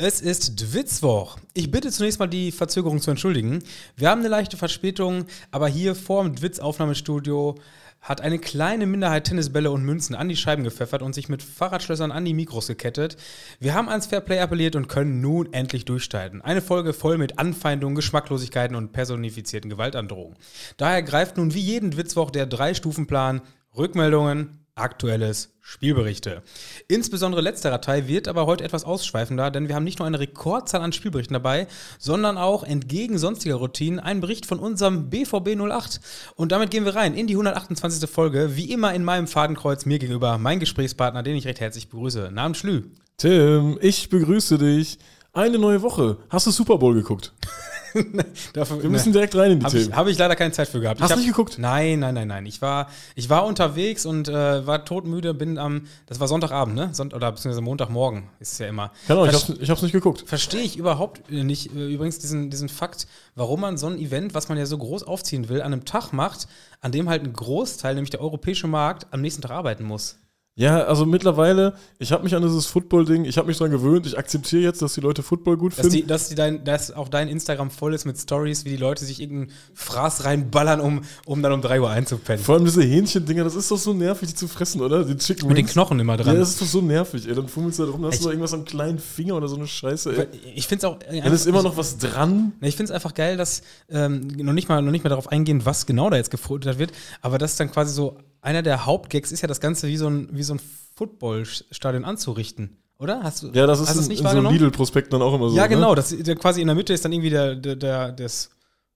Es ist Dwitzwoch. Ich bitte zunächst mal die Verzögerung zu entschuldigen. Wir haben eine leichte Verspätung, aber hier vor dem Dwitz-Aufnahmestudio hat eine kleine Minderheit Tennisbälle und Münzen an die Scheiben gepfeffert und sich mit Fahrradschlössern an die Mikros gekettet. Wir haben ans Fairplay appelliert und können nun endlich durchstarten. Eine Folge voll mit Anfeindungen, Geschmacklosigkeiten und personifizierten Gewaltandrohungen. Daher greift nun wie jeden Dwitzwoch der Drei-Stufen-Plan Rückmeldungen, Aktuelles, Spielberichte. Insbesondere letzterer Teil wird aber heute etwas ausschweifender, denn wir haben nicht nur eine Rekordzahl an Spielberichten dabei, sondern auch entgegen sonstiger Routinen einen Bericht von unserem BVB 08. Und damit gehen wir rein in die 128. Folge, wie immer in meinem Fadenkreuz mir gegenüber mein Gesprächspartner, den ich recht herzlich begrüße. Namen Schlü. Tim, ich begrüße dich. Eine neue Woche. Hast du Super Bowl geguckt? Dafür, Wir müssen direkt rein in die Habe ich, Themen. hab ich leider keine Zeit für gehabt. Hast du hab, nicht geguckt? Nein, nein, nein, nein. Ich war, ich war unterwegs und äh, war todmüde, bin am, das war Sonntagabend, ne? Sonnt oder beziehungsweise Montagmorgen ist es ja immer. Ahnung, ich hab's, ich hab's nicht geguckt. Verstehe ich überhaupt nicht, äh, übrigens diesen, diesen Fakt, warum man so ein Event, was man ja so groß aufziehen will, an einem Tag macht, an dem halt ein Großteil, nämlich der europäische Markt, am nächsten Tag arbeiten muss. Ja, also mittlerweile, ich habe mich an dieses Football-Ding, ich habe mich dran gewöhnt. Ich akzeptiere jetzt, dass die Leute Football gut Dass, finden. die, dass, die dein, dass auch dein Instagram voll ist mit Stories, wie die Leute sich irgendeinen Fraß reinballern, um, um dann um 3 Uhr einzupennen. Vor allem diese Hähnchen-Dinger, das ist doch so nervig, die zu fressen, oder? Die Chicken Mit den. Knochen immer Ja, dran. das ist doch so nervig, ey. Dann fummelst du da rum, dann hast Ich- du noch irgendwas am kleinen Finger oder so eine Scheiße, ey. ich finde es auch. äh, Dann ist immer noch was dran. Ich finde es einfach geil, dass ähm, noch, nicht mal, noch nicht mal darauf eingehen, was genau da jetzt gefuttert wird, aber das ist dann quasi so, einer der Hauptgags ist ja das Ganze wie so ein, wie so ein Footballstadion anzurichten, oder? Hast du, Ja, das ist hast in, nicht in so wahrgenommen? Lidl-Prospekten dann auch immer so. ja, ne? genau. Das, der, quasi in der Mitte ist dann irgendwie der, der, der, das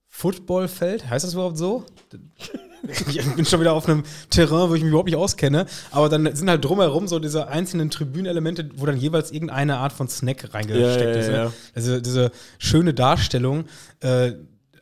Footballfeld. Heißt das überhaupt so? Ich bin schon wieder auf einem Terrain, wo ich mich überhaupt nicht auskenne. Aber dann sind halt drumherum so diese einzelnen Tribünelemente, wo dann jeweils irgendeine Art von Snack reingesteckt Ja, ja, ist. ne? ja. Also diese schöne Darstellung. Äh,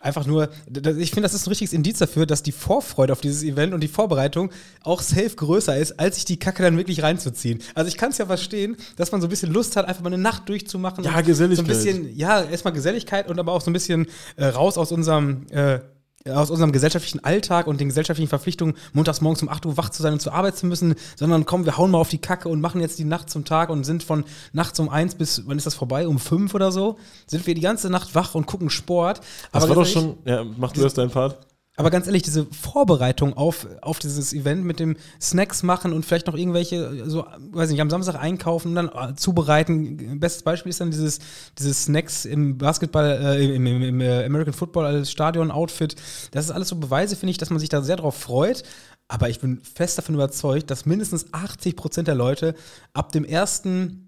einfach nur, ich finde, das ist ein richtiges Indiz dafür, dass die Vorfreude auf dieses Event und die Vorbereitung auch safe größer ist, als sich die Kacke dann wirklich reinzuziehen. Also ich kann es ja verstehen, dass man so ein bisschen Lust hat, einfach mal eine Nacht durchzumachen. Ja, Geselligkeit. So ein bisschen, ja, erstmal Geselligkeit und aber auch so ein bisschen äh, raus aus unserem äh, aus unserem gesellschaftlichen Alltag und den gesellschaftlichen Verpflichtungen, montags morgens um 8 Uhr wach zu sein und zur Arbeit zu müssen, sondern komm, wir hauen mal auf die Kacke und machen jetzt die Nacht zum Tag und sind von nachts um 1 bis, wann ist das vorbei, um 5 oder so, sind wir die ganze Nacht wach und gucken Sport. Das Aber war doch schon. Ja, mach du erst deinen Part. Aber ganz ehrlich, diese Vorbereitung auf, auf dieses Event mit dem Snacks machen und vielleicht noch irgendwelche, so, weiß nicht, am Samstag einkaufen und dann äh, zubereiten. Bestes Beispiel ist dann dieses, dieses Snacks im Basketball, äh, im, im, im äh, American Football als Stadion-Outfit. Das ist alles so Beweise, finde ich, dass man sich da sehr drauf freut. Aber ich bin fest davon überzeugt, dass mindestens 80 Prozent der Leute ab dem ersten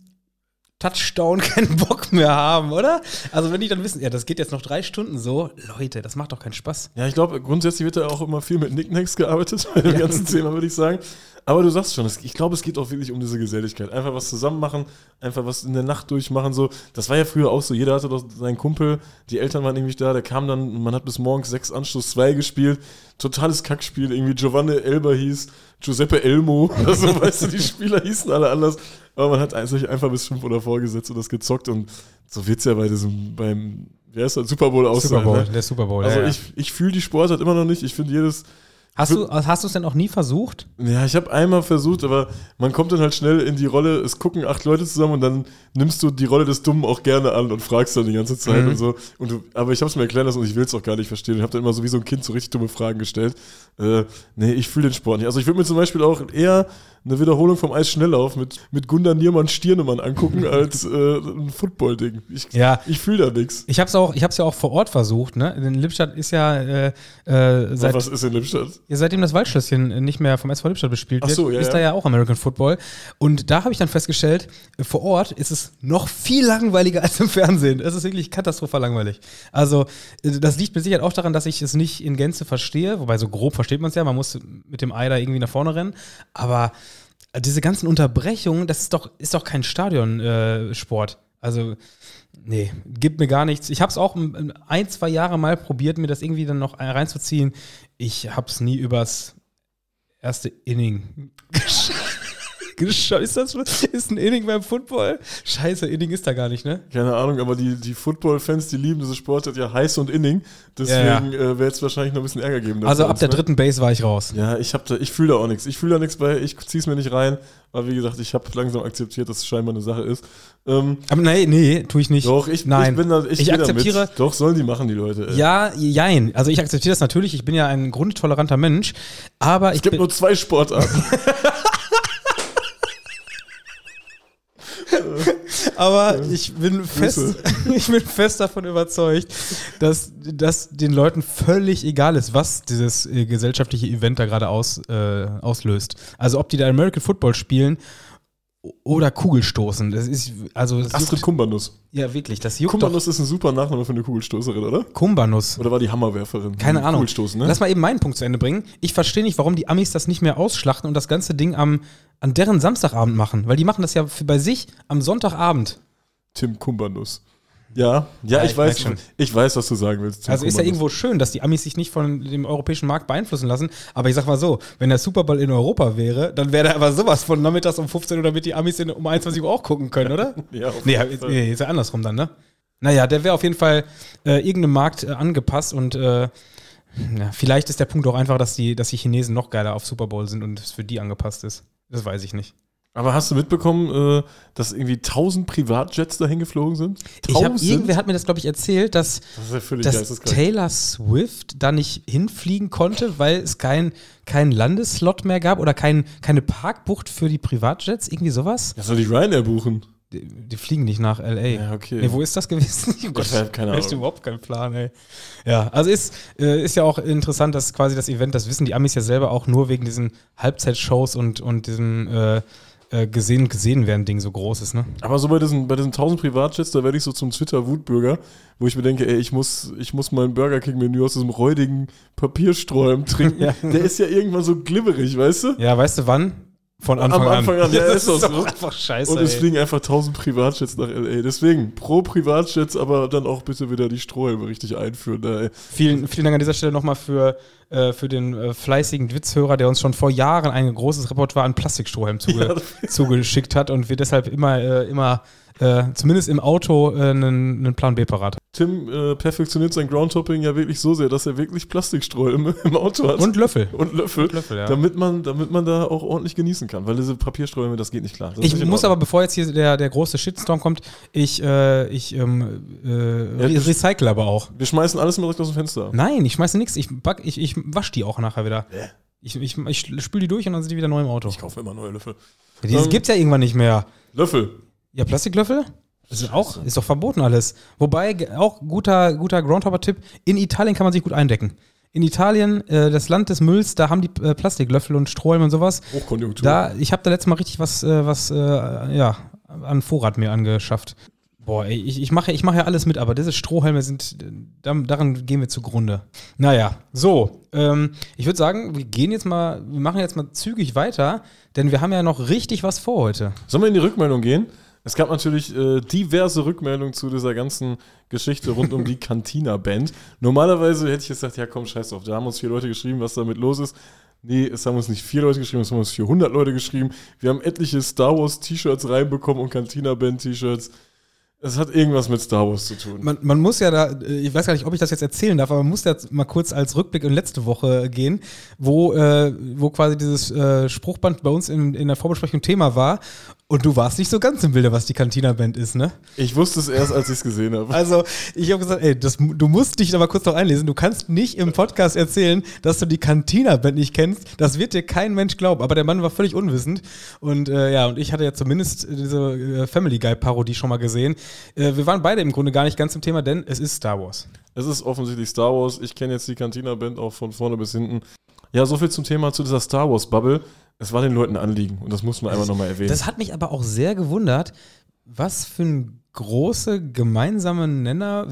Touchdown keinen Bock mehr haben, oder? Also wenn die dann wissen, ja, das geht jetzt noch drei Stunden so, Leute, das macht doch keinen Spaß. Ja, ich glaube, grundsätzlich wird da auch immer viel mit Nicknacks gearbeitet bei dem ganzen Thema, würde ich sagen. Aber du sagst schon, ich glaube, es geht auch wirklich um diese Geselligkeit. Einfach was zusammen machen, einfach was in der Nacht durchmachen. So. Das war ja früher auch so. Jeder hatte doch seinen Kumpel, die Eltern waren nämlich da, der kam dann, man hat bis morgens sechs Anschluss zwei gespielt. Totales Kackspiel. Irgendwie Giovanni Elber hieß, Giuseppe Elmo. Also, weißt du, die Spieler hießen alle anders. Aber man hat sich einfach bis fünf Uhr vorgesetzt und das gezockt. Und so wird es ja bei diesem, beim, wie heißt das, Super Bowl auch Super Bowl, ne? der Super Bowl. Also ja, ja. ich, ich fühle die Sportart immer noch nicht. Ich finde jedes. Hast du hast du es denn auch nie versucht? Ja, ich habe einmal versucht, aber man kommt dann halt schnell in die Rolle, es gucken acht Leute zusammen und dann nimmst du die Rolle des Dummen auch gerne an und fragst dann die ganze Zeit Mhm. und so. Und du, aber ich habe es mir erklären lassen und ich will es auch gar nicht verstehen. Ich habe dann immer so wie so ein Kind so richtig dumme Fragen gestellt. Äh, nee, ich fühle den Sport nicht. Also ich würde mir zum Beispiel auch eher eine Wiederholung vom Eisschnelllauf mit, mit Gunda Niermann Stirnemann angucken als äh, ein Football-Ding. Ich, Ja. ich fühle da nichts. Ich habe es auch, ich ja auch vor Ort versucht. Ne, in Lippstadt ist ja äh, äh, seit, Was ist in Lippstadt? ja, seitdem das Waldschlösschen nicht mehr vom SV Lippstadt bespielt wird, so, ja, ist ja. da ja auch American Football. Und da habe ich dann festgestellt, vor Ort ist es noch viel langweiliger als im Fernsehen. Es ist wirklich katastrophal langweilig. Also äh, das liegt mit Sicherheit auch daran, dass ich es nicht in Gänze verstehe. Wobei so grob versteht man es ja. Man muss mit dem Ei da irgendwie nach vorne rennen. Aber diese ganzen Unterbrechungen, das ist doch, ist doch kein Stadionsport. Äh, also, nee, gibt mir gar nichts. Ich habe es auch ein, zwei Jahre mal probiert, mir das irgendwie dann noch reinzuziehen. Ich habe es nie übers erste Inning gesch geschaut. Ist das ist ein Inning beim Football? Scheiße, Inning ist da gar nicht, ne? Keine Ahnung, aber die, die Football-Fans, die lieben diese Sportart ja heiß und Inning. Deswegen Ja, äh, wäre es wahrscheinlich noch ein bisschen Ärger geben. Also ab uns, der ne? dritten Base war ich raus. Ja, ich, hab da- ich fühle da auch nichts. Ich fühle da nichts bei, ich zieh's mir nicht rein. Aber wie gesagt, ich habe langsam akzeptiert, dass es scheinbar eine Sache ist. Ähm, Aber nee, nee, tue ich nicht. doch, ich, Nein. ich bin da, ich, Ich akzeptiere- Mit. Doch, sollen die machen, die Leute. ey. Ja, jein. Also ich akzeptiere das natürlich. Ich bin ja ein grundtoleranter Mensch. Aber ich Es gibt nur zwei Sportarten. aber ich bin fest, ich bin fest davon überzeugt, dass das den Leuten völlig egal ist, was dieses äh, gesellschaftliche Event da gerade aus, äh, auslöst. Also ob die da American Football spielen oder Kugelstoßen. Das ist also das Astrid juckt, Kumbanus. ja wirklich, das juckt doch. Kumbanus ist ein super Nachname für eine Kugelstoßerin, oder? Kumbanus. Oder war die Hammerwerferin? Keine Ahnung. Kugelstoßen, ne? Lass mal eben meinen Punkt zu Ende bringen. Ich verstehe nicht, warum die Amis das nicht mehr ausschlachten und das ganze Ding am, an deren Samstagabend machen. Weil die machen das ja für bei sich am Sonntagabend. Tim Kumbanus. Ja, ja, Ja, ich, ich weiß, ich weiß, was du sagen willst. Also ist ja irgendwo schön, dass die Amis sich nicht von dem europäischen Markt beeinflussen lassen. Aber ich sag mal so, wenn der Super Bowl in Europa wäre, dann wäre da aber sowas von nachmittags um 15 Uhr, damit die Amis in, um 21 Uhr auch gucken können, oder? Ja, auf nee, nee, ist ja andersrum dann, ne? Naja, der wäre auf jeden Fall äh, irgendeinem Markt äh, angepasst und äh, ja, vielleicht ist der Punkt auch einfach, dass die, dass die Chinesen noch geiler auf Super Bowl sind und es für die angepasst ist. Das weiß ich nicht. Aber hast du mitbekommen, äh, dass irgendwie 1000 Privatjets dahin geflogen sind? Ich hab, 1000? irgendwer hat mir das, glaube ich, erzählt, dass, das ja dass. Taylor Swift da nicht hinfliegen konnte, weil es keinen kein Landeslot mehr gab oder kein, keine Parkbucht für die Privatjets, irgendwie sowas. Ja, soll die Ryanair buchen? Die, die fliegen nicht nach L.A. Ja, okay. Nee, wo ist das gewesen? Oh Ich hab keine Ahnung. überhaupt keinen Plan, ey. Ja, also ist, äh, ist ja auch interessant, dass quasi das Event, das wissen die Amis ja selber auch nur wegen diesen Halbzeitshows und, und diesem äh, äh, gesehen, gesehen werden Ding so groß ist, ne? Aber so bei diesen, bei diesen 1000 Privatjets, da werde ich so zum Twitter-Wutbürger, wo ich mir denke, ey, ich muss, ich muss mein Burger King-Menü aus diesem räudigen Papiersträumen trinken. Ja. Der ist ja irgendwann so glibberig, weißt du? Ja, weißt du wann? Von Anfang an. Anfang an, ja, das ist doch ist so. doch einfach scheiße. Und es ey. fliegen einfach 1000 Privatjets nach L.A. Deswegen, pro Privatjets, aber dann auch bitte wieder die Strohhelme richtig einführen. Da, ey. Vielen, vielen Dank an dieser Stelle nochmal für, äh, für den äh, fleißigen Witzhörer, der uns schon vor Jahren ein großes Repertoire an Plastikstrohhalm zuge zugeschickt hat und wir deshalb immer, äh, immer äh, zumindest im Auto äh, einen, einen Plan B parat. Tim äh, perfektioniert sein Groundtopping ja wirklich so sehr, dass er wirklich Plastiksträume im Auto hat. Und Löffel. und Löffel, Löffel, ja. damit, man, damit man da auch ordentlich genießen kann. Weil diese Papiersträume, das geht nicht klar. Das Ich nicht muss aber, bevor jetzt hier der, der große Shitstorm kommt, ich, äh, ich ähm, äh, Ja, recycle aber auch. Wir schmeißen alles mal direkt aus dem Fenster. Nein, ich schmeiße nichts. Ich, back- ich, ich wasche die auch nachher wieder. Ich, ich, ich spüle die durch und dann sind die wieder neu im Auto. Ich kaufe immer neue Löffel. Die Ähm, gibt's ja irgendwann nicht mehr. Löffel. Ja, Plastiklöffel? Das ist auch, ist doch verboten alles. Wobei, auch guter, guter Groundhopper-Tipp, in Italien kann man sich gut eindecken. In Italien, äh, das Land des Mülls, da haben die äh, Plastiklöffel und Strohhalme und sowas. Hochkonjunktur. Da, ich habe da letztes Mal richtig was, äh, was äh, ja, an Vorrat mir angeschafft. Boah, ey, ich, ich mache ich mach ja alles mit, aber diese Strohhalme sind, äh, daran gehen wir zugrunde. Naja, so, ähm, ich würde sagen, wir gehen jetzt mal, wir machen jetzt mal zügig weiter, denn wir haben ja noch richtig was vor heute. Sollen wir in die Rückmeldung gehen? Es gab natürlich äh, diverse Rückmeldungen zu dieser ganzen Geschichte rund um die Cantina-Band. Normalerweise hätte ich gesagt, ja komm, scheiß drauf, da haben uns vier Leute geschrieben, was damit los ist. Nee, es haben uns nicht vier Leute geschrieben, es haben uns 400 Leute geschrieben. Wir haben etliche Star Wars-T-Shirts reinbekommen und Cantina-Band-T-Shirts. Es hat irgendwas mit Star Wars zu tun. Man, man muss ja da, äh, ich weiß gar nicht, ob ich das jetzt erzählen darf, aber man muss jetzt mal kurz als Rückblick in letzte Woche gehen, wo, äh, wo quasi dieses äh, Spruchband bei uns in, in der Vorbesprechung Thema war. Und du warst nicht so ganz im Bilde, was die Cantina-Band ist, ne? Ich wusste es erst, als ich es gesehen habe. Also, ich habe gesagt, ey, das, du musst dich mal kurz noch einlesen. Du kannst nicht im Podcast erzählen, dass du die Cantina-Band nicht kennst. Das wird dir kein Mensch glauben. Aber der Mann war völlig unwissend. Und äh, ja, und ich hatte ja zumindest diese äh, Family Guy-Parodie schon mal gesehen. Äh, wir waren beide im Grunde gar nicht ganz im Thema, denn es ist Star Wars. Es ist offensichtlich Star Wars. Ich kenne jetzt die Cantina-Band auch von vorne bis hinten. Ja, soviel zum Thema zu dieser Star Wars-Bubble. Es war den Leuten ein Anliegen und das muss man einfach nochmal erwähnen. Das hat mich aber auch sehr gewundert, was für ein große gemeinsame Nenner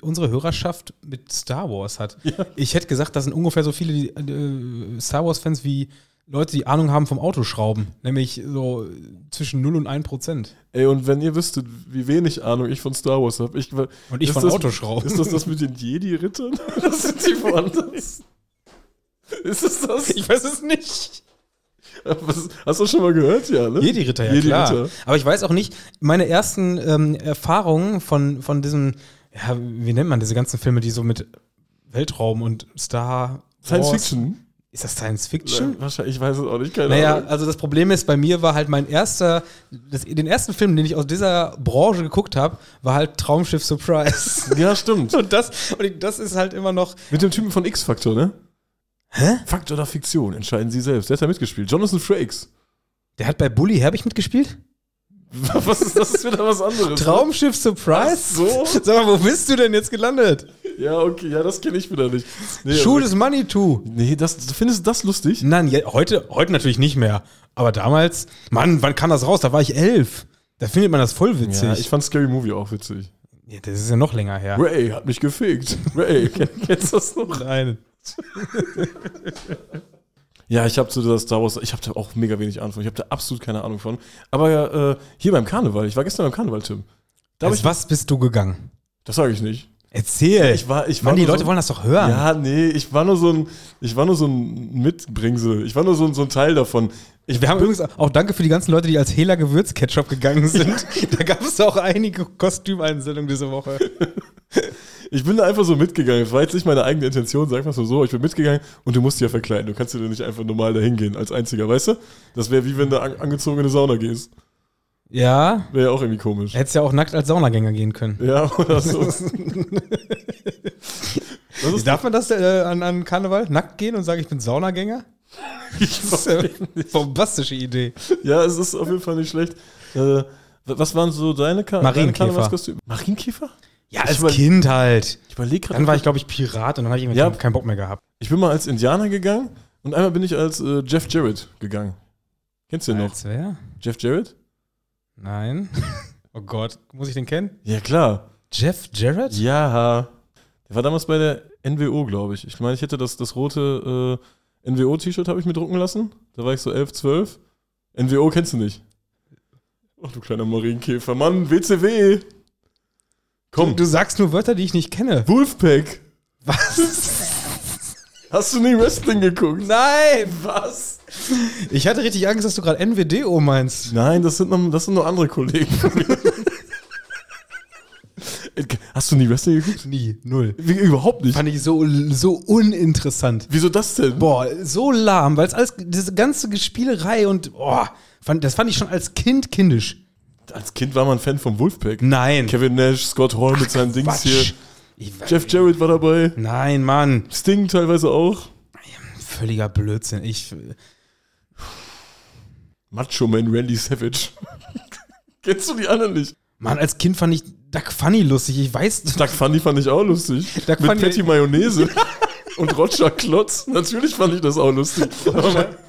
unsere Hörerschaft mit Star Wars hat. Ich hätte gesagt, das sind ungefähr so viele die, äh, Star Wars-Fans wie Leute, die Ahnung haben vom Autoschrauben, nämlich so zwischen 0 und 1 Prozent. Ey, und wenn ihr wüsstet, wie wenig Ahnung ich von Star Wars habe. Ich, Und ich ist von das, Autoschrauben. Ist das das mit den Jedi-Rittern? Das sind die woanders. Ist es das? Ich weiß es nicht. Was, hast du schon mal gehört? Ja, ne? Jedi-Ritter, ja Jedi klar. Ritter. Aber ich weiß auch nicht, meine ersten ähm, Erfahrungen von, von diesem, ja, wie nennt man diese ganzen Filme, die so mit Weltraum und Star Science Wars- Fiction? Ist das Science Fiction? Wahrscheinlich, ich weiß es auch nicht, keine Naja, Ahnung. also das Problem ist, bei mir war halt mein erster, das, den ersten Film, den ich aus dieser Branche geguckt habe, war halt Traumschiff Surprise. Ja, stimmt. Und das, und das ist halt immer noch. Mit dem Typen von X-Factor, ne? Hä? Fakt oder Fiktion, entscheiden Sie selbst. Der hat da mitgespielt. Jonathan Frakes. Der hat bei Bully Herbig mitgespielt? Was ist das? ist wieder was anderes. Traumschiff Surprise? Ach so. Sag mal, wo bist du denn jetzt gelandet? Ja, okay, ja, das kenne ich wieder nicht. Nee, Schuh des Manitou. Nee, das, du findest das lustig? Nein, ja, heute, heute natürlich nicht mehr. Aber damals, Mann, wann kam das raus? Da war ich elf. Da findet man das voll witzig. Ja, ich fand Scary Movie auch witzig. Ja, das ist ja noch länger her. Ray hat mich gefickt. Ray, kenn- kennst du das noch? Nein. Ja, ich habe zu der Star Wars, ich habe da auch mega wenig Ahnung von. Ich habe da absolut keine Ahnung von. Aber äh, hier beim Karneval, ich war gestern beim Karneval, Tim. Da Als ich, was bist du gegangen? das sage ich nicht. Erzähl. Ich war, ich war Mann, die Leute so, wollen das doch hören. Ja, nee, ich war nur so ein, ich war nur so ein Mitbringsel. Ich war nur so ein, so ein Teil davon. Ich, Wir haben übrigens auch danke für die ganzen Leute, die als Hela Gewürzketchup gegangen sind. da gab es auch einige Kostümeinsendungen diese Woche. ich bin da einfach so mitgegangen. Es war jetzt nicht meine eigene Intention, sag mal so, ich bin mitgegangen und du musst dich ja verkleiden. Du kannst dir nicht einfach normal dahin gehen als einziger, weißt du? Das wäre wie wenn du an, angezogen in eine Sauna gehst. Ja, Wäre ja auch irgendwie komisch. hättest ja auch nackt als Saunagänger gehen können. Ja, oder so. Darf man das äh, an, an Karneval nackt gehen und sagen, ich bin Saunagänger? Das ist ja eine bombastische Idee. Ja, es ist auf jeden Fall nicht schlecht. Äh, was waren so deine, Ka Marienkäfer. deine Karnevalskostüme? Marienkäfer? Ja, als Kind halt. Ich überlege gerade. Dann war ich, glaube ich, Pirat und dann habe ich irgendwie Ja. keinen- keinen Bock mehr gehabt. Ich bin mal als Indianer gegangen und einmal bin ich als äh, Jeff Jarrett gegangen. Kennst du den noch? Als wer? Jeff Jarrett? Nein. Oh Gott, muss ich den kennen? Ja, klar. Jeff Jarrett? Ja. Der war damals bei der NWO, glaube ich. Ich meine, ich hätte das, das rote äh, NWO-T-Shirt habe ich mir drucken lassen. Da war ich so 11, 12. NWO kennst du nicht. Ach du kleiner Marienkäfer. Mann, WCW. Komm, Du sagst nur Wörter, die ich nicht kenne. Wolfpack. Was? Hast du nie Wrestling geguckt? Nein! Was? Ich hatte richtig Angst, dass du gerade NWDO meinst. Nein, das sind noch, das sind noch andere Kollegen. Hast du nie Wrestling geguckt? Nie, null. Wie, überhaupt nicht. Fand ich so, so uninteressant. Wieso das denn? Boah, so lahm, weil es alles, diese ganze Spielerei und, boah, fand, das fand ich schon als Kind kindisch. Als Kind war man Fan vom Wolfpack. Nein. Kevin Nash, Scott Hall mit seinen Dings Quatsch. hier. Jeff Jarrett war dabei. Nein, Mann. Sting teilweise auch. Völliger Blödsinn. Ich, Macho Man Randy Savage. Kennst du die anderen nicht? Mann, als Kind fand ich Duck Funny lustig. Ich weiß, Doug Funny fand ich auch lustig. Doug mit Funny- Patty Mayonnaise. Und Roger Klotz. Natürlich fand ich das auch lustig.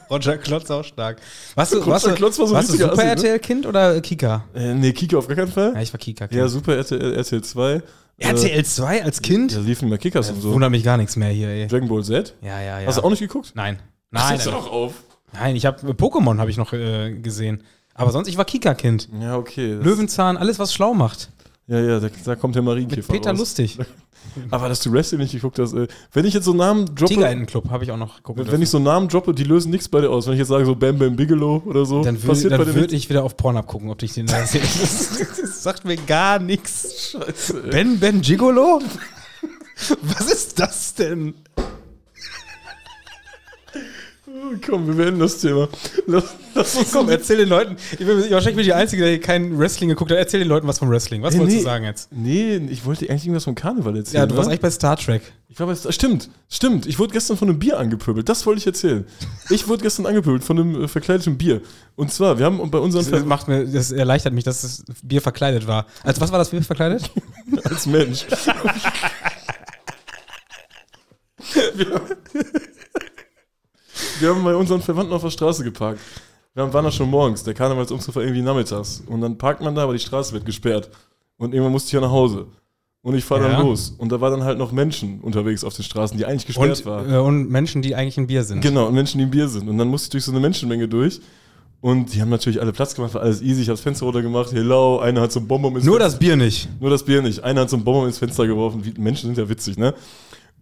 Roger Klotz auch stark. Warst du, Roger warst du, Klotz war so warst du Super Assi, ne? RTL-Kind oder Kika? äh, nee, Kika auf gar keinen Fall. Ja, ich war Kika-Kind. Ja, super RTL, RTL 2. RTL 2 als Kind? Da liefen mehr Kickers und so. Wundert mich gar nichts mehr hier, ey. Dragon Ball Z. Ja, ja, ja. Hast du auch nicht geguckt? Nein. Nein, nein, doch auf. nein, ich habe Pokémon habe ich noch äh, gesehen. Aber sonst, ich war Kika-Kind. Ja, okay. Das- Löwenzahn, alles, was schlau macht. Ja, ja, da, da kommt der Mit Marienkäfer Peter raus. Lustig. Aber dass du Wrestling nicht geguckt hast, äh, wenn ich jetzt so Namen droppe, Tigerentenclub habe ich auch noch geguckt. wenn ich so Namen droppe, die lösen nichts bei dir aus. Wenn ich jetzt sage so Bam Bam Bigelow oder so, dann würde würd nichts. ich wieder auf Pornhub gucken, ob ich den da sehe. Das, das sagt mir gar nichts. Scheiße, ey. Ben Ben Gigolo? Was ist das denn? Komm, wir beenden das Thema. Lass, lass uns Komm, erzähl den Leuten. Ich bin wahrscheinlich bin ich die Einzige, der hier kein Wrestling geguckt hat. Erzähl den Leuten was vom Wrestling. Was Ey, wolltest nee. du sagen jetzt? Nee, ich wollte eigentlich irgendwas vom Karneval erzählen. Ja, du warst ne? eigentlich bei Star Trek. Ich war bei, stimmt, stimmt. Ich wurde gestern von einem Bier angepöbelt. Das wollte ich erzählen. Ich wurde gestern angepöbelt von einem äh, verkleideten Bier. Und zwar, wir haben bei unseren Das, macht mir, das erleichtert mich, dass das Bier verkleidet war. Als was war das Bier verkleidet? als Mensch. wir, wir haben bei unseren Verwandten auf der Straße geparkt. Wir haben, waren da schon morgens. Der Karnevalsumzug war irgendwie nachmittags. Und dann parkt man da, aber die Straße wird gesperrt. Und irgendwann musste ich ja nach Hause. Und ich fahre Ja. dann los. Und da waren dann halt noch Menschen unterwegs auf den Straßen, die eigentlich gesperrt Und, waren. äh, und Menschen, die eigentlich ein Bier sind. Genau, und Menschen, die im Bier sind. Und dann musste ich durch so eine Menschenmenge durch. Und die haben natürlich alle Platz gemacht, war alles easy. Ich habe das Fenster runtergemacht. Hello, einer hat so ein Bonbon ins Nur Fenster. das Bier nicht. Nur das Bier nicht. Einer hat so ein Bonbon ins Fenster geworfen. Menschen sind ja witzig, ne?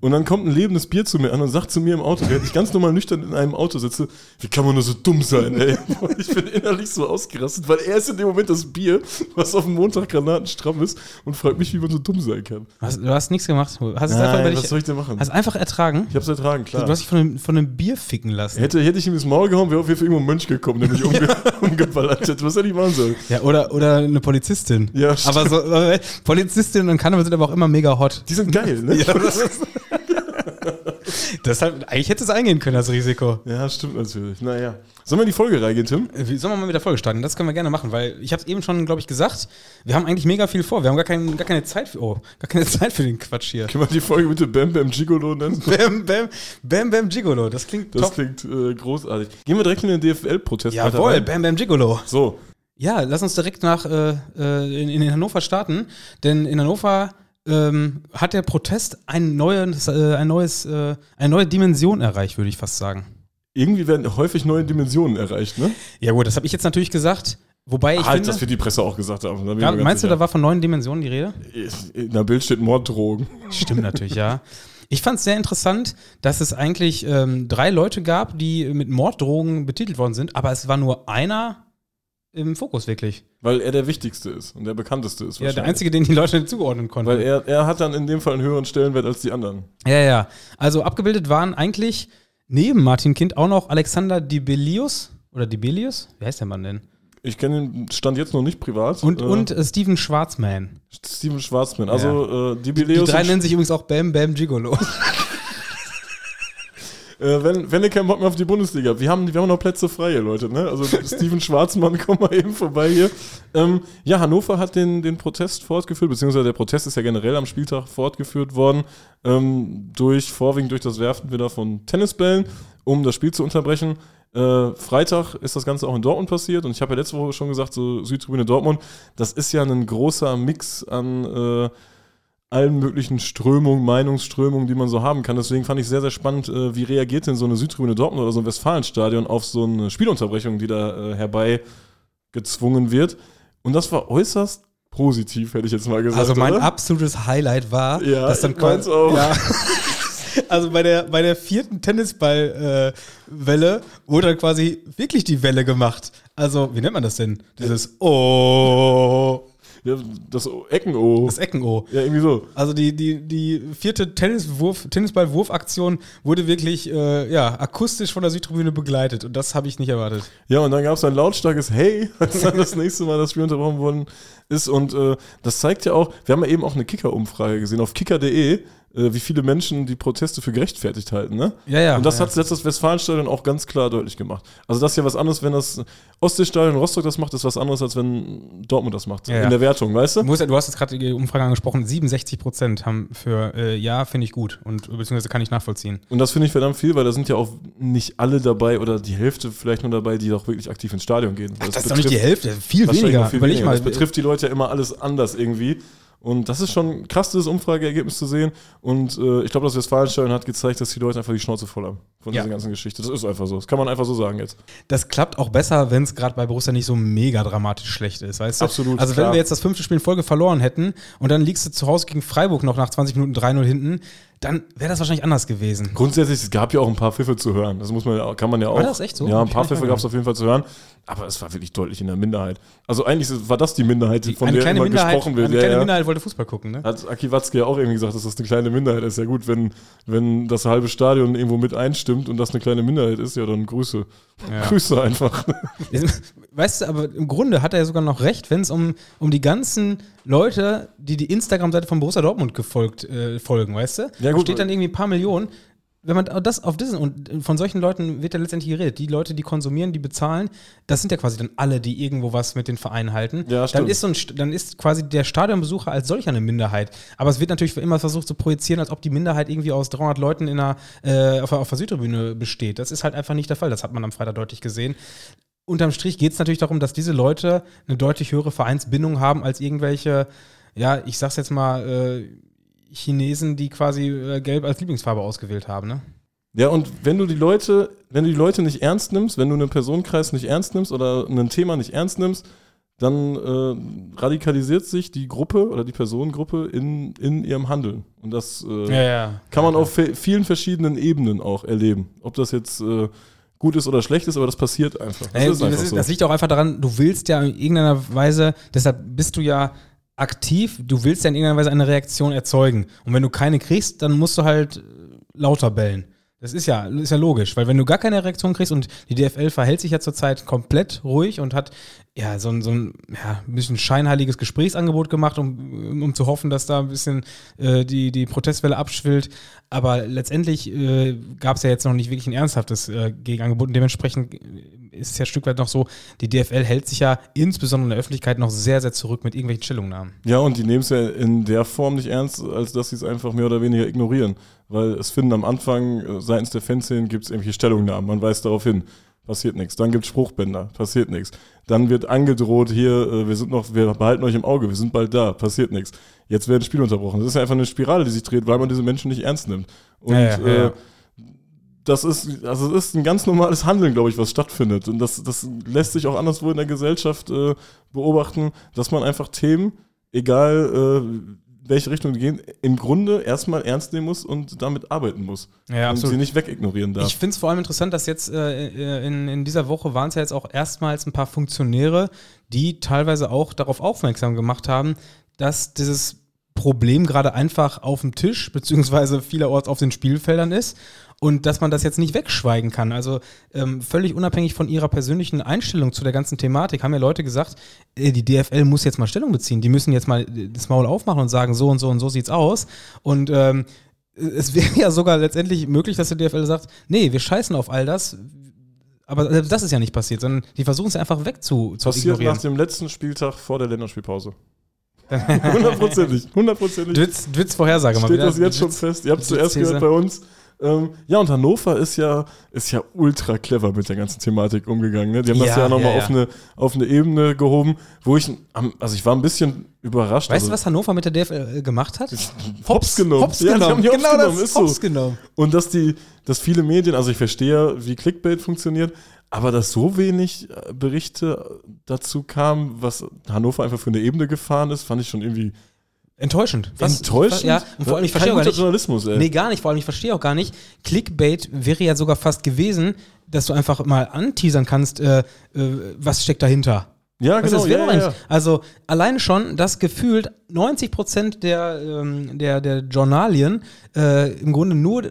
Und dann kommt ein lebendes Bier zu mir an und sagt zu mir im Auto, während ich ganz normal nüchtern in einem Auto sitze, wie kann man nur so dumm sein, ey? Und ich bin innerlich so ausgerastet, weil er ist in dem Moment das Bier, was auf dem Montag granatenstramm ist und fragt mich, wie man so dumm sein kann. Hast, du hast nichts gemacht. Hast Nein, einfach was soll ich denn machen? hast einfach ertragen. Ich hab's ertragen, klar. Du hast dich von einem, von einem Bier ficken lassen. Hätte, hätte ich ihm ins Maul gehauen, wäre auf jeden Fall irgendwo ein Mönch gekommen, der mich umge umgeballert hätte. Was hätte ich machen sollen? Ja, oder, oder eine Polizistin. Ja, stimmt. aber so, äh, Polizistinnen und Karneval sind aber auch immer mega hot. Die sind geil, ne? Ja, das ist Deshalb, eigentlich hätte es eingehen können, das Risiko. Ja, stimmt natürlich. Naja. Sollen wir in die Folge reingehen, Tim? Äh, sollen wir mal mit der Folge starten? Das können wir gerne machen, weil ich habe es eben schon, glaube ich, gesagt. Wir haben eigentlich mega viel vor. Wir haben gar, kein, gar keine Zeit für, oh, gar keine Zeit für den Quatsch hier. Können wir die Folge bitte Bam Bam Gigolo nennen? Bam, bam, bam, bam, Gigolo. Das klingt Das top. klingt äh, großartig. Gehen wir direkt in den DFL-Protest Jawohl, rein. bam, bam, Gigolo. So, Ja, lass uns direkt nach äh, äh, in, in Hannover starten, denn in Hannover ähm, hat der Protest ein neues, äh, ein neues, äh, eine neue Dimension erreicht, würde ich fast sagen. irgendwie werden häufig neue Dimensionen erreicht, ne? Ja gut, das habe ich jetzt natürlich gesagt. Wobei ich halt, finde, dass wir die Presse auch gesagt haben. Da meinst du, sicher. da war von neuen Dimensionen die Rede? In der Bild steht Morddrogen. Stimmt natürlich, ja. Ich fand es sehr interessant, dass es eigentlich ähm, drei Leute gab, die mit Morddrohungen betitelt worden sind, aber es war nur einer im Fokus wirklich. Weil er der Wichtigste ist und der bekannteste ist. Ja, der einzige, den die Leute zugeordnen konnten. Weil er, er hat dann in dem Fall einen höheren Stellenwert als die anderen. Ja, ja. Also abgebildet waren eigentlich neben Martin Kind auch noch Alexander Dibelius oder Dibelius, wie heißt der Mann denn? Ich kenne ihn Stand jetzt noch nicht privat. Und, Äh, und äh, Steven Schwarzman. Steven Schwarzman. Also äh, die Die Bileus drei nennen sich übrigens auch Bam Bam Gigolo. Äh, wenn, wenn ihr keinen Bock mehr auf die Bundesliga habt, wir haben, wir haben noch Plätze frei, hier, Leute. Ne? Also Steven Schwarzmann, komm mal eben vorbei hier. Ähm, ja, Hannover hat den, den Protest fortgeführt, beziehungsweise der Protest ist ja generell am Spieltag fortgeführt worden, ähm, durch, vorwiegend durch das Werfen wieder von Tennisbällen, um das Spiel zu unterbrechen. Äh, Freitag ist das Ganze auch in Dortmund passiert und ich habe ja letzte Woche schon gesagt, so Südtribüne Dortmund, das ist ja ein großer Mix an äh, allen möglichen Strömungen, Meinungsströmungen, die man so haben kann. Deswegen fand ich sehr, sehr spannend, äh, wie reagiert denn so eine Südtribüne Dortmund oder so ein Westfalenstadion auf so eine Spielunterbrechung, die da äh, herbeigezwungen wird. Und das war äußerst positiv, hätte ich jetzt mal gesagt. Also mein oder? absolutes Highlight war, Ja, dass dann auch. Ja. Also bei der, bei der vierten Tennisball-Welle wurde dann quasi wirklich die Welle gemacht. Also, wie nennt man das denn? Dieses Oh, Ja, das Ecken-O. das Ecken-O. Ja, irgendwie so. Also die, die, die vierte Tenniswurf, Tennisball-Wurfaktion wurde wirklich äh, ja, akustisch von der Südtribüne begleitet und das habe ich nicht erwartet. Ja, und dann gab es ein lautstarkes Hey, als dann das nächste Mal das Spiel unterbrochen worden ist. Und äh, das zeigt ja auch, wir haben ja eben auch eine Kicker-Umfrage gesehen auf kicker.de, wie viele Menschen die Proteste für gerechtfertigt halten. Ne? Ja, ja. Und das ja. hat jetzt das Westfalenstadion auch ganz klar deutlich gemacht. Also das ist ja was anderes, wenn das Ostseestadion Rostock das macht, ist was anderes, als wenn Dortmund das macht. Ja. In der Wertung, weißt Du, du? hast jetzt gerade die Umfrage angesprochen, 67 Prozent haben für äh, Ja, finde ich gut und beziehungsweise kann ich nachvollziehen. Und das finde ich verdammt viel, weil da sind ja auch nicht alle dabei oder die Hälfte vielleicht nur dabei, die auch wirklich aktiv ins Stadion gehen. Ach, das ist doch nicht die Hälfte, viel weniger. viel Überleg weniger. mal. Das betrifft die Leute ja immer alles anders irgendwie. Und das ist schon krass, das Umfrageergebnis zu sehen. Und äh, ich glaube, das Westfalenstadion hat gezeigt, dass die Leute einfach die Schnauze voll haben von Ja. dieser ganzen Geschichte. Das ist einfach so. Das kann man einfach so sagen jetzt. Das klappt auch besser, wenn es gerade bei Borussia nicht so mega dramatisch schlecht ist, weißt du? Absolut, Also wenn klar. wir jetzt das fünfte Spiel in Folge verloren hätten und dann liegst du zu Hause gegen Freiburg noch nach 20 Minuten 3-0 hinten, dann wäre das wahrscheinlich anders gewesen. Grundsätzlich, es gab ja auch ein paar Pfiffe zu hören. Das muss man ja, kann man ja auch. War das echt so? Ja, ein paar Pfiffe gab es auf jeden Fall zu hören. Aber es war wirklich deutlich in der Minderheit. Also eigentlich war das die Minderheit, von eine der immer Minderheit, gesprochen wird. eine Ja, kleine ja. Minderheit wollte Fußball gucken, ne? Hat Aki Watzke ja auch irgendwie gesagt, dass das eine kleine Minderheit ist. Ja gut, wenn, wenn das halbe Stadion irgendwo mit einstimmt und das eine kleine Minderheit ist, ja dann Grüße. Ja. Grüße einfach. Weißt du, aber im Grunde hat er ja sogar noch recht, wenn es um, um die ganzen Leute, die die Instagram-Seite von Borussia Dortmund gefolgt, äh, folgen, weißt du? Ja, Da gut. steht dann irgendwie ein paar Millionen. Wenn man das auf diesen, und von solchen Leuten wird ja letztendlich geredet. Die Leute, die konsumieren, die bezahlen, das sind ja quasi dann alle, die irgendwo was mit den Vereinen halten. Ja, dann stimmt. ist, so ein, dann ist quasi der Stadionbesucher als solcher eine Minderheit. Aber es wird natürlich immer versucht zu projizieren, als ob die Minderheit irgendwie aus 300 Leuten in einer, äh, auf, der- auf der Südtribüne besteht. Das ist halt einfach nicht der Fall. Das hat man am Freitag deutlich gesehen unterm Strich geht es natürlich darum, dass diese Leute eine deutlich höhere Vereinsbindung haben als irgendwelche, ja, ich sag's jetzt mal, äh, Chinesen, die quasi äh, Gelb als Lieblingsfarbe ausgewählt haben, ne? Ja, und wenn du die Leute, wenn du die Leute nicht ernst nimmst, wenn du einen Personenkreis nicht ernst nimmst oder ein Thema nicht ernst nimmst, dann äh, radikalisiert sich die Gruppe oder die Personengruppe in, in ihrem Handeln. Und das äh, Ja, ja. kann man auf ve- vielen verschiedenen Ebenen auch erleben. Ob das jetzt äh, gut ist oder schlecht ist, aber das passiert einfach. Das ist einfach das, ist, so. das liegt auch einfach daran, du willst ja in irgendeiner Weise, deshalb bist du ja aktiv, du willst ja in irgendeiner Weise eine Reaktion erzeugen. Und wenn du keine kriegst, dann musst du halt äh, lauter bellen. Das ist ja, ist ja logisch, weil wenn du gar keine Reaktion kriegst und die DFL verhält sich ja zurzeit komplett ruhig und hat ja so ein, so ein, ja, bisschen scheinheiliges Gesprächsangebot gemacht, um, um zu hoffen, dass da ein bisschen äh, die, die Protestwelle abschwillt. Aber letztendlich äh, gab es ja jetzt noch nicht wirklich ein ernsthaftes äh, Gegenangebot und dementsprechend ist es ja ein Stück weit noch so, die DFL hält sich ja insbesondere in der Öffentlichkeit noch sehr, sehr zurück mit irgendwelchen Stellungnahmen. Ja, und die nehmen es ja in der Form nicht ernst, als dass sie es einfach mehr oder weniger ignorieren. Weil es finden am Anfang äh, seitens der Fanszenen gibt es irgendwelche Stellungnahmen, man weist darauf hin, passiert nichts. Dann gibt es Spruchbänder, passiert nichts. Dann wird angedroht, hier, äh, wir sind noch, wir behalten euch im Auge, wir sind bald da, passiert nichts. Jetzt werden Spiele unterbrochen. Das ist ja einfach eine Spirale, die sich dreht, weil man diese Menschen nicht ernst nimmt. Und Ja, ja, ja, ja. Äh, das ist, also es ist ein ganz normales Handeln, glaube ich, was stattfindet. Und das, das lässt sich auch anderswo in der Gesellschaft äh, beobachten, dass man einfach Themen, egal äh, welche Richtung die gehen, im Grunde erstmal ernst nehmen muss und damit arbeiten muss. Ja, und sie nicht wegignorieren darf. Ich finde es vor allem interessant, dass jetzt äh, in, in dieser Woche waren es ja jetzt auch erstmals ein paar Funktionäre, die teilweise auch darauf aufmerksam gemacht haben, dass dieses Problem gerade einfach auf dem Tisch, beziehungsweise vielerorts auf den Spielfeldern ist und dass man das jetzt nicht wegschweigen kann. Also ähm, völlig unabhängig von ihrer persönlichen Einstellung zu der ganzen Thematik haben ja Leute gesagt, äh, die DFL muss jetzt mal Stellung beziehen, die müssen jetzt mal das Maul aufmachen und sagen, so und so und so sieht's aus. Und ähm, es wäre ja sogar letztendlich möglich, dass die DFL sagt, nee, wir scheißen auf all das. Aber selbst das ist ja nicht passiert, sondern die versuchen es einfach weg zu, Passiert ignorieren. nach dem letzten Spieltag vor der Länderspielpause. Hundertprozentig, hundertprozentig. Dwitz, Vorhersage mal Steht wieder. das jetzt schon Dwitz- fest? Ihr habt es zuerst gehört bei uns. Ähm, ja, und Hannover ist ja, ist ja ultra clever mit der ganzen Thematik umgegangen. Ne? Die haben das Ja, ja nochmal ja, ja. auf, eine, auf eine Ebene gehoben, wo ich, also ich war ein bisschen überrascht. Weißt du, also, was Hannover mit der DFL gemacht hat? Hops genommen. Hops Ja, genommen. die Hops genau genommen, das, ist so. Hops genommen. Und dass die, dass viele Medien, also ich verstehe, ja, wie Clickbait funktioniert, aber dass so wenig äh, Berichte dazu kamen, was Hannover einfach für eine Ebene gefahren ist, fand ich schon irgendwie Enttäuschend. Was- enttäuschend. Ja, und vor allem, ich verstehe auch gar nicht. Journalismus, ey. Nee, gar nicht. Vor allem, ich verstehe auch gar nicht. Clickbait wäre ja sogar fast gewesen, dass du einfach mal anteasern kannst, äh, äh, was steckt dahinter. Ja, du, genau. ja, ja, also alleine schon, dass gefühlt 90 Prozent der, ähm, der, der Journalien äh, im Grunde nur,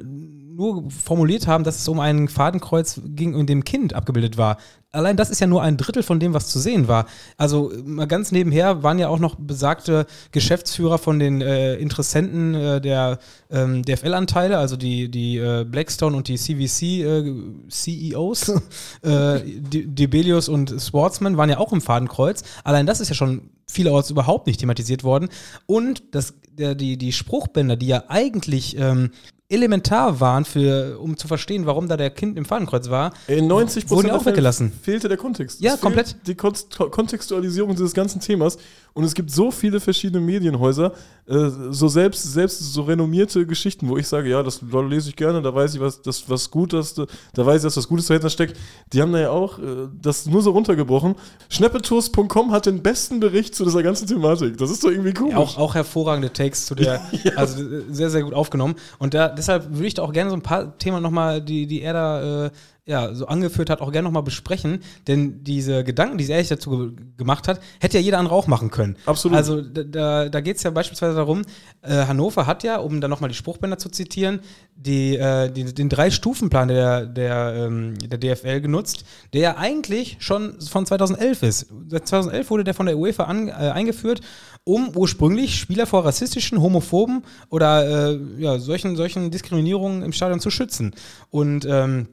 nur formuliert haben, dass es um ein Fadenkreuz ging, in dem Kind abgebildet war. Allein das ist ja nur ein Drittel von dem, was zu sehen war. Also mal ganz nebenher waren ja auch noch besagte Geschäftsführer von den äh, Interessenten äh, der ähm, DFL-Anteile, also die, die äh, Blackstone und die CVC äh, äh, De- Debelius und Sportsman waren ja auch im Fadenkreuz. Allein das ist ja schon vielerorts überhaupt nicht thematisiert worden. Und das, der, die, die Spruchbänder, die ja eigentlich ähm, elementar waren, für, um zu verstehen, warum da der Kind im Fadenkreuz war, In 90 Wurden auch weggelassen. Fehlte der Kontext. Ja, komplett. Die Kon Kontextualisierung dieses ganzen Themas. Und es gibt so viele verschiedene Medienhäuser, äh, so selbst, selbst so renommierte Geschichten, wo ich sage, ja, das lese ich gerne, da weiß ich, was, das, was gut ist, da weiß ich, dass was Gutes dahinter steckt. Die haben da ja auch äh, das nur so runtergebrochen. Schneppetours.com hat den besten Bericht zu dieser ganzen Thematik. Das ist doch irgendwie cool. Auch, auch hervorragende Takes zu der, also äh, sehr, sehr gut aufgenommen. Und da, deshalb würde ich da auch gerne so ein paar Themen nochmal, die, die er da äh, ja, so angeführt hat, auch gerne nochmal besprechen. Denn diese Gedanken, die er sich dazu ge gemacht hat, hätte ja jeder andere auch machen können. Absolut. Also da, da, da geht es ja beispielsweise darum, äh, Hannover hat ja, um dann nochmal die Spruchbänder zu zitieren, die, äh, die, den Drei-Stufen-Plan der, der, ähm, der DFL genutzt, der ja eigentlich schon von 2011 ist. Seit 2011 wurde der von der UEFA an, äh, eingeführt, um ursprünglich Spieler vor rassistischen, homophoben oder äh, ja, solchen, solchen Diskriminierungen im Stadion zu schützen. Und ähm,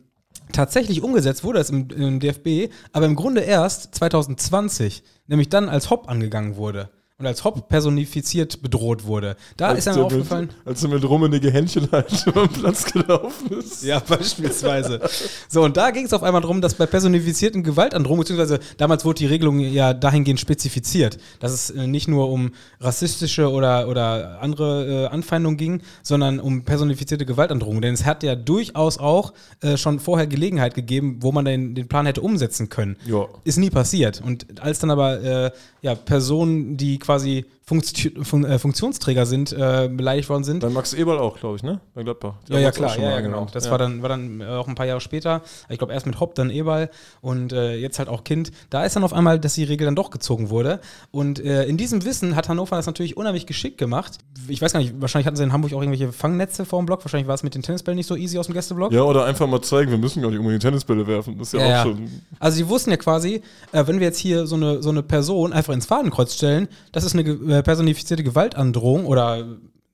Tatsächlich umgesetzt wurde es im, im DFB, aber im Grunde erst 2020, nämlich dann, als Hopp angegangen wurde. Und als Hopp personifiziert bedroht wurde. Da als ist einem aufgefallen. Mit, als er mit rummenige Händchen halt über den Platz gelaufen ist. Ja, beispielsweise. so, und da ging es auf einmal darum, dass bei personifizierten Gewaltandrohungen, beziehungsweise damals wurde die Regelung ja dahingehend spezifiziert, dass es äh, nicht nur um rassistische oder, oder andere äh, Anfeindungen ging, sondern um personifizierte Gewaltandrohungen. Denn es hat ja durchaus auch äh, schon vorher Gelegenheit gegeben, wo man den, den Plan hätte umsetzen können. Ja. Ist nie passiert. Und als dann aber äh, ja, Personen, die quasi Fun äh, Funktionsträger sind, äh, beleidigt worden sind, Bei Max Eberl auch, glaube ich, ne? Bei Gladbach. Der ja, ja, klar, ja, ja, genau. Das Ja. war dann, war dann äh, auch ein paar Jahre später. Ich glaube, erst mit Hopp, dann Eberl und äh, jetzt halt auch Kind. Da ist dann auf einmal, dass die Regel dann doch gezogen wurde. Und äh, in diesem Wissen hat Hannover das natürlich unheimlich geschickt gemacht. Ich weiß gar nicht, wahrscheinlich hatten sie in Hamburg auch irgendwelche Fangnetze vor dem Block. Wahrscheinlich war es mit den Tennisbällen nicht so easy aus dem Gästeblock. Ja, oder einfach mal zeigen, wir müssen gar nicht unbedingt Tennisbälle werfen. Das ist ja, Ja, auch schon. Also die wussten ja quasi, wenn wir jetzt hier so eine, so eine Person einfach ins Fadenkreuz stellen, das ist eine personifizierte Gewaltandrohung oder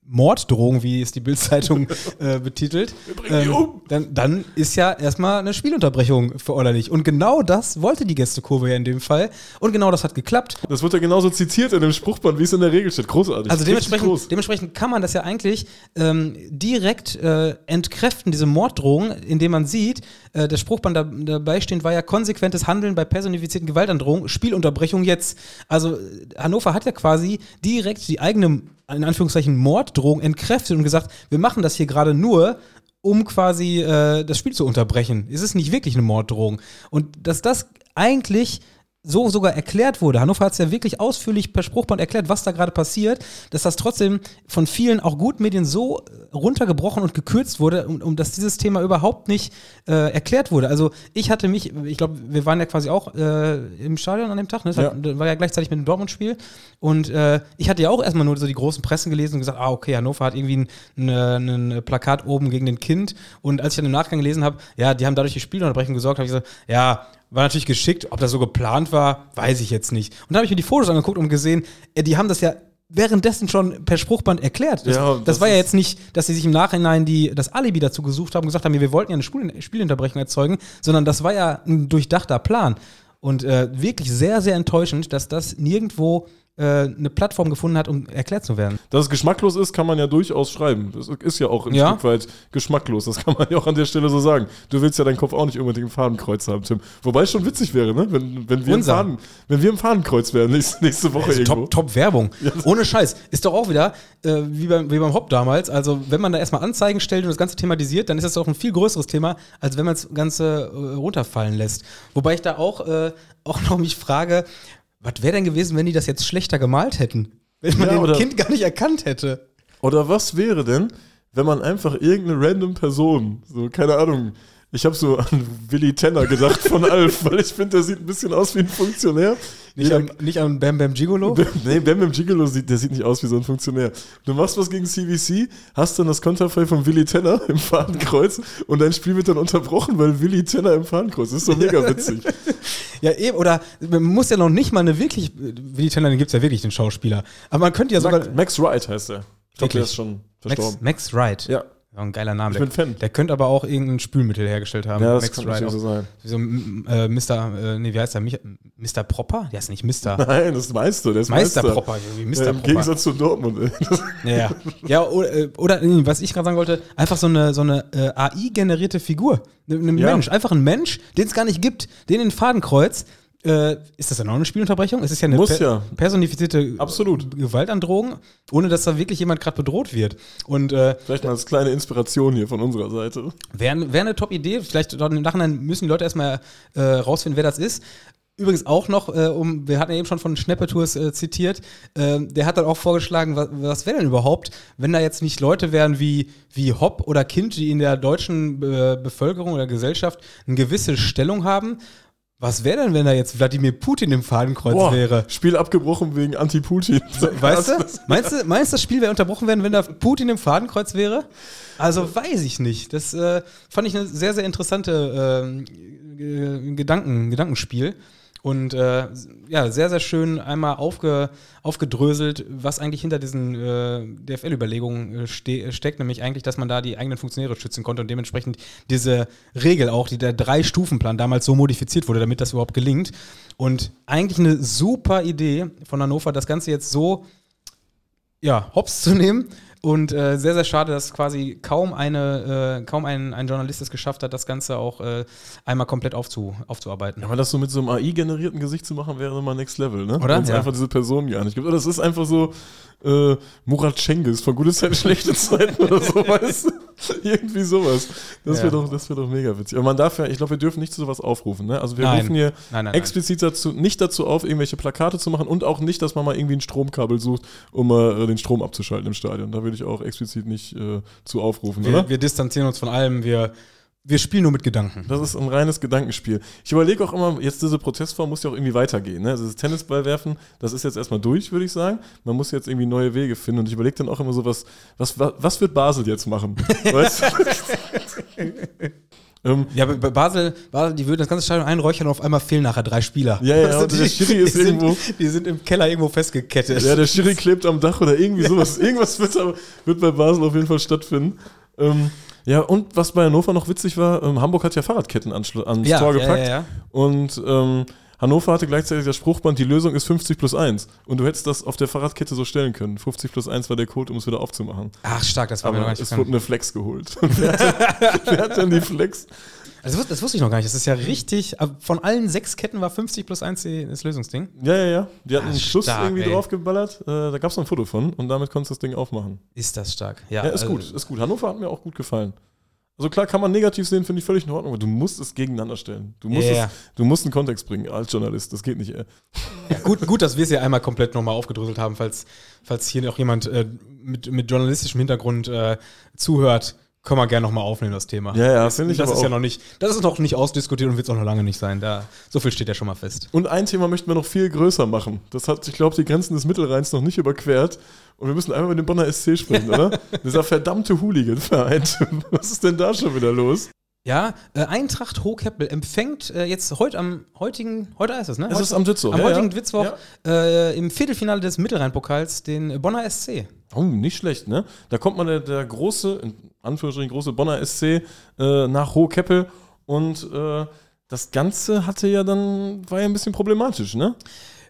Morddrohung, wie es die Bildzeitung äh, betitelt, die um. dann, dann ist ja erstmal eine Spielunterbrechung verorderlich. Und genau das wollte die Gästekurve ja in dem Fall. Und genau das hat geklappt. Das wird ja genauso zitiert in dem Spruchband, wie es in der Regel steht. Großartig. Also dementsprechend, dementsprechend kann man das ja eigentlich ähm, direkt äh, entkräften, diese Morddrohung, indem man sieht, äh, der Spruchband da, dabei stehend war ja konsequentes Handeln bei personifizierten Gewaltandrohungen, Spielunterbrechung jetzt. Also äh, Hannover hat ja quasi direkt die eigene, in Anführungszeichen, Morddrohung entkräftet und gesagt, wir machen das hier gerade nur, um quasi äh, das Spiel zu unterbrechen. Es ist nicht wirklich eine Morddrohung. Und dass das eigentlich so sogar erklärt wurde. Hannover hat es ja wirklich ausführlich per Spruchband erklärt, was da gerade passiert, dass das trotzdem von vielen auch guten Medien so äh, runtergebrochen und gekürzt wurde, um, um dass dieses Thema überhaupt nicht äh, erklärt wurde. Also ich hatte mich, ich glaube, wir waren ja quasi auch äh, im Stadion an dem Tag, ne? Das Ja. hat, war ja gleichzeitig mit dem Dortmund-Spiel und äh, ich hatte ja auch erstmal nur so die großen Pressen gelesen und gesagt, ah okay, Hannover hat irgendwie ein, ein, ein Plakat oben gegen den Kind und als ich dann im Nachgang gelesen habe, ja, die haben dadurch die Spielunterbrechung gesorgt, habe ich gesagt, ja, war natürlich geschickt. Ob das so geplant war, weiß ich jetzt nicht. Und dann habe ich mir die Fotos angeguckt und gesehen, äh, die haben das ja währenddessen schon per Spruchband erklärt. Das, Ja, das, das war ja jetzt nicht, dass sie sich im Nachhinein die, das Alibi dazu gesucht haben und gesagt haben, wir wollten ja eine Spiel Spielunterbrechung erzeugen, sondern das war ja ein durchdachter Plan. Und äh, wirklich sehr, sehr enttäuschend, dass das nirgendwo eine Plattform gefunden hat, um erklärt zu werden. Dass es geschmacklos ist, kann man ja durchaus schreiben. Das ist ja auch ein Ja. Stück weit geschmacklos. Das kann man ja auch an der Stelle so sagen. Du willst ja deinen Kopf auch nicht unbedingt im Fadenkreuz haben, Tim. Wobei es schon witzig wäre, ne? Wenn, wenn, wir, im. Faden, wenn wir im Fadenkreuz wären, nächste, nächste Woche Also irgendwo. top, top Werbung. Ohne Scheiß. Ist doch auch wieder äh, wie, beim, wie beim Hop damals. Also, wenn man da erstmal Anzeigen stellt und das Ganze thematisiert, dann ist das doch ein viel größeres Thema, als wenn man das Ganze äh, runterfallen lässt. Wobei ich da auch, äh, auch noch mich frage, was wäre denn gewesen, wenn die das jetzt schlechter gemalt hätten? Wenn man Ja, den Kind gar nicht erkannt hätte. Oder was wäre denn, wenn man einfach irgendeine random Person, so, keine Ahnung, ich habe so an Willy Tenner gedacht von Alf, weil ich finde, der sieht ein bisschen aus wie ein Funktionär. Nicht, Jeder- an, nicht an Bam Bam Gigolo? nee, Bam Bam Gigolo, sieht, der sieht nicht aus wie so ein Funktionär. Du machst was gegen CVC, hast dann das Konterfei von Willy Tenner im Fadenkreuz und dein Spiel wird dann unterbrochen, weil Willy Tenner im Fadenkreuz ist. doch mega witzig. Ja, eben, oder man muss ja noch nicht mal eine wirklich, die Teller, den gibt es ja wirklich, den Schauspieler. Aber man könnte ja sogar. Max, Max Wright heißt er. Ich glaube, der ist schon Max, verstorben. Max Wright. Ja. Ja, ein geiler Name. Ich bin der, Fan. der könnte aber auch irgendein Spülmittel hergestellt haben. Ja, das Max kann auch. so sein. So äh, Mr. Äh, nee, wie heißt der? Mr. Propper? Der ist nicht Mr. Nein, das ist Meister, der ist Meister Meister. Propper, wie Mr. Ja, Im Propper. Gegensatz zu Dortmund. Ja, ja. oder, äh, oder nee, was ich gerade sagen wollte, einfach so eine, so eine äh, AI-generierte Figur. Ein ein Ja. Mensch, einfach ein Mensch, den es gar nicht gibt, den in Fadenkreuz. Äh, ist das dann auch eine Spielunterbrechung? Es ist ja eine Muss ja. personifizierte Absolut. Gewaltandrohung, ohne dass da wirklich jemand gerade bedroht wird. Und äh, Vielleicht mal als kleine Inspiration hier von unserer Seite. Wäre wär eine Top-Idee. Vielleicht im Nachhinein müssen die Leute erstmal äh, rausfinden, wer das ist. Übrigens auch noch, äh, um, wir hatten ja eben schon von Schneppetours äh, zitiert, äh, der hat dann auch vorgeschlagen, was, was wäre denn überhaupt, wenn da jetzt nicht Leute wären wie, wie Hopp oder Kind, die in der deutschen äh, Bevölkerung oder Gesellschaft eine gewisse Stellung haben. Was wäre denn, wenn da jetzt Wladimir Putin im Fadenkreuz Boah, wäre? Spiel abgebrochen wegen Anti-Putin. Weißt du? Meinst du, meinst das Spiel wäre unterbrochen werden, wenn da Putin im Fadenkreuz wäre? Also weiß ich nicht. Das äh, fand ich eine sehr, sehr interessante G- Gedanken, Gedankenspiel. Und äh, ja, sehr, sehr schön einmal aufge, aufgedröselt, was eigentlich hinter diesen äh, DFL-Überlegungen äh, ste steckt, nämlich eigentlich, dass man da die eigenen Funktionäre schützen konnte und dementsprechend diese Regel auch, die der Drei-Stufen-Plan damals so modifiziert wurde, damit das überhaupt gelingt. Und eigentlich eine super Idee von Hannover, das Ganze jetzt so ja, hops zu nehmen und äh, sehr, sehr schade, dass quasi kaum, eine, äh, kaum ein, ein Journalist es geschafft hat, das Ganze auch äh, einmal komplett aufzu, aufzuarbeiten. Aber das so mit so einem AI-generierten Gesicht zu machen, wäre immer Next Level, ne? Oder? Wenn es Ja. einfach diese Person gar nicht gibt. Oder das ist einfach so äh, Murat Cengiz von gute Zeiten, schlechte Zeiten oder so, weißt du? Irgendwie sowas. Das Ja. wäre doch, das wär doch mega witzig. Aber man darf ja, ich glaube, wir dürfen nicht zu sowas aufrufen, ne? Also wir Nein. rufen hier Nein, nein, explizit dazu, nicht dazu auf, irgendwelche Plakate zu machen und auch nicht, dass man mal irgendwie ein Stromkabel sucht, um äh, den Strom abzuschalten im Stadion. Da würde ich auch explizit nicht äh, zu aufrufen, oder? Wir, wir distanzieren uns von allem, wir, wir spielen nur mit Gedanken. Das ist ein reines Gedankenspiel. Ich überlege auch immer, jetzt diese Protestform muss ja auch irgendwie weitergehen. Ne? Also das Tennisball werfen, das ist jetzt erstmal durch, würde ich sagen. Man muss jetzt irgendwie neue Wege finden. Und ich überlege dann auch immer so, was, was, was, wird Basel jetzt machen? weißt ähm, Ja, bei Basel, Basel, die würden das ganze Stadion einräuchern und auf einmal fehlen nachher drei Spieler. Ja, ja, Also und der Schiri ist die sind, irgendwo- Die sind im Keller irgendwo festgekettet. ja, der Schiri klebt am Dach oder irgendwie sowas. Irgendwas wird, wird bei Basel auf jeden Fall stattfinden. Ähm, ja, und was bei Hannover noch witzig war, ähm, Hamburg hat ja Fahrradketten ans, ans ja, Tor ja, gepackt. ja, ja. Und ähm, Hannover hatte gleichzeitig das Spruchband, die Lösung ist 50 plus 1. Und du hättest das auf der Fahrradkette so stellen können. 50 plus 1 war der Code, um es wieder aufzumachen. Ach, stark, das war mir noch Aber nicht es wurde eine Flex geholt. wer, hat denn, wer hat denn die Flex? Also, das, wus- das wusste ich noch gar nicht. Das ist ja richtig. aber Von allen sechs Ketten war 50 plus 1 die- das Lösungsding. Ja, ja, ja. Die hatten Ah, einen Schluss stark, irgendwie ey. draufgeballert. Äh, da gab es noch ein Foto von. Und damit konntest du das Ding aufmachen. Ist das stark. Ja, ist also- gut, ist gut. Hannover hat mir auch gut gefallen. Also klar, kann man negativ sehen, finde ich völlig in Ordnung, aber du musst es gegeneinander stellen. Du musst, Ja. es, du musst einen Kontext bringen als Journalist. Das geht nicht. Äh. Ja, gut, gut, dass wir es ja einmal komplett nochmal aufgedröselt haben, falls, falls hier noch jemand äh, mit, mit journalistischem Hintergrund äh, zuhört. Können wir gerne nochmal aufnehmen, das Thema. Ja, ja, das, finde ich das ist ja noch nicht, das ist noch nicht ausdiskutiert und wird es auch noch lange nicht sein. Da, so viel steht ja schon mal fest. Und ein Thema möchten wir noch viel größer machen. Das hat, ich glaube, die Grenzen des Mittelrheins noch nicht überquert. Und wir müssen einmal mit dem Bonner SC sprechen, oder? Dieser verdammte Hooligan-Verein. Was ist denn da schon wieder los? Ja, äh, Eintracht Hochkeppel empfängt äh, jetzt heute am heutigen, heute ist es, ne? Es heute, ist am Ditzow, Am ja, heutigen ja. Witzwoch äh, im Viertelfinale des Mittelrhein-Pokals den Bonner SC. Oh, nicht schlecht, ne? Da kommt mal der, der große, Anführungsstrichen große Bonner SC äh, nach Hohkeppel und äh, das Ganze hatte ja dann, war ja ein bisschen problematisch, ne?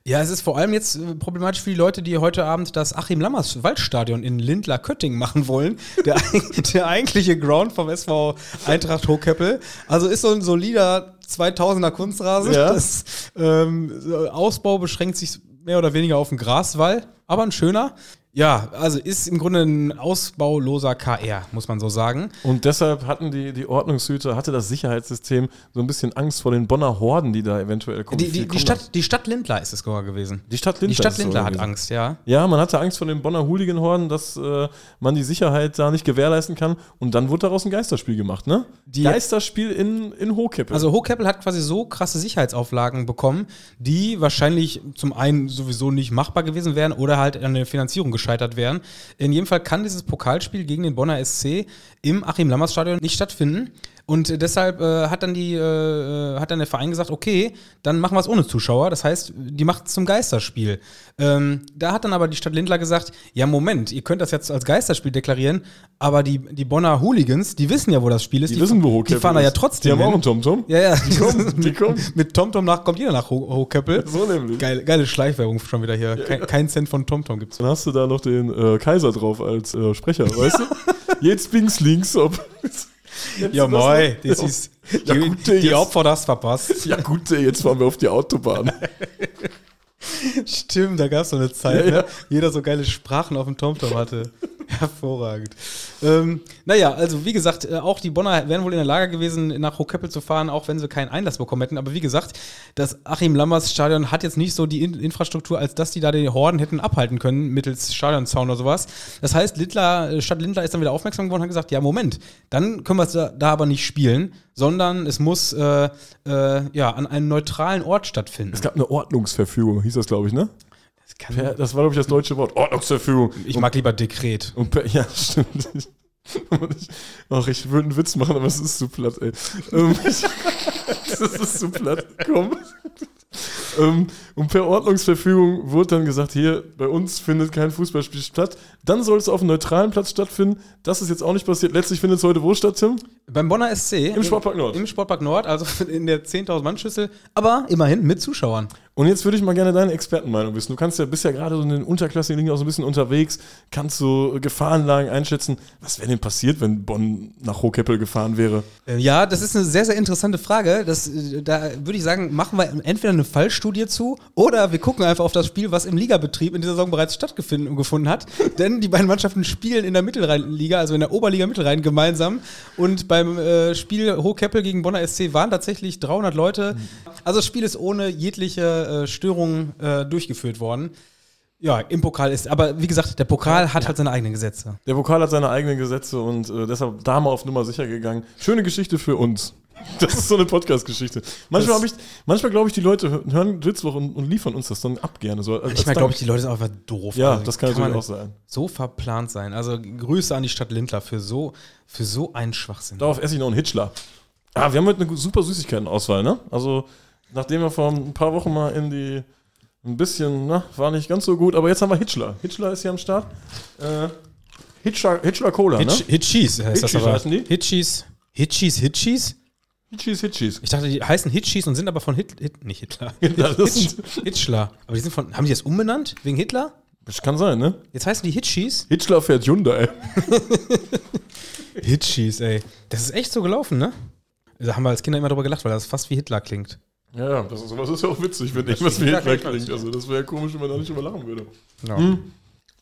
Ja, es ist vor allem jetzt äh, problematisch für die Leute, die heute Abend das Achim Lammers Waldstadion in Lindlar-Köttingen machen wollen. Der, der eigentliche Ground vom SV Eintracht Hochkeppel. Also ist so ein solider 2000er Kunstrasen. Ja. Das ähm, Ausbau beschränkt sich mehr oder weniger auf den Graswall, aber ein schöner. Ja, also ist im Grunde ein ausbauloser KR, muss man so sagen. Und deshalb hatten die, die Ordnungshüter, hatte das Sicherheitssystem so ein bisschen Angst vor den Bonner Horden, die da eventuell kommen. Die, die, die, Stadt, die Stadt Lindlar ist es sogar gewesen. die Stadt Lindlar. Die Stadt Lindlar hat gewesen. Angst, ja. Ja, man hatte Angst vor den Bonner Hooligan-Horden, dass äh, man die Sicherheit da nicht gewährleisten kann. Und dann wurde daraus ein Geisterspiel gemacht, ne? Die- Geisterspiel in, in Hohkeppel. Also Hochkeppel hat quasi so krasse Sicherheitsauflagen bekommen, die wahrscheinlich zum einen sowieso nicht machbar gewesen wären oder halt an der Finanzierung gescheitert wären. In jedem Fall kann dieses Pokalspiel gegen den Bonner SC im Achim-Lammers-Stadion nicht stattfinden. Und äh, deshalb äh, hat dann die, äh, hat dann der Verein gesagt, okay, dann machen wir es ohne Zuschauer. Das heißt, die macht es zum Geisterspiel. Ähm, da hat dann aber die Stadt Lindlar gesagt, ja Moment, ihr könnt das jetzt als Geisterspiel deklarieren, aber die, die Bonner Hooligans, die wissen ja, wo das Spiel ist. die, wissen, wo Die Hohkeppel fahren da ja ist. trotzdem Die haben auch einen TomTom. Ja, ja, Die kommen, die kommen. mit TomTom nach, kommt jeder nach Ho Hochkeppel. So nämlich. Geile, geile Schleichwerbung schon wieder hier. Kein, kein Cent von TomTom gibt's. Dann hast du da noch den äh, Kaiser drauf als äh, Sprecher, weißt du? Jetzt links, links, ob. Ja, moi, das Ja. ist. Ja, die, gut, die jetzt- Opfer das verpasst. Ja, gut, jetzt fahren wir auf die Autobahn. Stimmt, da gab es so eine Zeit, Ja, ja. ne? Jeder so geile Sprachen auf dem TomTom hatte. Hervorragend. Ähm, naja, also wie gesagt, äh, auch die Bonner wären wohl in der Lage gewesen, nach Hochkeppel zu fahren, auch wenn sie keinen Einlass bekommen hätten. Aber wie gesagt, das Achim Lammers Stadion hat jetzt nicht so die In Infrastruktur, als dass die da die Horden hätten abhalten können mittels Stadionzaun oder sowas. Das heißt, Lindlar, äh, Stadt Lindlar ist dann wieder aufmerksam geworden und hat gesagt, ja, Moment, dann können wir es da, da aber nicht spielen, sondern es muss äh, äh, ja, an einem neutralen Ort stattfinden. Es gab eine Ordnungsverfügung, hieß das, glaube ich, ne? Das kann- Ja, das war, glaube ich, das deutsche Wort. Ordnungsverfügung. Ich mag lieber Dekret. Und per, ja, stimmt. Und ich, ach, ich würde einen Witz machen, aber es ist zu platt, ey. Ähm, das ist zu platt. Komm. ähm, und per Ordnungsverfügung wurde dann gesagt, hier, bei uns findet kein Fußballspiel statt. Dann soll es auf einem neutralen Platz stattfinden. Das ist jetzt auch nicht passiert. Letztlich findet es heute wo statt, Tim? Beim Bonner SC. Im Sportpark Nord. Im Sportpark Nord, also in der 10.000-Mann-Schüssel, aber immerhin mit Zuschauern. Und jetzt würde ich mal gerne deine Expertenmeinung wissen. Du kannst ja, bist ja gerade so in den unterklassigen Ligen auch so ein bisschen unterwegs, kannst so Gefahrenlagen einschätzen. Was wäre denn passiert, wenn Bonn nach Hochkeppel gefahren wäre? Äh, Ja, das ist eine sehr, sehr interessante Frage. Das, äh, da würde ich sagen, machen wir entweder eine Fallstudie zu oder wir gucken einfach auf das Spiel, was im Ligabetrieb in dieser Saison bereits stattgefunden gefunden hat. Denn die beiden Mannschaften spielen in der Mittelrheinliga, also in der Oberliga Mittelrhein gemeinsam. Und beim äh, Spiel Hochkeppel gegen Bonner SC waren tatsächlich 300 Leute. Also das Spiel ist ohne jegliche äh, Störung äh, durchgeführt worden. Ja, im Pokal ist, aber wie gesagt, der Pokal hat halt seine eigenen Gesetze. Der Pokal hat seine eigenen Gesetze und äh, deshalb da mal auf Nummer sicher gegangen. Schöne Geschichte für uns. Das ist so eine Podcast-Geschichte. Manchmal, Das- ich, manchmal glaube ich, die Leute hö- hören Dritzwoch und, und liefern uns das dann ab gerne. So, als Manchmal glaube ich, die Leute sind einfach doof. Ja, Also, das kann man natürlich auch sein. So verplant sein. Also Grüße an die Stadt Lindler für so, für so einen Schwachsinn. Darauf esse ich noch einen Hitchler. Ah, wir haben heute eine super Süßigkeitenauswahl, ne? Also, nachdem wir vor ein paar Wochen mal in die ein bisschen, na, war nicht ganz so gut, aber jetzt haben wir Hitchler. Hitchler ist hier am Start. Äh, Hitchler, Hitchler Cola, Hitch, ne? Hitchis heißt das Hitchis aber. heißen die? Hitchis. Hitchis, Hitchis? Hitchis, Hitchis. Ich dachte, die heißen Hitchis und sind aber von Hit, Hit nicht Hitler. Hitch, sind- Hitchler. Aber die sind von, haben die das umbenannt? Wegen Hitler? Das kann sein, ne? Jetzt heißen die Hitchis? Hitchler fährt Hyundai. Hitchis, ey. Das ist echt so gelaufen, ne? Da haben wir als Kinder immer drüber gelacht, weil das fast wie Hitler klingt. Ja, ja, das ist, sowas ist ja auch witzig, wenn irgendwas wie Hitler klingt. Also, das wäre ja komisch, wenn man da nicht drüber lachen würde. Ja.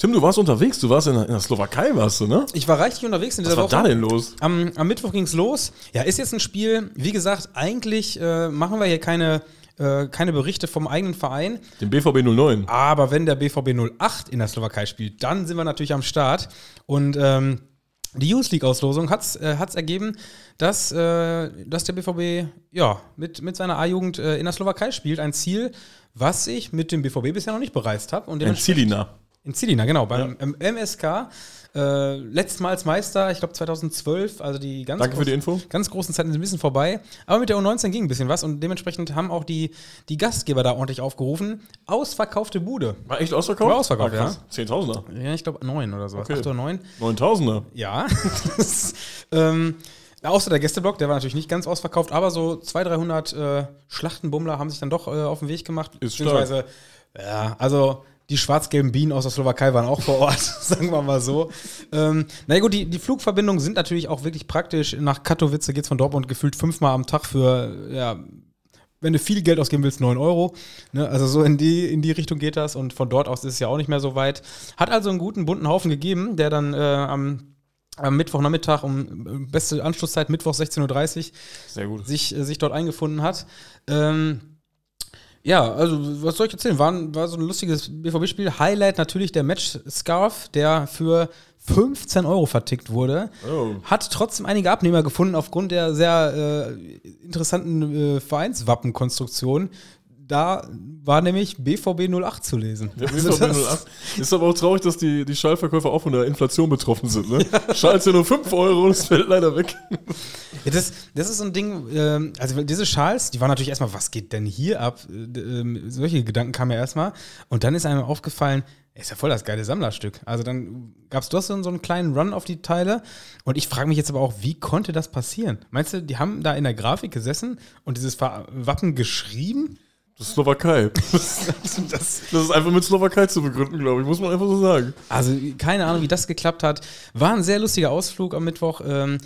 Tim, du warst unterwegs, du warst in der, in der Slowakei, warst du, ne? Ich war reichlich unterwegs in Was dieser war Woche. da denn los? Am, am Mittwoch ging es los. Ja, ist jetzt ein Spiel, wie gesagt, eigentlich äh, machen wir hier keine, äh, keine Berichte vom eigenen Verein. Den BVB 09. Aber wenn der BVB 08 in der Slowakei spielt, dann sind wir natürlich am Start. Und ähm, die Youth League-Auslosung hat es äh, ergeben, dass, äh, dass der BVB ja, mit, mit seiner A-Jugend äh, in der Slowakei spielt. Ein Ziel, was ich mit dem BVB bisher noch nicht bereist habe. Ein Zilina. In Zilina, genau, beim ähm, MSK. Äh, letztmals Meister, ich glaube 2012, also die ganz, Danke für die großen- Info. ganz großen Zeiten sind ein bisschen vorbei. Aber mit der U19 ging ein bisschen was und dementsprechend haben auch die, die Gastgeber da ordentlich aufgerufen. Ausverkaufte Bude. War echt ausverkauft? War ausverkauft, Ah, krass. Zehntausender. Ja, ich glaube neun oder. Okay. Acht oder neun. Neuntausender. Ja. Das, ähm, außer der Gästeblock, der war natürlich nicht ganz ausverkauft, aber so 200, 300 äh, Schlachtenbummler haben sich dann doch äh, auf den Weg gemacht. Ist Beziehungsweise, ja, also die schwarz-gelben Bienen aus der Slowakei waren auch vor Ort, sagen wir mal so. Ähm, na gut, die, die Flugverbindungen sind natürlich auch wirklich praktisch. Nach Katowice geht es von Dortmund gefühlt fünfmal am Tag für, ja, wenn du viel Geld ausgeben willst, 9 Euro. Ne? Also so in die, in die Richtung geht das und von dort aus ist es ja auch nicht mehr so weit. Hat also einen guten, bunten Haufen gegeben, der dann äh, am, am Mittwochnachmittag um äh, beste Anschlusszeit, Mittwoch 16.30 Uhr, sich, äh, sich dort eingefunden hat. Ähm, ja, also was soll ich erzählen? War, war so ein lustiges BVB-Spiel. Highlight natürlich der Match-Scarf, der für 15 Euro vertickt wurde. Oh. Hat trotzdem einige Abnehmer gefunden aufgrund der sehr äh, interessanten äh, Vereinswappenkonstruktion. Da war nämlich BVB 08 zu lesen. Also BVB das- 08. Ist aber auch traurig, dass die, die Schallverkäufer auch von der Inflation betroffen sind. Ne? Schall ist ja nur 5 Euro und es fällt leider weg. Ja, das, das ist so ein Ding, ähm, also diese Schals, die waren natürlich erstmal, was geht denn hier ab? Äh, ähm, solche Gedanken kamen ja erstmal. Und dann ist einem aufgefallen, ist ja voll das geile Sammlerstück. Also dann gab es doch so, einen kleinen Run auf die Teile. Und ich frage mich jetzt aber auch, wie konnte das passieren? Meinst du, die haben da in der Grafik gesessen und dieses Wappen geschrieben? Das ist Slowakei. Das, Das, das ist einfach mit Slowakei zu begründen, glaube ich. Muss man einfach so sagen. also keine Ahnung, wie das geklappt hat. War ein sehr lustiger Ausflug am Mittwoch. Ähm,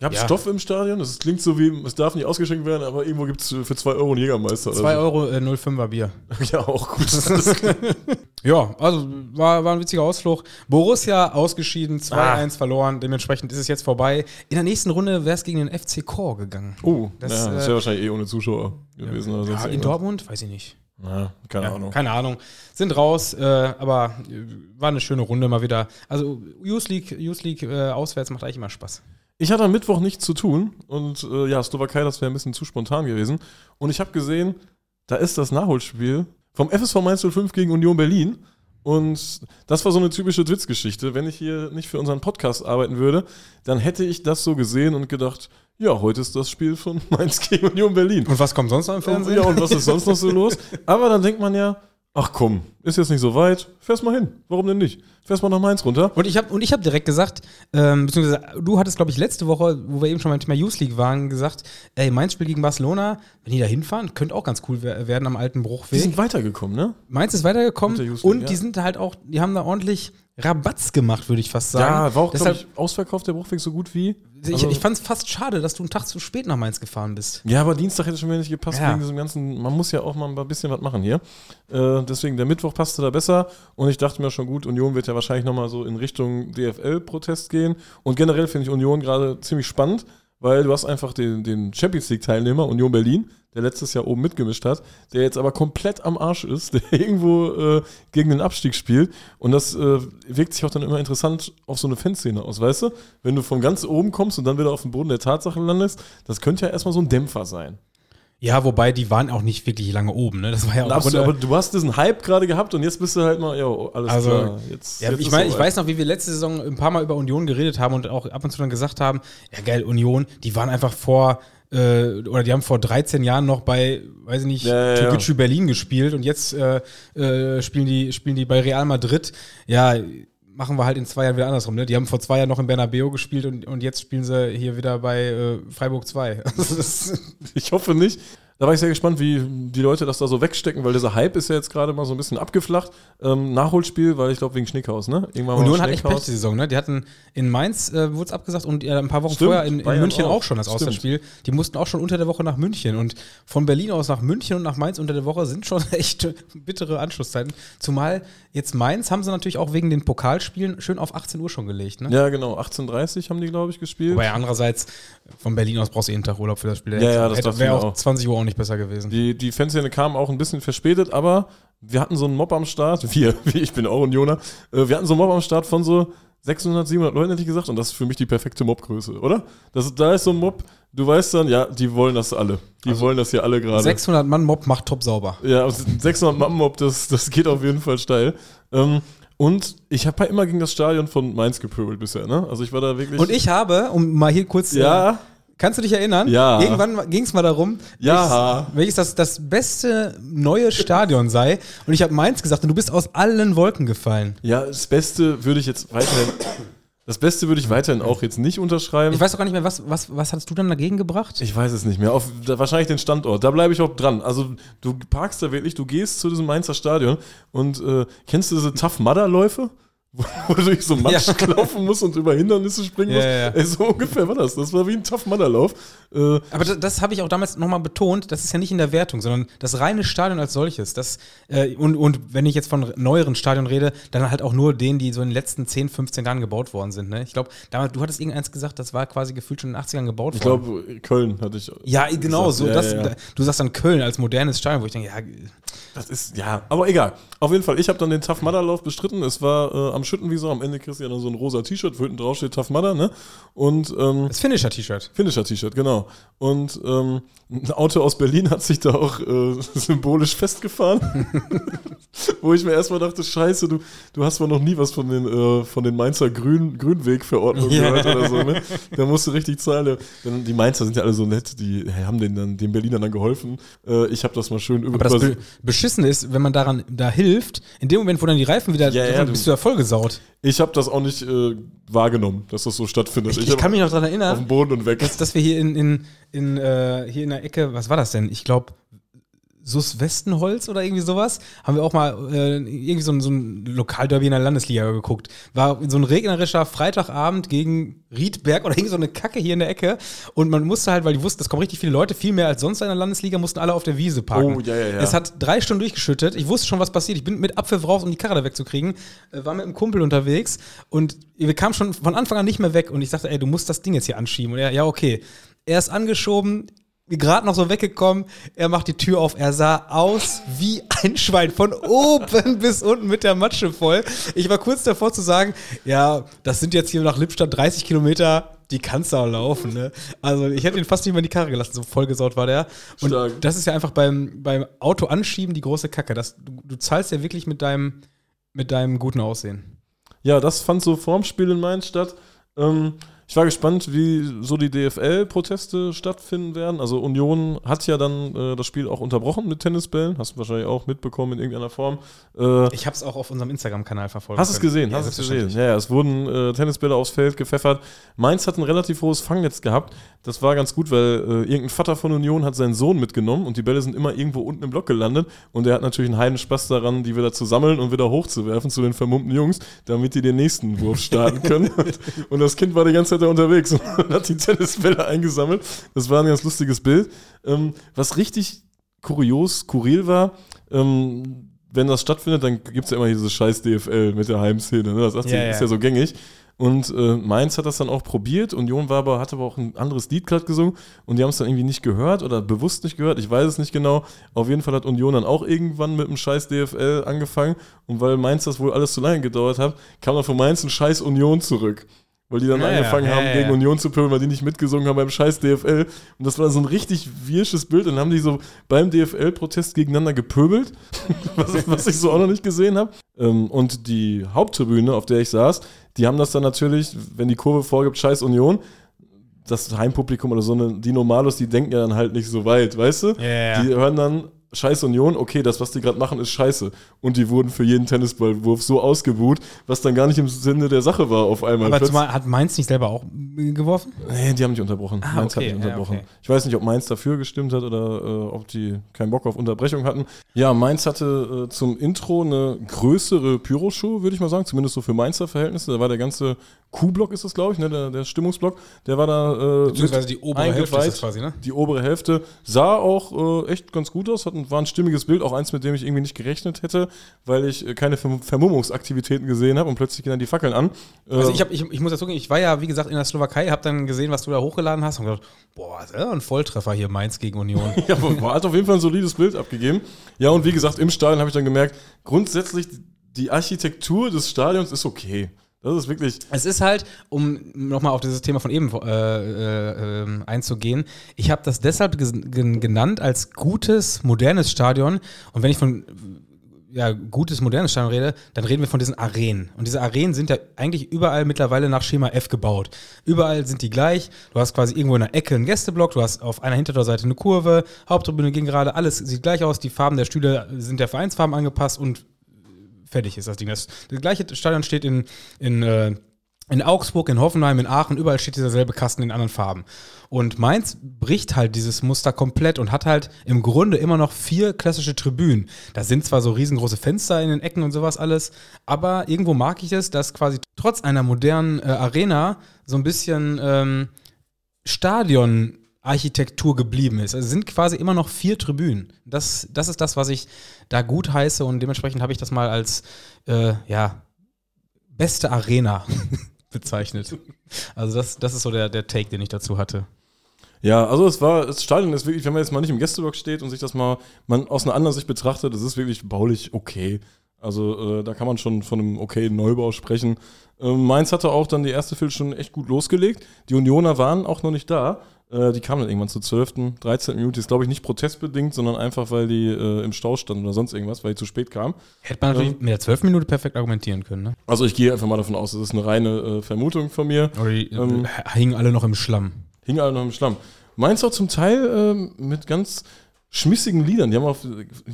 Ihr habt Ja. Stoff im Stadion. Das klingt so wie, es darf nicht ausgeschenkt werden, aber irgendwo gibt es für 2 Euro einen Jägermeister. 2 Euro äh, 05er Bier. Ja, auch gut. Ja, also war, war ein witziger Ausflug. Borussia ausgeschieden, 2-1 Ah. verloren. Dementsprechend ist es jetzt vorbei. In der nächsten Runde wäre es gegen den FC Chor gegangen. oh, Das, ja, das äh, wäre wahrscheinlich eh ohne Zuschauer gewesen. oder sonst Ja, in irgendwas. Dortmund? Weiß ich nicht. Ja, keine Ja, Ahnung. Keine Ahnung. Sind raus, äh, aber äh, war eine schöne Runde mal wieder. Also Youth League, Youth League äh, auswärts macht eigentlich immer Spaß. Ich hatte am Mittwoch nichts zu tun und äh, ja, Slowakei, das wäre ein bisschen zu spontan gewesen. Und ich habe gesehen, da ist das Nachholspiel vom FSV Mainz 05 gegen Union Berlin. Und das war so eine typische Witzgeschichte. Wenn ich hier nicht für unseren Podcast arbeiten würde, dann hätte ich das so gesehen und gedacht, ja, heute ist das Spiel von Mainz gegen Union Berlin. Und was kommt sonst im Fernsehen? Ja, und was ist sonst noch so los? Aber dann denkt man ja, ach komm, ist jetzt nicht so weit, fährst mal hin. Warum denn nicht? Fährst mal nach Mainz runter. Und ich habe und ich habe direkt gesagt, ähm, beziehungsweise du hattest, glaube ich, letzte Woche, wo wir eben schon beim Thema Youth League waren, gesagt, ey, Mainz spielt gegen Barcelona, wenn die da hinfahren, könnte auch ganz cool wer- werden am alten Die Bruchweg. sind weitergekommen, ne? Mainz ist weitergekommen League, und ja. die sind halt auch, die haben da ordentlich Rabatz gemacht, würde ich fast sagen. Ja, war auch, Deshalb, ich, ausverkauft der Bruchweg so gut wie. ich, Also- ich fand es fast schade, dass du einen Tag zu spät nach Mainz gefahren bist. Ja, aber Dienstag hätte schon wieder nicht gepasst Ja. wegen diesem ganzen. Man muss ja auch mal ein bisschen was machen hier. Äh, deswegen, der Mittwoch passte da besser. Und ich dachte mir schon, gut, Union wird ja wahrscheinlich nochmal so in Richtung DFL-Protest gehen. Und generell finde ich Union gerade ziemlich spannend, weil du hast einfach den, den Champions League-Teilnehmer, Union Berlin, der letztes Jahr oben mitgemischt hat, der jetzt aber komplett am Arsch ist, der irgendwo äh, gegen den Abstieg spielt. Und das äh, wirkt sich auch dann immer interessant auf so eine Fanszene aus, weißt du? Wenn du von ganz oben kommst und dann wieder auf den Boden der Tatsachen landest, das könnte ja erstmal so ein Dämpfer sein. Ja, wobei die waren auch nicht wirklich lange oben, ne? Das war ja auch Absolut, aber du hast diesen Hype gerade gehabt und jetzt bist du halt mal, ja, alles Also, klar. Jetzt, Ja, jetzt ich, mein, ich weiß noch, wie wir letzte Saison ein paar Mal über Union geredet haben und auch ab und zu dann gesagt haben, ja geil, Union, die waren einfach vor, äh, oder die haben vor 13 Jahren noch bei, weiß ich nicht, ja, ja. Türkgücü Berlin gespielt und jetzt äh, äh, spielen, die, spielen die bei Real Madrid. Ja, machen wir halt in zwei Jahren wieder andersrum. Ne? Die haben vor zwei Jahren noch in Bernabeu gespielt und, und jetzt spielen sie hier wieder bei äh, Freiburg 2. Also das, Ich hoffe nicht. Da war ich sehr gespannt, wie die Leute das da so wegstecken, weil dieser Hype ist ja jetzt gerade mal so ein bisschen abgeflacht. Ähm, Nachholspiel, weil ich glaube wegen Schnickhaus, ne? Irgendwann Union hat echt Pech die Saison, ne? Die hatten in Mainz äh, wurde es abgesagt und äh, ein paar Wochen Stimmt, vorher in, in München auch, auch. schon das Stimmt. Auswärtsspiel. Die mussten auch schon unter der Woche nach München und von Berlin aus nach München und nach Mainz unter der Woche sind schon echt bittere Anschlusszeiten. Zumal jetzt Mainz haben sie natürlich auch wegen den Pokalspielen schön auf 18 Uhr schon gelegt, ne? Ja, genau. 18.30 haben die, glaube ich, gespielt. Wobei andererseits von Berlin aus brauchst du jeden Tag Urlaub für das Spiel. Ja, ja, das wäre auch. 20 Uhr auch nicht besser gewesen. Die, die Fanszene kam auch ein bisschen verspätet, aber wir hatten so einen Mob am Start. Wir, ich bin auch Unioner. Äh, wir hatten so einen Mob am Start von so 600, 700 Leuten, hätte ich gesagt. Und das ist für mich die perfekte Mobgröße, oder? Das, da ist so ein Mob, du weißt dann, ja, die wollen das alle. Die Also wollen das hier alle gerade. 600 Mann Mob macht top sauber. Ja, also 600 Mann Mob, das, das geht auf jeden Fall steil. Ähm, und ich habe ja immer gegen das Stadion von Mainz gepöbelt bisher, ne? Also ich war da wirklich. Und ich habe, um mal hier kurz äh, Ja, Kannst du dich erinnern? Ja. Irgendwann ging es mal darum, Ja. welches, welches das, das beste neue Stadion sei. Und ich habe Mainz gesagt und du bist aus allen Wolken gefallen. ja, das Beste würde ich jetzt weiterhin. Das Beste würde ich weiterhin auch jetzt nicht unterschreiben. Ich weiß doch gar nicht mehr, was, was, was hast du dann dagegen gebracht? Ich weiß es nicht mehr. Auf, da, wahrscheinlich den Standort. Da bleibe ich auch dran. Also du parkst da wirklich, du gehst zu diesem Mainzer Stadion und äh, kennst du diese Tough Mudder Läufe? Wo, du durch so Matsch Ja. laufen musst und über Hindernisse springen musst. ja, ja. Ey, so ungefähr war das. Das war wie ein Tough Lauf. Äh, Aber das, das habe ich auch damals nochmal betont, das ist ja nicht in der Wertung, sondern das reine Stadion als solches. Das, äh, und, und wenn ich jetzt von neueren Stadien rede, dann halt auch nur denen, die so in den letzten 10, 15 Jahren gebaut worden sind. Ne? Ich glaube, damals, du hattest irgendeins gesagt, das war quasi gefühlt schon in den 80ern gebaut ich worden. glaube, Köln hatte ich. Ja, genau, gesagt. so. Das. Du sagst dann Köln als modernes Stadion, wo ich denke, ja, Das ist, ja, aber egal. Auf jeden Fall, ich habe dann den Tough Lauf bestritten. Es war äh, am Schüttenwieser, am Ende kriegst du ja dann so ein rosa T-Shirt, wo hinten drauf steht Tough Mudder, ne? Und ähm, das Finisher-T-Shirt. Finisher-T-Shirt, genau. Und ähm, ein Auto aus Berlin hat sich da auch äh, symbolisch festgefahren. Wo ich mir erstmal dachte, scheiße, du, du hast wohl noch nie was von den, äh, von den Mainzer Grün, Grünwegverordnungen gehört oder so, ne? Da musst du richtig zahlen. Die Mainzer sind ja alle so nett, die haben den, dann, den Berlinern dann geholfen. Äh, ich habe das mal schön über Aber das Be Beschissene ist, wenn man daran da hilft, in dem Moment, wo dann die Reifen wieder, Ja, ja, bist du ja vollgesaut. Ich habe das auch nicht äh, wahrgenommen, dass das so stattfindet. Ich, ich, hab kann mich noch daran auf dem erinnern, Boden und weg. dass, dass wir hier in, in, in, äh, hier in der Ecke, was war das denn? Ich glaube, Sus Westenholz oder irgendwie sowas, haben wir auch mal äh, irgendwie so ein, so ein Lokalderby in der Landesliga geguckt. War so ein regnerischer Freitagabend gegen Riedberg oder irgendwie so eine Kacke hier in der Ecke. Und man musste halt, weil die wussten, es kommen richtig viele Leute, viel mehr als sonst in der Landesliga, mussten alle auf der Wiese parken. Oh, ja, ja, ja. Es hat drei Stunden durchgeschüttet. Ich wusste schon, was passiert. Ich bin mit Apfel raus, um die Karre da wegzukriegen. Äh, war mit einem Kumpel unterwegs und wir kamen schon von Anfang an nicht mehr weg. Und ich sagte, ey, du musst das Ding jetzt hier anschieben. Und er, ja, okay. Er ist angeschoben, gerade noch so weggekommen. Er macht die Tür auf. Er sah aus wie ein Schwein. Von oben bis unten mit der Matsche voll. Ich war kurz davor zu sagen, ja, das sind jetzt hier nach Lippstadt 30 Kilometer. Die kannst du auch laufen, ne? Also ich hätte ihn fast nicht mehr in die Karre gelassen, so vollgesaut war der. Und Stark. das ist ja einfach beim, beim Auto anschieben die große Kacke. Das, du, du zahlst ja wirklich mit deinem, mit deinem guten Aussehen. Ja, das fand so vorm Spiel in Mainz statt. Ähm, Ich war gespannt, wie so die DFL-Proteste stattfinden werden. Also Union hat ja dann äh, das Spiel auch unterbrochen mit Tennisbällen. Hast du wahrscheinlich auch mitbekommen in irgendeiner Form. Äh, ich habe es auch auf unserem Instagram-Kanal verfolgt. Hast du es gesehen? Ja, hast es gesehen? Ja, ja, es wurden äh, Tennisbälle aufs Feld gepfeffert. Mainz hat ein relativ hohes Fangnetz gehabt. Das war ganz gut, weil äh, irgendein Vater von Union hat seinen Sohn mitgenommen und die Bälle sind immer irgendwo unten im Block gelandet. Und er hat natürlich einen heiden Spaß daran, die wieder zu sammeln und wieder hochzuwerfen zu den vermummten Jungs, damit die den nächsten Wurf starten können. und, und das Kind war die ganze Zeit da unterwegs und hat die Tennisbälle eingesammelt. Das war ein ganz lustiges Bild. Ähm, was richtig kurios, skurril war, ähm, wenn das stattfindet, dann gibt es ja immer diese scheiß DFL mit der Heimszene. Ne? Das ist, ja, ist ja so gängig. Und äh, Mainz hat das dann auch probiert. Union war aber, hat aber auch ein anderes Lied gerade gesungen und die haben es dann irgendwie nicht gehört oder bewusst nicht gehört. Ich weiß es nicht genau. Auf jeden Fall hat Union dann auch irgendwann mit einem scheiß DFL angefangen. Und weil Mainz das wohl alles zu lange gedauert hat, kam dann von Mainz ein scheiß Union zurück weil die dann ja, angefangen ja, haben, ja, gegen Union zu pöbeln, weil die nicht mitgesungen haben beim scheiß DFL. Und das war so ein richtig wirsches Bild. Und dann haben die so beim DFL-Protest gegeneinander gepöbelt, was, was, ich so auch noch nicht gesehen habe. Ähm, und die Haupttribüne, auf der ich saß, die haben das dann natürlich, wenn die Kurve vorgibt, scheiß Union, das Heimpublikum oder so eine, die Normalos, die denken ja dann halt nicht so weit, weißt du? Die hören dann Scheiß Union, okay, das, was die gerade machen, ist scheiße. Und die wurden für jeden Tennisballwurf so ausgebuht, was dann gar nicht im Sinne der Sache war auf einmal. Aber zumal, hat Mainz nicht selber auch geworfen? Nee, die haben nicht unterbrochen. Ah, Mainz okay, hat nicht unterbrochen. Ja, okay. Ich weiß nicht, ob Mainz dafür gestimmt hat oder äh, ob die keinen Bock auf Unterbrechung hatten. Ja, Mainz hatte äh, zum Intro eine größere Pyroshow, würde ich mal sagen, zumindest so für Mainzer Verhältnisse. Da war der ganze Q-Block ist das, glaube ich, ne, der, der Stimmungsblock, der war da äh, Beziehungsweise die obere Hälfte ist quasi, ne? Die obere Hälfte sah auch äh, echt ganz gut aus, war ein stimmiges Bild, auch eins, mit dem ich irgendwie nicht gerechnet hätte, weil ich äh, keine Vermummungsaktivitäten gesehen habe und plötzlich gehen dann die Fackeln an. Also ich, hab, ich, ich muss dazu sagen, ich war ja, wie gesagt, in der Slowakei, habe dann gesehen, was du da hochgeladen hast und gedacht, boah, das ist ja ein Volltreffer hier, Mainz gegen Union. ja, aber hat auf jeden Fall ein solides Bild abgegeben. Ja, und wie gesagt, im Stadion habe ich dann gemerkt, grundsätzlich die Architektur des Stadions ist okay. Das ist wirklich. Es ist halt, um nochmal auf dieses Thema von eben äh, äh, einzugehen, ich habe das deshalb genannt als gutes, modernes Stadion. Und wenn ich von ja, gutes, modernes Stadion rede, dann reden wir von diesen Arenen. Und diese Arenen sind ja eigentlich überall mittlerweile nach Schema F gebaut. Überall sind die gleich. Du hast quasi irgendwo in der Ecke einen Gästeblock, du hast auf einer Hintertorseite eine Kurve, Haupttribüne ging gerade, alles sieht gleich aus. Die Farben der Stühle sind der Vereinsfarben angepasst und fertig ist das Ding. Das, das gleiche Stadion steht in, in, äh, in Augsburg, in Hoffenheim, in Aachen, überall steht dieser selbe Kasten in anderen Farben. Und Mainz bricht halt dieses Muster komplett und hat halt im Grunde immer noch vier klassische Tribünen. Da sind zwar so riesengroße Fenster in den Ecken und sowas alles, aber irgendwo mag ich es, dass quasi trotz einer modernen äh, Arena so ein bisschen ähm, Stadion Architektur geblieben ist. Also es sind quasi immer noch vier Tribünen. Das, das ist das, was ich da gut heiße und dementsprechend habe ich das mal als äh, ja, beste Arena bezeichnet. Also das, das ist so der, der Take, den ich dazu hatte. Ja, also es war, das Stadion ist wirklich, wenn man jetzt mal nicht im Gästeblock steht und sich das mal man aus einer anderen Sicht betrachtet, das ist wirklich baulich okay. Also äh, da kann man schon von einem okay Neubau sprechen. Ähm, Mainz hatte auch dann die erste Viertelstunde echt gut losgelegt. Die Unioner waren auch noch nicht da. Äh, die kamen dann irgendwann zur 12., 13. Minute. Ist, glaube ich, nicht protestbedingt, sondern einfach, weil die äh, im Stau standen oder sonst irgendwas, weil die zu spät kamen. Hätte man natürlich ähm, mit der 12. Minute perfekt argumentieren können, ne? Also ich gehe einfach mal davon aus, das ist eine reine äh, Vermutung von mir. Oder die ähm, hingen alle noch im Schlamm. Hingen alle noch im Schlamm. Meinst du auch zum Teil ähm, mit ganz schmissigen Liedern. Die haben auch,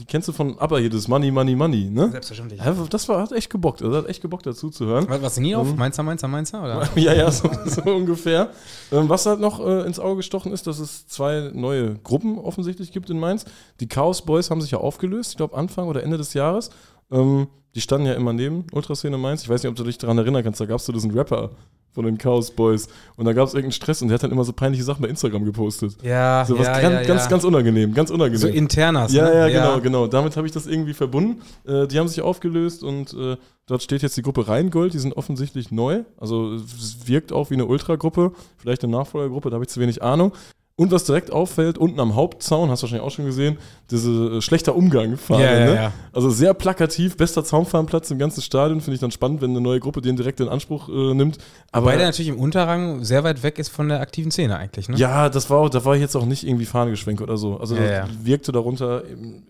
kennst du von ABBA hier das Money, Money, Money, ne? Selbstverständlich. Das war, hat echt gebockt. Das hat echt gebockt dazu zu hören. Was, was nie auf? Mhm. Mainzer, Mainzer, Mainzer? Oder? ja, ja, so, so ungefähr. Ähm, was halt noch äh, ins Auge gestochen ist, dass es zwei neue Gruppen offensichtlich gibt in Mainz. Die Chaos Boys haben sich ja aufgelöst, ich glaube Anfang oder Ende des Jahres. Ähm, die standen ja immer neben Ultraszene Mainz. Ich weiß nicht, ob du dich daran erinnern kannst, da gab es so diesen Rapper von den Chaos Boys. Und da gab es irgendeinen Stress und der hat dann immer so peinliche Sachen bei Instagram gepostet. Ja, so was ja, ganz, ja, ganz, ganz unangenehm, ganz unangenehm. So internas. Ja, ne? ja, genau, ja. genau. Damit habe ich das irgendwie verbunden. Äh, die haben sich aufgelöst und äh, dort steht jetzt die Gruppe Rheingold. Die sind offensichtlich neu. Also es wirkt auch wie eine Ultragruppe, vielleicht eine Nachfolgergruppe, da habe ich zu wenig Ahnung. Und was direkt auffällt, unten am Hauptzaun, hast du wahrscheinlich auch schon gesehen, diese äh, schlechter Umgang Fahne, ja, ja, ne? ja. Also sehr plakativ, bester Zaunfahrenplatz im ganzen Stadion, finde ich dann spannend, wenn eine neue Gruppe den direkt in Anspruch äh, nimmt. Aber Wobei der natürlich im Unterrang sehr weit weg ist von der aktiven Szene eigentlich, ne? Ja, das war auch, da war ich jetzt auch nicht irgendwie Fahnegeschwenk oder so. Also das wirkte darunter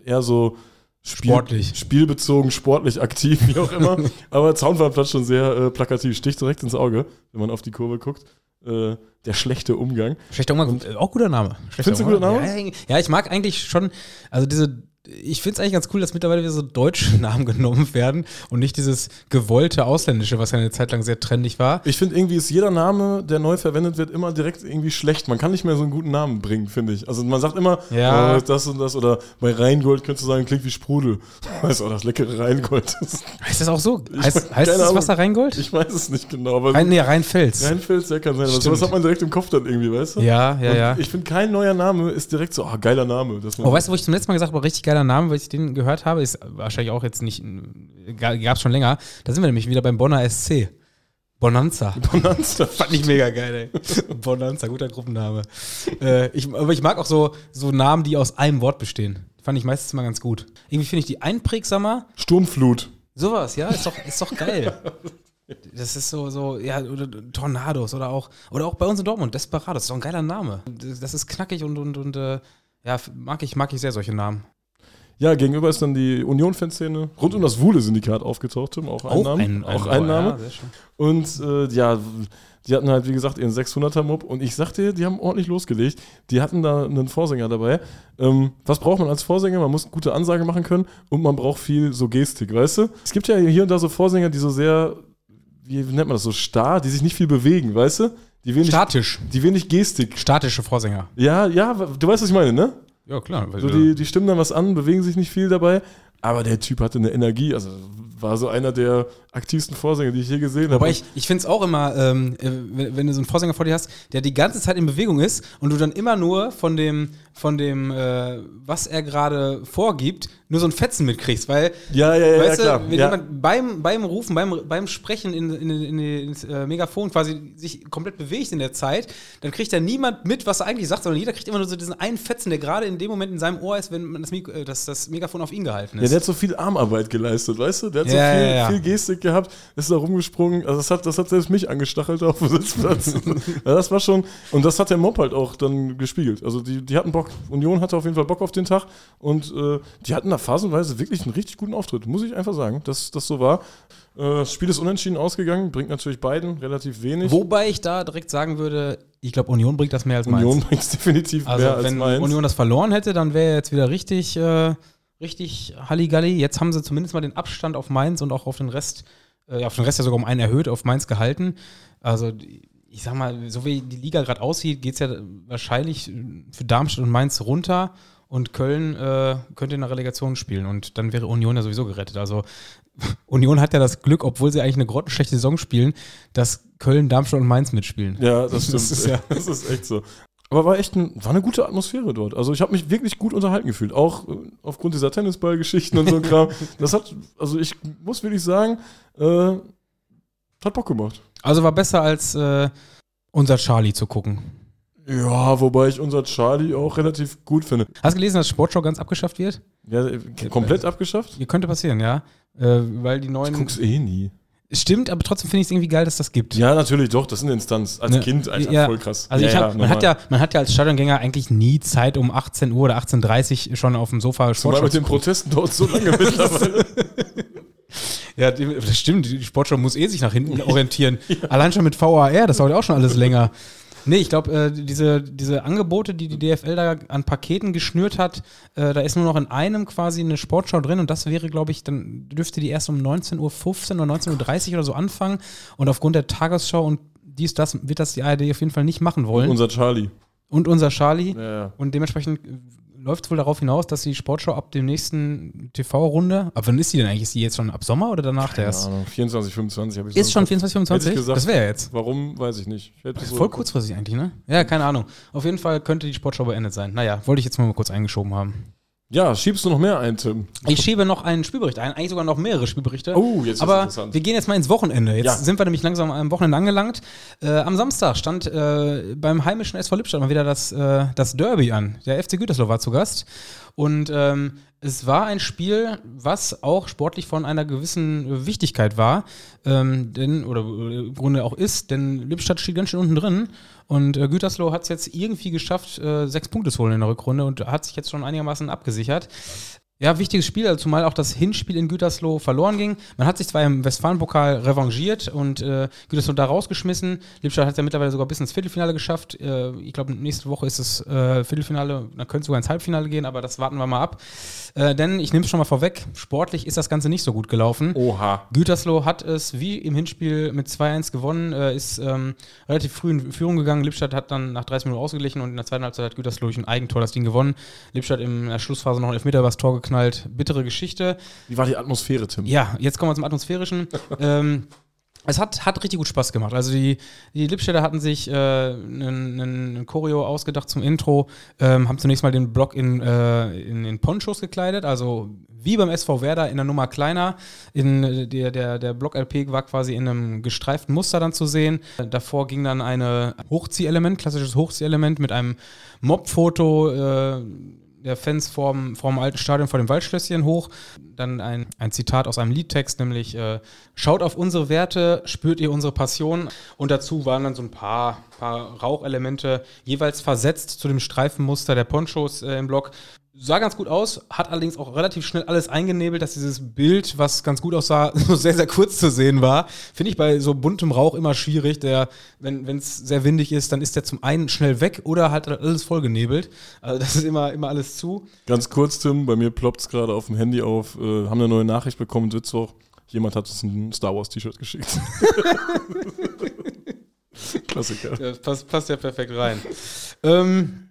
eher so Spiel, sportlich. Spielbezogen, sportlich aktiv, wie auch immer. Aber Zaunfahrenplatz schon sehr äh, plakativ, sticht direkt ins Auge, wenn man auf die Kurve guckt. Äh, der schlechte Umgang. Schlechter Umgang, äh, auch guter Name. Schlechter Findest du. Namen? Ja, ja, ja, ich mag eigentlich schon, also diese, ich finde es eigentlich ganz cool, dass mittlerweile wieder so deutsche Namen genommen werden und nicht dieses gewollte ausländische, was ja eine Zeit lang sehr trendig war. Ich finde irgendwie ist jeder Name, der neu verwendet wird, immer direkt irgendwie schlecht. Man kann nicht mehr so einen guten Namen bringen, finde ich. Also man sagt immer, Ja. oh, das und das oder bei Rheingold könntest du sagen, klingt wie Sprudel. Weißt du, oh, das leckere Rheingold. Das- Heißt das auch so? Heißt, heißt das. Wasser Rheingold? Ich weiß es nicht genau, aber Rhein, nee, Rheinfels. Rheinfels, ja kann sein. Aber sowas hat man direkt im Kopf dann irgendwie, weißt du? Ja, ja, Und ja. Ich finde, kein neuer Name ist direkt so, ah, geiler Name. Aber weißt du, wo ich zum letzten Mal gesagt habe, richtig geiler Name, weil ich den gehört habe, ist wahrscheinlich auch jetzt nicht, gab es schon länger. Da sind wir nämlich wieder beim Bonner SC. Bonanza. Bonanza. Fand ich mega geil, ey. Bonanza, guter Gruppenname. äh, ich, aber ich mag auch so, so Namen, die aus einem Wort bestehen. Fand ich meistens mal ganz gut. Irgendwie finde ich die einprägsamer. Sturmflut. Sowas, ja, ist doch, ist doch geil. Das ist so, so, ja, oder Tornados oder auch, oder auch bei uns in Dortmund, Desperados, ist doch ein geiler Name. Das ist knackig und, und, und äh, ja, mag ich, mag ich sehr solche Namen. Ja, gegenüber ist dann die Union-Fanszene rund um das Wuhle-Syndikat aufgetaucht, Tim, auch ein Name. auch ein Name. Ja. Und äh, ja, die hatten halt, wie gesagt, ihren 600er-Mob. Und ich sag dir, die haben ordentlich losgelegt. Die hatten da einen Vorsänger dabei. Ähm, was braucht man als Vorsänger? Man muss eine gute Ansage machen können und man braucht viel so Gestik, weißt du? Es gibt ja hier und da so Vorsänger, die so sehr, wie nennt man das, so starr, die sich nicht viel bewegen, weißt du? Die wenig, Statisch. die wenig Gestik. Statische Vorsänger. Ja, ja, du weißt, was ich meine, ne? Ja, klar. So, die, die stimmen dann was an, bewegen sich nicht viel dabei. Aber der Typ hatte eine Energie, also war so einer der aktivsten Vorsänger, die ich je gesehen habe. Wobei ich, ich finde es auch immer, ähm, äh, wenn, wenn du so einen Vorsänger vor dir hast, der die ganze Zeit in Bewegung ist und du dann immer nur von dem, von dem, äh, was er gerade vorgibt, nur so ein Fetzen mitkriegst, weil Ja, ja, ja, weißt ja, klar. du, wenn Ja. jemand beim, beim Rufen, beim, beim Sprechen in, in, in, ins äh, Megafon quasi sich komplett bewegt in der Zeit, dann kriegt ja niemand mit, was er eigentlich sagt, sondern jeder kriegt immer nur so diesen einen Fetzen, der gerade in dem Moment in seinem Ohr ist, wenn man das, Mik äh, das, das Megafon auf ihn gehalten Ja, ist. Der hat so viel Armarbeit geleistet, weißt du? Der hat so Ja, viel, ja, ja. viel Gestik gehabt, ist da rumgesprungen. Also das hat, das hat selbst mich angestachelt auf dem Sitzplatz. das war schon, und das hat der Mob halt auch dann gespiegelt. Also die, die hatten Bock, Union hatte auf jeden Fall Bock auf den Tag und äh, die hatten da phasenweise wirklich einen richtig guten Auftritt, muss ich einfach sagen, dass das so war. Äh, das Spiel ist unentschieden ausgegangen, bringt natürlich beiden relativ wenig. Wobei ich da direkt sagen würde, ich glaube, Union bringt das mehr als Mainz. Union bringt es definitiv Also mehr als wenn Mainz. Union das verloren hätte, dann wäre jetzt wieder richtig, äh, richtig Halligalli. Jetzt haben sie zumindest mal den Abstand auf Mainz und auch auf den Rest, äh, auf den Rest ja sogar um einen erhöht, auf Mainz gehalten. Also ich sag mal, so wie die Liga gerade aussieht, geht es ja wahrscheinlich für Darmstadt und Mainz runter und Köln äh, könnte in der Relegation spielen und dann wäre Union ja sowieso gerettet. Also Union hat ja das Glück, obwohl sie eigentlich eine grottenschlechte Saison spielen, dass Köln, Darmstadt und Mainz mitspielen. Ja, das stimmt. Das ist ja- das ist echt so. Aber war echt ein, war eine gute Atmosphäre dort. Also ich habe mich wirklich gut unterhalten gefühlt. Auch äh, aufgrund dieser Tennisballgeschichten und so ein Kram. Das hat, also ich muss wirklich sagen, äh, hat Bock gemacht. Also war besser als äh, unser Charlie zu gucken. Ja, wobei ich unser Charlie auch relativ gut finde. Hast du gelesen, dass Sportschau ganz abgeschafft wird? Ja, äh, komplett abgeschafft? Hier könnte passieren, ja. Äh, weil die Ich neuen. guck's eh nie. Stimmt, aber trotzdem finde ich es irgendwie geil, dass das gibt. Ja, natürlich, doch, das ist eine Instanz. Als Ne, Kind, Alter, ja. voll krass. Also ja, ich hab, ja, man, hat ja, man hat ja als Stadiongänger eigentlich nie Zeit, um 18 Uhr oder 18.30 Uhr schon auf dem Sofa Zumal Sportschau mit den. Protesten dort so lange mittlerweile. Ja, das stimmt. Die Sportschau muss eh sich nach hinten orientieren. Allein schon mit VAR, das dauert auch schon alles länger. Nee, ich glaube, äh, diese, diese Angebote, die die DFL da an Paketen geschnürt hat, äh, da ist nur noch in einem quasi eine Sportschau drin und das wäre, glaube ich, dann dürfte die erst um 19.15 Uhr oder 19.30 Uhr oder so anfangen und aufgrund der Tagesschau und dies, das wird das die ARD auf jeden Fall nicht machen wollen. Unser Charlie. und unser Charlie. Ja, ja. Und dementsprechend läuft es wohl darauf hinaus, dass die Sportschau ab dem nächsten TV-Runde, ab wann ist die denn eigentlich? Ist die jetzt schon ab Sommer oder danach Keine erst? Ahnung, 24, 25 habe ich Ist schon im Kopf. 24, 25? Hätte ich gesagt. Das wäre jetzt. Warum, weiß ich nicht. Ich so Voll kurzfristig eigentlich, ne? Ja, keine Ahnung. Auf jeden Fall könnte die Sportschau beendet sein. Naja, wollte ich jetzt mal kurz eingeschoben haben. Ja, schiebst du noch mehr ein, Tim? Ich schiebe noch einen Spielbericht ein, eigentlich sogar noch mehrere Spielberichte. Oh, jetzt ist Aber interessant. wir gehen jetzt mal ins Wochenende. Jetzt Ja. sind wir nämlich langsam am Wochenende angelangt. Äh, am Samstag stand äh, beim heimischen SV Lippstadt mal wieder das, äh, das Derby an. Der FC Gütersloh war zu Gast. Und ähm, es war ein Spiel, was auch sportlich von einer gewissen Wichtigkeit war. Ähm, denn, oder äh, im Grunde auch ist, denn Lippstadt steht ganz schön unten drin. Und äh, Gütersloh hat es jetzt irgendwie geschafft, äh, sechs Punkte zu holen in der Rückrunde und hat sich jetzt schon einigermaßen abgesichert. Ja, wichtiges Spiel, also zumal auch das Hinspiel in Gütersloh verloren ging. Man hat sich zwar im Westfalenpokal revanchiert und äh, Gütersloh da rausgeschmissen. Lippstadt hat es ja mittlerweile sogar bis ins Viertelfinale geschafft. Äh, ich glaube, nächste Woche ist das äh, Viertelfinale, dann könnte es sogar ins Halbfinale gehen, aber das warten wir mal ab. Äh, denn ich nehme es schon mal vorweg, sportlich ist das Ganze nicht so gut gelaufen. Oha. Gütersloh hat es wie im Hinspiel mit 2-1 gewonnen, äh, ist ähm, relativ früh in Führung gegangen. Lippstadt hat dann nach 30 Minuten ausgeglichen und in der zweiten Halbzeit hat Gütersloh durch ein Eigentor das Ding gewonnen. Lippstadt in der Schlussphase noch einen Elfmeter übers Tor geknallt. Bittere Geschichte. Wie war die Atmosphäre, Tim? Ja, jetzt kommen wir zum Atmosphärischen. ähm, es hat, hat richtig gut Spaß gemacht. Also die, die Lippstädter hatten sich äh, einen, einen Choreo ausgedacht zum Intro, ähm, haben zunächst mal den Block in, äh, in, in Ponchos gekleidet, also wie beim SV Werder in der Nummer kleiner. In, äh, der, der, der Block-LP war quasi in einem gestreiften Muster dann zu sehen. Davor ging dann ein Hochziehelement, klassisches Hochziehelement mit einem Mob-Foto. Äh, der Fans vorm, vorm alten Stadion vor dem Waldschlösschen hoch. Dann ein, ein Zitat aus einem Liedtext, nämlich äh, Schaut auf unsere Werte, spürt ihr unsere Passion. Und dazu waren dann so ein paar, paar Rauchelemente, jeweils versetzt zu dem Streifenmuster der Ponchos äh, im Block sah ganz gut aus, hat allerdings auch relativ schnell alles eingenebelt, dass dieses Bild, was ganz gut aussah, so sehr, sehr kurz zu sehen war. Finde ich bei so buntem Rauch immer schwierig. Der, wenn es sehr windig ist, dann ist der zum einen schnell weg oder halt alles vollgenebelt. Also das ist immer, immer alles zu. Ganz kurz, Tim, bei mir ploppt es gerade auf dem Handy auf, äh, haben eine neue Nachricht bekommen, Mittwoch. Jemand hat uns ein Star Wars T-Shirt geschickt. Klassiker. Ja, passt, passt ja perfekt rein. ähm,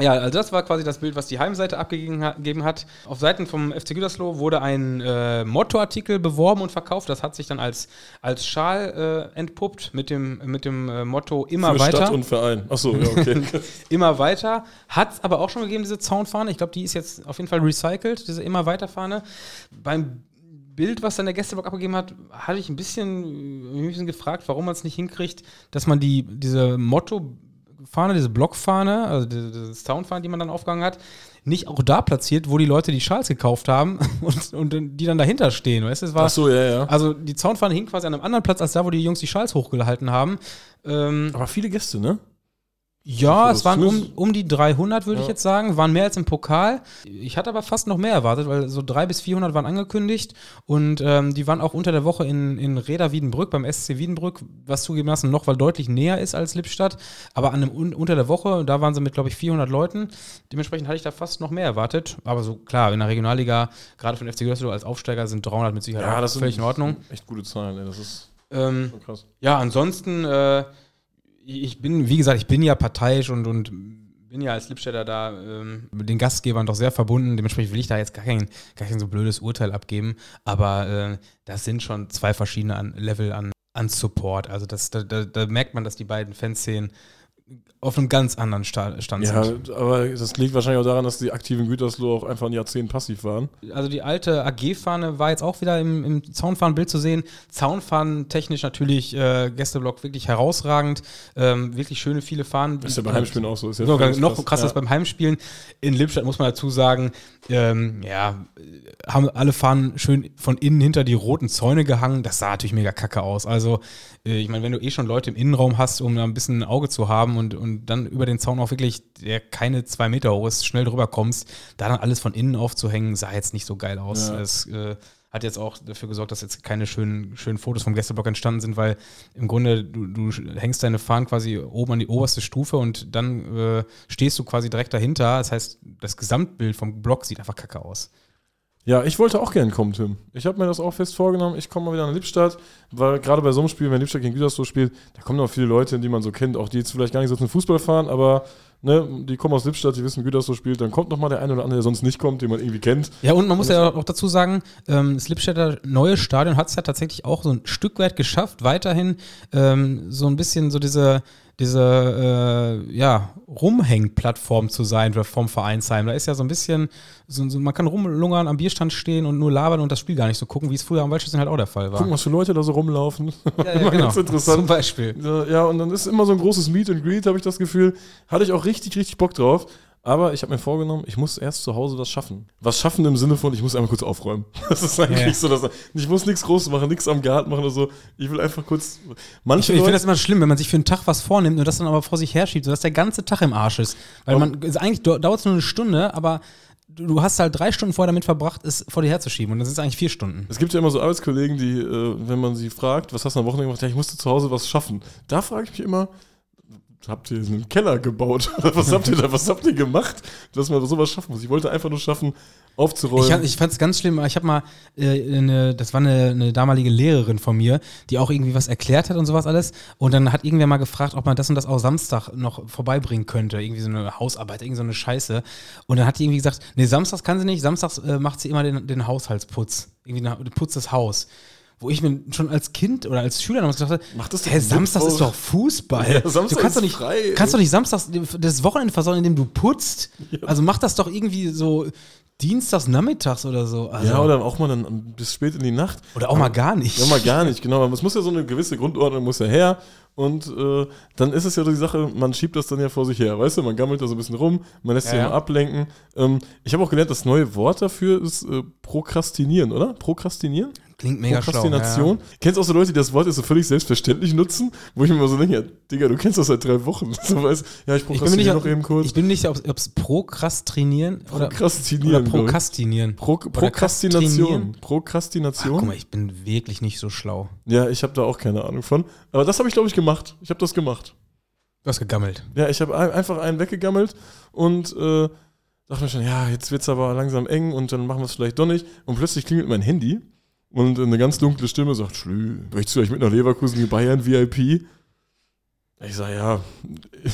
ja, also das war quasi das Bild, was die Heimseite abgegeben hat. Auf Seiten vom FC Gütersloh wurde ein äh, Mottoartikel beworben und verkauft. Das hat sich dann als, als Schal äh, entpuppt mit dem, mit dem äh, Motto immer Für weiter. Stadt und Verein. Achso, ja, okay. immer weiter. Hat es aber auch schon gegeben, diese Zaunfahne. Ich glaube, die ist jetzt auf jeden Fall recycelt, diese immer weiter Fahne. Beim Bild, was dann der Gästeblock abgegeben hat, hatte ich ein bisschen, ein bisschen gefragt, warum man es nicht hinkriegt, dass man die, diese Motto Fahne, diese Blockfahne, also diese Soundfahne, die man dann aufgegangen hat, nicht auch da platziert, wo die Leute die Schals gekauft haben und, und die dann dahinter stehen. Weißt du, war, Ach so, ja, ja. Also die Soundfahne hing quasi an einem anderen Platz als da, wo die Jungs die Schals hochgehalten haben. Ähm, Aber viele Gäste, ne? Ja, es waren um, um die 300, würde ja. ich jetzt sagen. Waren mehr als im Pokal. Ich hatte aber fast noch mehr erwartet, weil so 300 bis 400 waren angekündigt. Und ähm, die waren auch unter der Woche in, in Reda Wiedenbrück, beim SC Wiedenbrück, was zugegebenermaßen noch, weil deutlich näher ist als Lippstadt. Aber an einem, unter der Woche, da waren sie mit, glaube ich, 400 Leuten. Dementsprechend hatte ich da fast noch mehr erwartet. Aber so klar, in der Regionalliga, gerade den FC Gütersloh als Aufsteiger, sind 300 mit Sicherheit ja, das völlig in Ordnung. Echt gute Zahlen, ey. das ist ähm, krass. Ja, ansonsten. Äh, ich bin, wie gesagt, ich bin ja parteiisch und, und bin ja als Lippstädter da ähm, den Gastgebern doch sehr verbunden. Dementsprechend will ich da jetzt gar kein, gar kein so blödes Urteil abgeben. Aber äh, das sind schon zwei verschiedene an, Level an, an Support. Also das, da, da, da merkt man, dass die beiden Fanszenen auf einem ganz anderen Stand sind. Ja, aber das liegt wahrscheinlich auch daran, dass die aktiven Gütersloh auch einfach ein Jahrzehnt passiv waren. Also die alte AG-Fahne war jetzt auch wieder im, im Zaunfahnenbild zu sehen. Zaunfahnen technisch natürlich äh, Gästeblock wirklich herausragend. Ähm, wirklich schöne, viele Fahnen. Ist ja beim Heimspielen auch so. Ist ja sogar noch krasser ja. als beim Heimspielen. In Lippstadt muss man dazu sagen, ähm, ja, haben alle Fahnen schön von innen hinter die roten Zäune gehangen. Das sah natürlich mega kacke aus. Also, äh, ich meine, wenn du eh schon Leute im Innenraum hast, um da ein bisschen ein Auge zu haben und, und dann über den Zaun auch wirklich, der keine zwei Meter hoch ist, schnell drüber kommst, da dann alles von innen aufzuhängen, sah jetzt nicht so geil aus. Ja. Es äh, hat jetzt auch dafür gesorgt, dass jetzt keine schönen, schönen Fotos vom Gästeblock entstanden sind, weil im Grunde du, du hängst deine Fahnen quasi oben an die oberste Stufe und dann äh, stehst du quasi direkt dahinter. Das heißt, das Gesamtbild vom Block sieht einfach kacke aus. Ja, ich wollte auch gerne kommen, Tim. Ich habe mir das auch fest vorgenommen. Ich komme mal wieder nach Lippstadt, weil gerade bei so einem Spiel, wenn Lippstadt gegen Gütersloh spielt, da kommen auch viele Leute, die man so kennt, auch die jetzt vielleicht gar nicht so zum Fußball fahren, aber ne, die kommen aus Lippstadt, die wissen, Gütersloh spielt, dann kommt noch mal der eine oder andere, der sonst nicht kommt, den man irgendwie kennt. Ja, und man muss ja auch dazu sagen, ähm, das Lippstädter neue Stadion hat es ja tatsächlich auch so ein Stück weit geschafft, weiterhin ähm, so ein bisschen so diese diese äh, ja, Rumhängplattform zu sein vom Vereinsheim. Da ist ja so ein bisschen, so, so, man kann rumlungern, am Bierstand stehen und nur labern und das Spiel gar nicht so gucken, wie es früher am Waldschützen halt auch der Fall war. Gucken, was für Leute da so rumlaufen. Ja, ja genau. Ganz interessant. Zum Beispiel. Ja, und dann ist immer so ein großes Meet and Greet, habe ich das Gefühl. Hatte ich auch richtig, richtig Bock drauf. Aber ich habe mir vorgenommen, ich muss erst zu Hause was schaffen. Was schaffen im Sinne von, ich muss einmal kurz aufräumen. Das ist eigentlich ja. so, dass ich muss nichts Großes machen, nichts am Garten machen oder so. Ich will einfach kurz. Manche ich, ich finde das immer schlimm, wenn man sich für einen Tag was vornimmt und das dann aber vor sich herschiebt, sodass der ganze Tag im Arsch ist. Weil man, also eigentlich dauert es nur eine Stunde, aber du hast halt drei Stunden vorher damit verbracht, es vor dir herzuschieben. Und das ist eigentlich vier Stunden. Es gibt ja immer so Arbeitskollegen, die, äh, wenn man sie fragt, was hast du am Wochenende gemacht? Ja, ich musste zu Hause was schaffen. Da frage ich mich immer, habt ihr einen Keller gebaut? Was habt ihr da, was habt ihr gemacht, dass man sowas schaffen muss? Ich wollte einfach nur schaffen, aufzuräumen. Ich, ich fand es ganz schlimm. Ich habe mal äh, eine, das war eine, eine damalige Lehrerin von mir, die auch irgendwie was erklärt hat und sowas alles. Und dann hat irgendwer mal gefragt, ob man das und das auch Samstag noch vorbeibringen könnte. Irgendwie so eine Hausarbeit, irgendwie so eine Scheiße. Und dann hat die irgendwie gesagt, nee, samstags kann sie nicht. Samstags äh, macht sie immer den, den Haushaltsputz. Irgendwie na- putzt das Haus. Wo ich mir schon als Kind oder als Schüler damals gedacht habe, Mach das doch hä, Samstag ist doch Fußball. Ja, Samstag du kannst ist doch nicht, frei, kannst doch nicht samstags das Wochenende versäumen, indem du putzt. Also mach das doch irgendwie so dienstags, nachmittags oder so. Also, ja, oder auch mal dann bis spät in die Nacht. oder auch mal gar nicht. Ja, mal gar nicht, genau. Es muss ja so eine gewisse Grundordnung muss ja her. Und äh, dann ist es ja so die Sache, man schiebt das dann ja vor sich her, weißt du? Man gammelt da so ein bisschen rum, man lässt Ja, sich ja. ablenken. Ähm, ich habe auch gelernt, das neue Wort dafür ist äh, Prokrastinieren, oder? Prokrastinieren? Klingt mega schlau. Prokrastination. Kennst du auch so Leute, die das Wort jetzt so völlig selbstverständlich nutzen, wo ich mir immer so denke, ja, Digga, du kennst das seit drei Wochen. So weißt, ja, ich Ich prokrastiniere nicht, noch eben kurz. ich bin nicht sicher, ob es prokrastinieren oder, oder Prokrastinieren. ich. prokrastinieren. Pro Oder Prokrastination. kastrinieren. Ach, Prokrastination. guck mal, ich bin wirklich nicht so schlau. Ja, ich habe da auch keine Ahnung von. Aber das habe ich, glaube ich, gemacht. Ich habe das gemacht. Du hast gegammelt. Ja, ich habe ein, einfach einen weggegammelt und äh, dachte mir schon, ja, jetzt wird's aber langsam eng und dann machen wir es vielleicht doch nicht. Und plötzlich klingelt mein Handy und eine ganz dunkle Stimme sagt, Schlü, möchtest du euch mit nach Leverkusen in Bayern VIP? Ich sage, ja.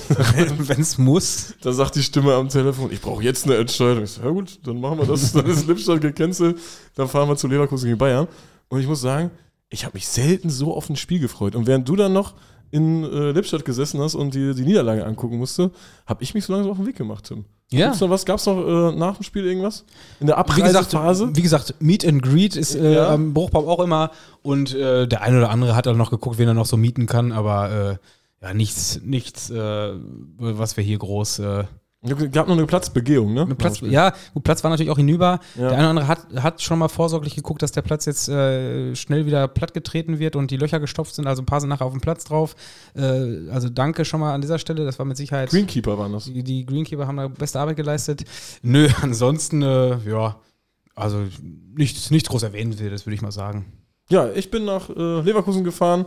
Wenn es muss. Da sagt die Stimme am Telefon, ich brauche jetzt eine Entscheidung. Ich sage, ja gut, dann machen wir das. Dann ist Lippstadt gecancelt. Dann fahren wir zu Leverkusen gegen Bayern. Und ich muss sagen, ich habe mich selten so auf ein Spiel gefreut. Und während du dann noch in äh, Lippstadt gesessen hast und dir die Niederlage angucken musste, habe ich mich so langsam auf den Weg gemacht, Tim. Ja. Gibt's noch was? Gab es noch äh, nach dem Spiel irgendwas? In der Wie Abreisephase? wie gesagt, Meet and Greet ist äh, Ja. am Bruchbaum auch immer. Und äh, der eine oder andere hat dann noch geguckt, wen er noch so mieten kann. Aber äh, ja, nichts, nichts, äh, was wir hier groß. Es gab noch eine Platzbegehung, ne? Mit Platz, ja, gut, Platz war natürlich auch hinüber. Ja. Der eine oder andere hat, hat schon mal vorsorglich geguckt, dass der Platz jetzt äh, schnell wieder plattgetreten wird und die Löcher gestopft sind. Also ein paar sind nachher auf dem Platz drauf. Äh, also danke schon mal an dieser Stelle. Das war mit Sicherheit. Greenkeeper waren das. Die, die Greenkeeper haben da beste Arbeit geleistet. Nö, ansonsten, äh, ja, also nichts, nichts groß erwähnen will, das würde ich mal sagen. Ja, ich bin nach äh, Leverkusen gefahren.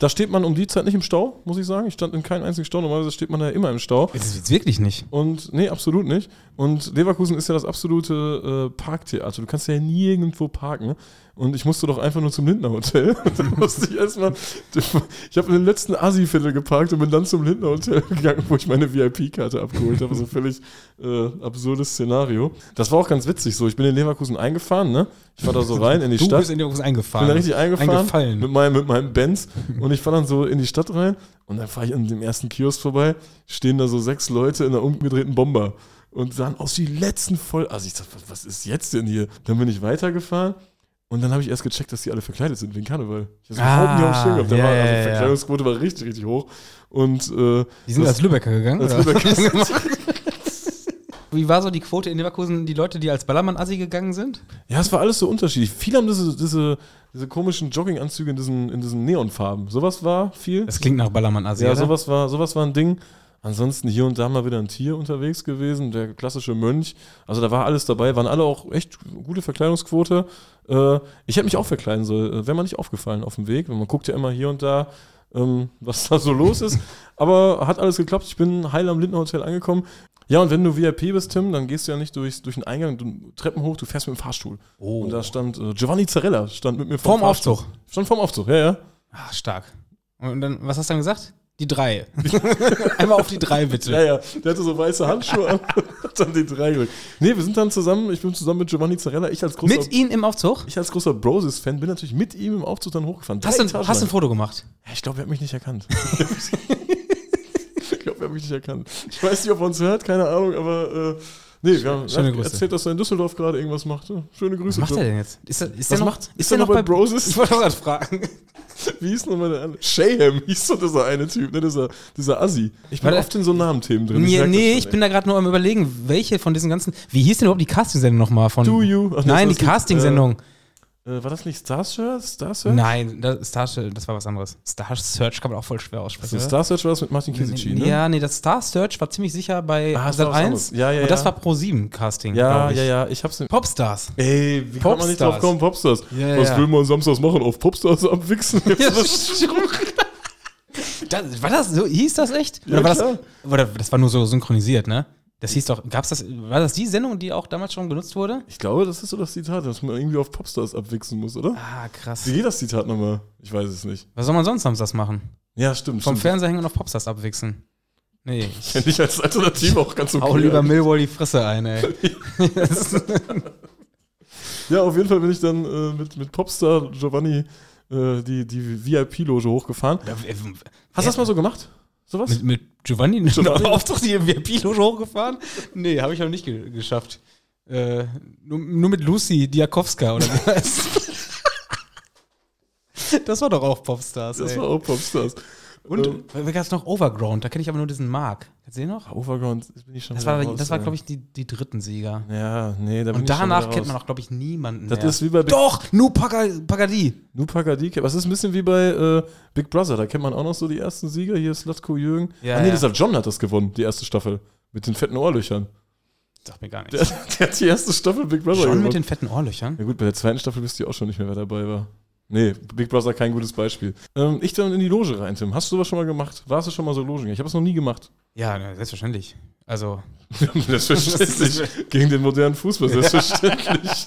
Da steht man um die Zeit nicht im Stau, muss ich sagen. Ich stand in keinem einzigen Stau. Normalerweise steht man da immer im Stau. Das ist jetzt wirklich nicht. Und nee, absolut nicht. Und Leverkusen ist ja das absolute äh, Parktheater. Du kannst ja nirgendwo parken. Und ich musste doch einfach nur zum Lindner Hotel. Und dann musste ich erstmal. Ich habe in den letzten Assi-Viertel geparkt und bin dann zum Lindner Hotel gegangen, wo ich meine VIP-Karte abgeholt habe. So völlig äh, absurdes Szenario. Das war auch ganz witzig so. Ich bin in Leverkusen eingefahren, ne? Ich fahr da so rein in die Du Stadt. bist in Ich eingefahren. bin da richtig eingefahren Eingefallen. mit meinem, mit meinem Benz und ich fahre dann so in die Stadt rein und dann fahre ich an dem ersten Kiosk vorbei, stehen da so sechs Leute in einer umgedrehten Bomber und sahen aus wie die letzten voll. Also ich dachte, was ist jetzt denn hier? Dann bin ich weitergefahren und dann habe ich erst gecheckt, dass die alle verkleidet sind wegen Karneval. Ich habe Ah, überhaupt nicht auf dem Schirm gehabt. Der ja, war, also die. Verkleidungsquote war richtig, richtig hoch. Und äh, Die sind das- als Lübecker gegangen? als oder? Lübecker- Wie war so die Quote in Leverkusen, die Leute, die als Ballermann-Assi gegangen sind? Ja, es war alles so unterschiedlich. Viele haben diese, diese, diese komischen Jogginganzüge in diesen, in diesen Neonfarben. Sowas war viel. Das klingt nach Ballermann-Assi, Ja, oder? sowas war, sowas war ein Ding. Ansonsten hier und da mal wieder ein Tier unterwegs gewesen, der klassische Mönch. Also da war alles dabei, waren alle auch echt gute Verkleidungsquote. Äh, ich hätte mich auch verkleiden sollen, äh, wäre mir nicht aufgefallen auf dem Weg. Man guckt ja immer hier und da, ähm, was da so los ist. Aber hat alles geklappt. Ich bin heil am Lindner Hotel angekommen. Ja, und wenn du VIP bist, Tim, dann gehst du ja nicht durch, durch den Eingang, du, Treppen hoch, du fährst mit dem Fahrstuhl. Oh. Und da stand äh, Giovanni Zarella, stand mit mir Vorm Fahrstuhl. Aufzug. Stand vorm Aufzug, ja, ja. Ah, stark. Und dann, was hast du dann gesagt? Die drei. Einmal auf die drei, bitte. Ja, ja, der hatte so weiße Handschuhe an, hat dann die drei gedrückt. Nee, wir sind dann zusammen, ich bin zusammen mit Giovanni Zarella, ich als großer, Mit ihm im Aufzug? ich als großer Broses-Fan bin natürlich mit ihm im Aufzug dann hochgefahren. Hast Etagen hast du ein. Foto gemacht? Ja, ich glaube, er hat mich nicht erkannt. ich glaube, er hat mich nicht erkannt. Ich weiß nicht, ob er uns hört, keine Ahnung, aber äh, nee, wir haben schöne er Grüße. erzählt, dass er in Düsseldorf gerade irgendwas macht. Schöne Grüße. Was macht er denn jetzt? Ist er, ist Was der noch, macht- ist der er noch bei Broses? Ich wollte gerade fragen. Wie hieß nochmal der andere? Shayham hieß so dieser eine Typ, ne? dieser, dieser Assi. Ich bin Warte. oft in so Namenthemen drin. Merk das nee, ich bin da gerade nur am überlegen, welche von diesen ganzen. Wie hieß denn überhaupt die Castingsendung nochmal von. Do You? Ach, nee, Nein, die ist- Castingsendung. Äh, war das nicht Star Search? Star Search? Nein, das, Star, das war was anderes. Star Search kann man auch voll schwer aussprechen. Also? Star Search war das mit Martin Kisici, ne? Ja, nee, das Star Search war ziemlich sicher bei Ah, Sat war was 1. anderes. Ja, ja, und das ja. war Pro 7 Casting. Ja, ja, ja, ich hab's. Popstars. Ey, wie kann man nicht Popstars. drauf kommen? Popstars. Ja, Was ja. will man samstags machen? Auf Popstars abwichsen? Das, war das so? Hieß das echt? Oder war das, oder das war nur so synchronisiert, ne? Das hieß doch, gab's das, war das die Sendung, die auch damals schon genutzt wurde? Ich glaube, das ist so das Zitat, dass man irgendwie auf Popstars abwichsen muss, oder? Ah, krass. Wie geht das Zitat nochmal? Ich weiß es nicht. Was soll man sonst samstags machen? Ja, stimmt. Vom stimmt. Fernseher hängen und auf Popstars abwichsen. Nee, ich Fände ich als Alternative auch ganz okay. hau lieber Millwall die Fresse ein, ey. Ja, auf jeden Fall bin ich dann äh, mit, mit Popstar Giovanni äh, die, die VIP-Loge hochgefahren. Hast du das mal so gemacht? Sowas? Mit, mit Giovanni? Giovanni? Auf doch die VIP-Loge hochgefahren? Nee, habe ich noch nicht ge geschafft. Äh, nur, nur mit Lucy Diakowska oder heißt Das war doch auch Popstars, das ey. war auch Popstars. Und ähm, wer gab es noch? Overground, da kenne ich aber nur diesen Mark. Kennst du den noch? Overground bin ich schon Das war, raus, das war glaube ich, die, die dritten Sieger. Ja, nee, da bin Und ich schon danach wieder kennt man auch, glaube ich, niemanden Das mehr. ist wie bei Big, Doch, Nu Pagadi. Nu Pagadi. Was ist ein bisschen wie bei äh, Big Brother. Da kennt man auch noch so die ersten Sieger. Hier ist Latko Jürgen. Ja, ah, nee, ja. dieser John hat das gewonnen, die erste Staffel. Mit den fetten Ohrlöchern. Sagt mir gar Der, nichts. der hat die erste Staffel Big Brother Schon gewonnen. mit den fetten Ohrlöchern? Ja gut, bei der zweiten Staffel wisst ihr auch schon nicht mehr, wer dabei war. Nee, Big Brother kein gutes Beispiel. Ähm, ich dann in die Loge rein, Tim. Hast du sowas schon mal gemacht? Warst du schon mal so Logen? Ich habe es noch nie gemacht. Ja, na, selbstverständlich. Also, Selbstverständlich. Gegen den modernen Fußball, selbstverständlich.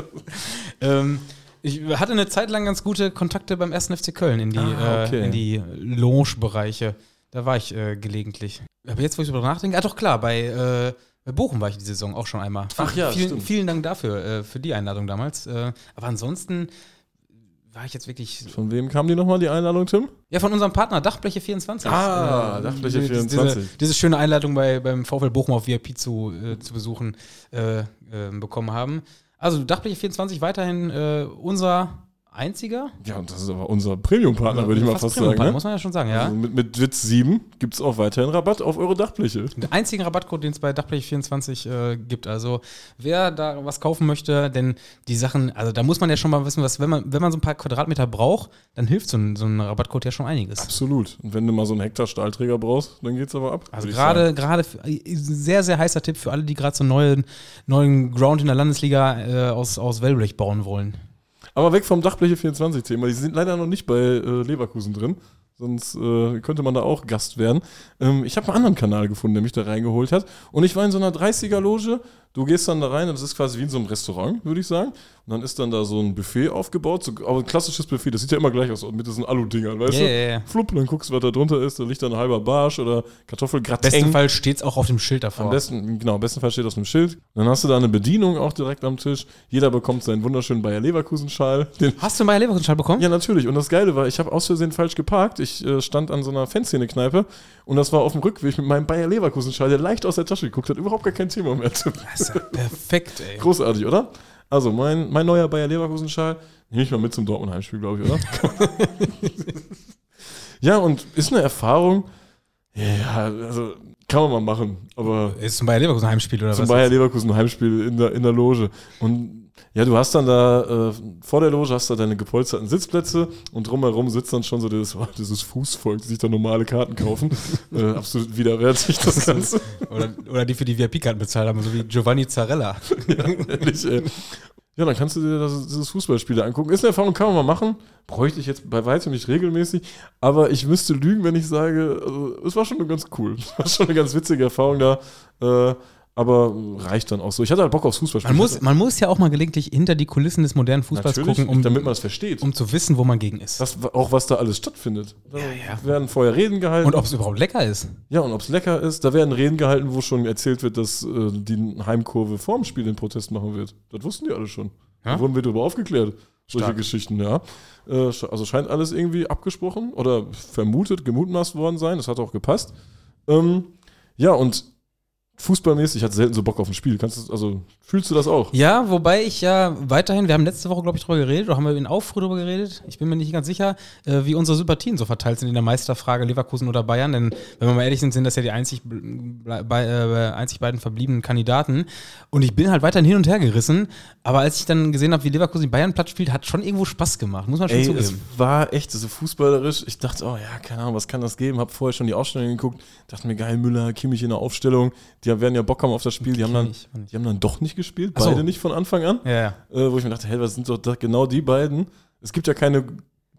ähm, ich hatte eine Zeit lang ganz gute Kontakte beim 1. FC Köln in die, Ah, okay. äh, in die Lounge-Bereiche. Da war ich äh, gelegentlich. Aber jetzt, wo ich darüber nachdenke, ah doch klar, bei, äh, bei Bochum war ich die Saison auch schon einmal. Ach ja, vielen, stimmt. vielen Dank dafür, äh, für die Einladung damals. Äh, aber ansonsten war ich jetzt wirklich. Von wem kam die nochmal, die Einladung, Tim? Ja, von unserem Partner Dachfläche 24. Ah, Dachfläche die- 24. Diese, diese schöne Einladung bei, beim VfL Bochum auf VIP zu, äh, zu besuchen äh, äh, bekommen haben. Also Dachfläche 24 weiterhin äh, unser einziger. Ja, und das ist aber unser Premium-Partner, würde ich mal fast sagen. Premium-Partner, Ne? Muss man ja schon sagen, ja. Also mit, mit Witz 7 gibt es auch weiterhin Rabatt auf eure Dachfläche. Den einzigen Rabattcode, den es bei Dachfläche 24 äh, gibt. Also wer da was kaufen möchte, denn die Sachen, also da muss man ja schon mal wissen, was, wenn man, wenn man so ein paar Quadratmeter braucht, dann hilft so ein, so ein Rabattcode ja schon einiges. Absolut. Und wenn du mal so einen Hektar Stahlträger brauchst, dann geht's aber ab. Also sagen. gerade gerade äh, sehr sehr heißer Tipp für alle, die gerade so einen neuen neuen Ground in der Landesliga äh, aus aus Wellblech bauen wollen. Aber weg vom Dachfläche 24-Thema. Die sind leider noch nicht bei äh, Leverkusen drin. Sonst äh, könnte man da auch Gast werden. Ähm, ich habe einen anderen Kanal gefunden, der mich da reingeholt hat. Und ich war in so einer 30er-Loge. Du gehst dann da rein und das ist quasi wie in so einem Restaurant, würde ich sagen. Und dann ist dann da so ein Buffet aufgebaut. So, aber ein klassisches Buffet, das sieht ja immer gleich aus, mit diesen Alu-Dingern, weißt Ja, du? ja, ja. Flupp, dann guckst du, was da drunter ist. Da liegt dann ein halber Barsch oder Kartoffelgratin. Besten Fall steht es auch auf dem Schild davor. Am besten, genau, am besten Fall steht auf dem Schild. Dann hast du da eine Bedienung auch direkt am Tisch. Jeder bekommt seinen wunderschönen Bayer Leverkusen-Schal. Hast du einen Bayer Leverkusen-Schal bekommen? ja, natürlich. Und das Geile war, ich habe aus Versehen falsch geparkt. Ich äh, stand an so einer Fanszene-Kneipe und das war auf dem Rückweg mit meinem Bayer Leverkusen-Schal, der leicht aus der Tasche geguckt hat. Überhaupt gar kein Thema mehr. Das ist ja perfekt, ey. Großartig, oder? Also, mein, mein neuer Bayer Leverkusen-Schal, nehme ich mal mit zum Dortmund-Heimspiel, glaube ich, oder? ja, und ist eine Erfahrung, ja, also kann man mal machen, aber Ist zum Bayer Leverkusen Heimspiel oder zum was? Bayer Leverkusen Heimspiel in der, in der Loge. Und ja, du hast dann da, äh, vor der Loge hast du deine gepolsterten Sitzplätze und drumherum sitzt dann schon so dieses, oh, dieses Fußvolk, die sich da normale Karten kaufen. äh, absolut widerwärtig das Ganze. Oder, oder die für die VIP-Karten bezahlt haben, so wie Giovanni Zarella. Ehrlich, ey. Ja, dann kannst du dir das, dieses Fußballspiel da angucken. Ist eine Erfahrung, kann man mal machen. Bräuchte ich jetzt bei weitem nicht regelmäßig. Aber ich müsste lügen, wenn ich sage, also, es war schon ganz cool. Es war schon eine ganz witzige Erfahrung da. Äh, aber reicht dann auch so. Ich hatte halt Bock aufs Fußballspiel. Man muss, man muss ja auch mal gelegentlich hinter die Kulissen des modernen Fußballs Natürlich, gucken, um, damit man es versteht. um zu wissen, wo man gegen ist. das, auch was da alles stattfindet. Da ja. werden vorher Reden gehalten. Und ob es überhaupt lecker ist. ja, und ob es lecker ist. Da werden Reden gehalten, wo schon erzählt wird, dass äh, die Heimkurve vorm Spiel den Protest machen wird. Das wussten die alle schon. Ja? Da wurden wir darüber aufgeklärt. Solche Stark. Geschichten, ja. Äh, also scheint alles irgendwie abgesprochen oder vermutet, gemutmaßt worden sein. Das hat auch gepasst. Ähm, ja, und fußballmäßig, ich hatte selten so Bock auf ein Spiel. Kannst du, also, fühlst du das auch? Ja, wobei ich ja weiterhin, wir haben letzte Woche, glaube ich, drüber geredet, oder haben wir in Aufruhr drüber geredet? Ich bin mir nicht ganz sicher, äh, wie unsere Sympathien so verteilt sind in der Meisterfrage Leverkusen oder Bayern. Denn, wenn wir mal ehrlich sind, sind das ja die einzig, bei, äh, einzig beiden verbliebenen Kandidaten. Und ich bin halt weiterhin hin und her gerissen. Aber als ich dann gesehen habe, wie Leverkusen die Bayern platt spielt, hat schon irgendwo Spaß gemacht, muss man schon Ey, zugeben. es war echt so fußballerisch. Ich dachte, oh ja, keine Ahnung, was kann das geben? Hab vorher schon die Ausstellung geguckt, dachte mir, geil, Müller, Kimmich in der Aufstellung. Die werden ja Bock haben auf das Spiel. Die haben dann, die haben dann doch nicht gespielt, Ach so. beide nicht von Anfang an. Ja, ja. Äh, wo ich mir dachte, hey, was sind doch da genau die beiden? Es gibt ja keine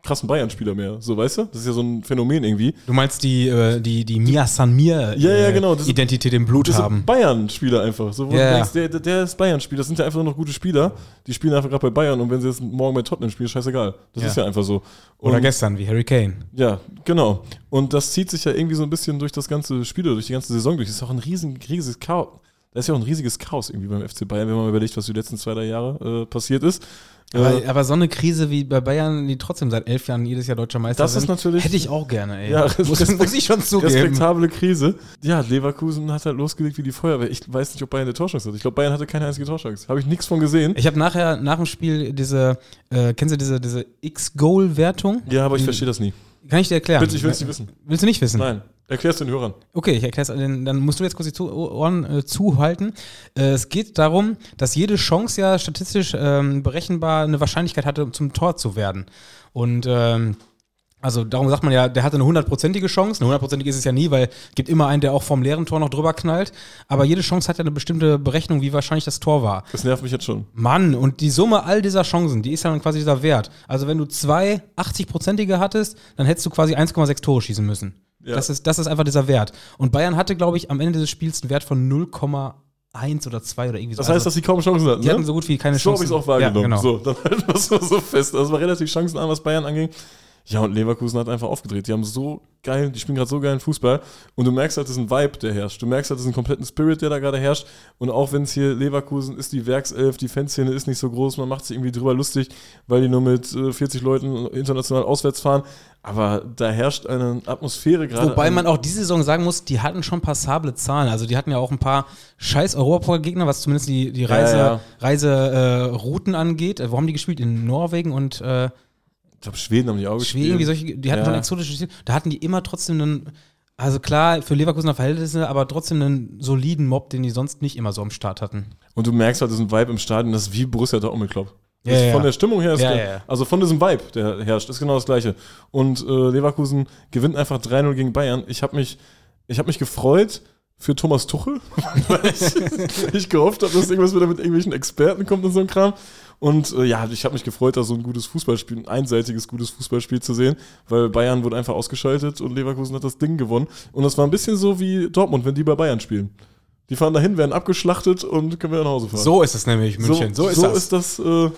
krassen Bayern-Spieler mehr, so weißt du? Das ist ja so ein Phänomen irgendwie. Du meinst die, äh, die, die Mia San Mir Ja, ja, äh, genau, das- Identität im Blut Das haben. sind Bayern-Spieler einfach. So, wo Ja, du denkst, der, der- ist Bayern-Spieler. Das sind ja einfach nur noch gute Spieler. Die spielen einfach gerade bei Bayern und wenn sie jetzt morgen bei Tottenham spielen, scheißegal. Das Ja. ist ja einfach so. Oder Und- gestern, wie Harry Kane. Ja, genau. Und das zieht sich ja irgendwie so ein bisschen durch das ganze Spiel, oder durch die ganze Saison durch. Das ist auch ein riesen, riesiges Chaos. Da ist ja auch ein riesiges Chaos irgendwie beim FC Bayern, wenn man überlegt, was die letzten zwei, drei Jahre äh, passiert ist. Aber, Äh, aber so eine Krise wie bei Bayern, die trotzdem seit elf Jahren jedes Jahr deutscher Meister Das ist natürlich- hätte ich auch gerne, ey. Ja, muss, muss ich schon zugeben. respektable Krise. Ja, Leverkusen hat halt losgelegt wie die Feuerwehr. Ich weiß nicht, ob Bayern eine Torchance hat. Ich glaube, Bayern hatte keine einzige Torchance. Habe ich nichts von gesehen. Ich habe nachher, nach dem Spiel diese, äh, kennst du diese, diese X-Goal-Wertung? Ja, aber ich verstehe das nie. Kann ich dir erklären? Bitte, ich will es nicht wissen. Willst du nicht wissen? Nein. Erklär's den Hörern. Okay, ich erkläre es, dann musst du jetzt kurz die Zu Ohren äh, zuhalten. Äh, es geht darum, dass jede Chance ja statistisch ähm, berechenbar eine Wahrscheinlichkeit hatte, um zum Tor zu werden. Und ähm, also darum sagt man ja, der hatte eine hundertprozentige Chance. Eine hundertprozentige ist es ja nie, weil es gibt immer einen, der auch vom leeren Tor noch drüber knallt. Aber jede Chance hat ja eine bestimmte Berechnung, wie wahrscheinlich das Tor war. Das nervt mich jetzt schon. Mann, und die Summe all dieser Chancen, die ist ja dann quasi dieser Wert. Also wenn du zwei 80-prozentige hattest, dann hättest du quasi 1,6 Tore schießen müssen. Ja. Das, ist, das ist einfach dieser Wert. Und Bayern hatte, glaube ich, am Ende des Spiels einen Wert von 0,1 oder 2 oder irgendwie so. Das heißt, also, dass sie kaum Chancen hatten. die ne? hatten so gut wie keine So habe Chancen. ich es auch wahrgenommen. Ja, genau. So, dann halten wir es so fest. Das war relativ chancenarm, was Bayern anging. Ja, und Leverkusen hat einfach aufgedreht. Die haben so geil, die spielen gerade so geilen Fußball. Und du merkst halt, das ist ein Vibe, der herrscht. Du merkst halt, das ist ein kompletten Spirit, der da gerade herrscht. Und auch wenn es hier Leverkusen ist, die Werkself, die Fanszene ist nicht so groß, man macht sich irgendwie drüber lustig, weil die nur mit äh, 40 Leuten international auswärts fahren. Aber da herrscht eine Atmosphäre gerade. Wobei an- man auch diese Saison sagen muss, die hatten schon passable Zahlen. Also die hatten ja auch ein paar scheiß Europapokal-Gegner, was zumindest die, die Reise, Ja, ja. Reiserouten angeht. Äh, Wo haben die gespielt? In Norwegen und äh, Ich glaube, Schweden haben die auch Schweden, wie solche, die hatten Ja. schon exotische Spiele. Da hatten die immer trotzdem einen, also klar, für Leverkusener Verhältnisse, aber trotzdem einen soliden Mob, den die sonst nicht immer so am Start hatten. Und du merkst halt, das ist ein Vibe im Stadion, das ist wie Borussia Dortmund Club. Ja, Das ja, von der Stimmung her ist ja, ja. also von diesem Vibe, der herrscht, ist genau das gleiche. Und äh, Leverkusen gewinnt einfach 3-0 gegen Bayern. Ich habe mich, ich hab mich gefreut für Thomas Tuchel, weil ich, ich gehofft habe, dass irgendwas wieder mit irgendwelchen Experten kommt und so ein Kram. Und äh, ja, ich habe mich gefreut, da so ein gutes Fußballspiel, ein einseitiges gutes Fußballspiel zu sehen, weil Bayern wurde einfach ausgeschaltet und Leverkusen hat das Ding gewonnen. Und das war ein bisschen so wie Dortmund, wenn die bei Bayern spielen. Die fahren dahin, werden abgeschlachtet und können wieder nach Hause fahren. So ist es nämlich, München. So, ist so das. ist das äh,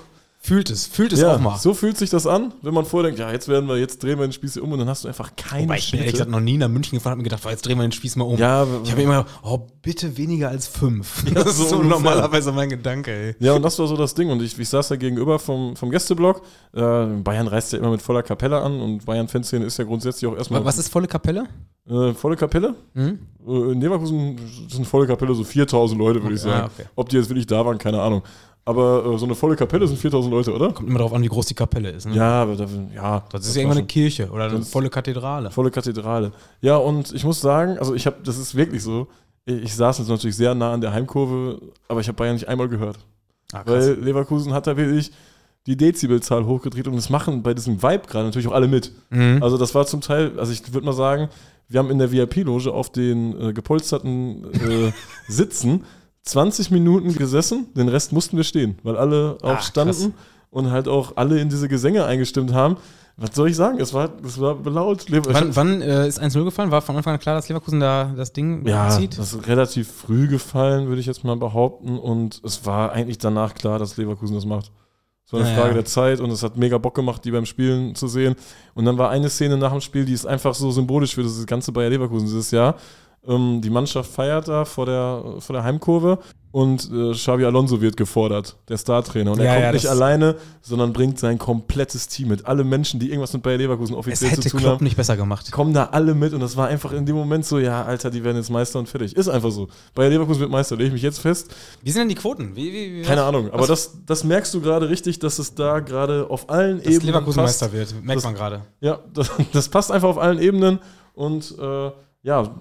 fühlt es, fühlt es ja, auch mal. so fühlt sich das an, wenn man vorher denkt, ja, jetzt werden wir, jetzt drehen wir den Spieß hier um und dann hast du einfach keine Wobei ich ehrlich gesagt noch nie nach München gefahren und hab mir gedacht, oh, jetzt drehen wir den Spieß mal um. Ja, ich habe immer, oh, bitte weniger als fünf. Ja, das so ist so ungefähr. normalerweise mein Gedanke, ey. Ja, und das war so das Ding. Und ich, ich saß da gegenüber vom, vom Gästeblock. Äh, Bayern reist ja immer mit voller Kapelle an und Bayern-Fanszene ist ja grundsätzlich auch erstmal Was ist volle Kapelle? äh, volle Kapelle. Hm? Äh, in Leverkusen sind volle Kapelle so 4000 Leute, würde ich Okay, sagen. ah, okay. Ob die jetzt wirklich da waren, keine Ahnung. Aber äh, so eine volle Kapelle sind 4000 Leute, oder? Kommt immer darauf an, wie groß die Kapelle ist. Ne? Ja, aber da, ja. Das ist war ja irgendwann eine Kirche oder eine Das- volle Kathedrale. Volle Kathedrale. Ja, und ich muss sagen, also ich habe, das ist wirklich so. Ich saß jetzt natürlich sehr nah an der Heimkurve, aber ich habe Bayern nicht einmal gehört. Ah. Weil Leverkusen hat da wirklich die Dezibelzahl hochgedreht und das machen bei diesem Vibe gerade natürlich auch alle mit. Mhm. Also das war zum Teil, also ich würde mal sagen, wir haben in der VIP-Loge auf den äh, gepolsterten äh, Sitzen 20 Minuten gesessen, den Rest mussten wir stehen, weil alle auch Ah, standen und halt auch alle in diese Gesänge eingestimmt haben. Was soll ich sagen? Es war, es war laut. Wann, wann äh, ist 1-0 gefallen? War von Anfang an klar, dass Leverkusen da das Ding Ja, zieht? das ist relativ früh gefallen, würde ich jetzt mal behaupten. Und es war eigentlich danach klar, dass Leverkusen das macht. Es war eine Ja, Frage der Zeit und es hat mega Bock gemacht, die beim Spielen zu sehen. Und dann war eine Szene nach dem Spiel, die ist einfach so symbolisch für das ganze Bayer Leverkusen dieses Jahr. Ähm, die Mannschaft feiert da vor der, vor der Heimkurve und äh, Xavi Alonso wird gefordert, der Startrainer. Und er Ja, kommt ja, nicht alleine, sondern bringt sein komplettes Team mit. Alle Menschen, die irgendwas mit Bayer Leverkusen offiziell hätte zu tun Klopp haben, nicht besser gemacht. kommen da alle mit. Und das war einfach in dem Moment so, ja, Alter, die werden jetzt Meister und fertig. Ist einfach so. Bayer Leverkusen wird Meister, lege ich mich jetzt fest. Wie sind denn die Quoten? Wie, wie, wie, Keine Ahnung. Aber das, das merkst du gerade richtig, dass es da gerade auf allen dass Ebenen Leverkusen passt. Meister wird, merkt Das- man gerade. Ja, das, das passt einfach auf allen Ebenen. Und äh, ja,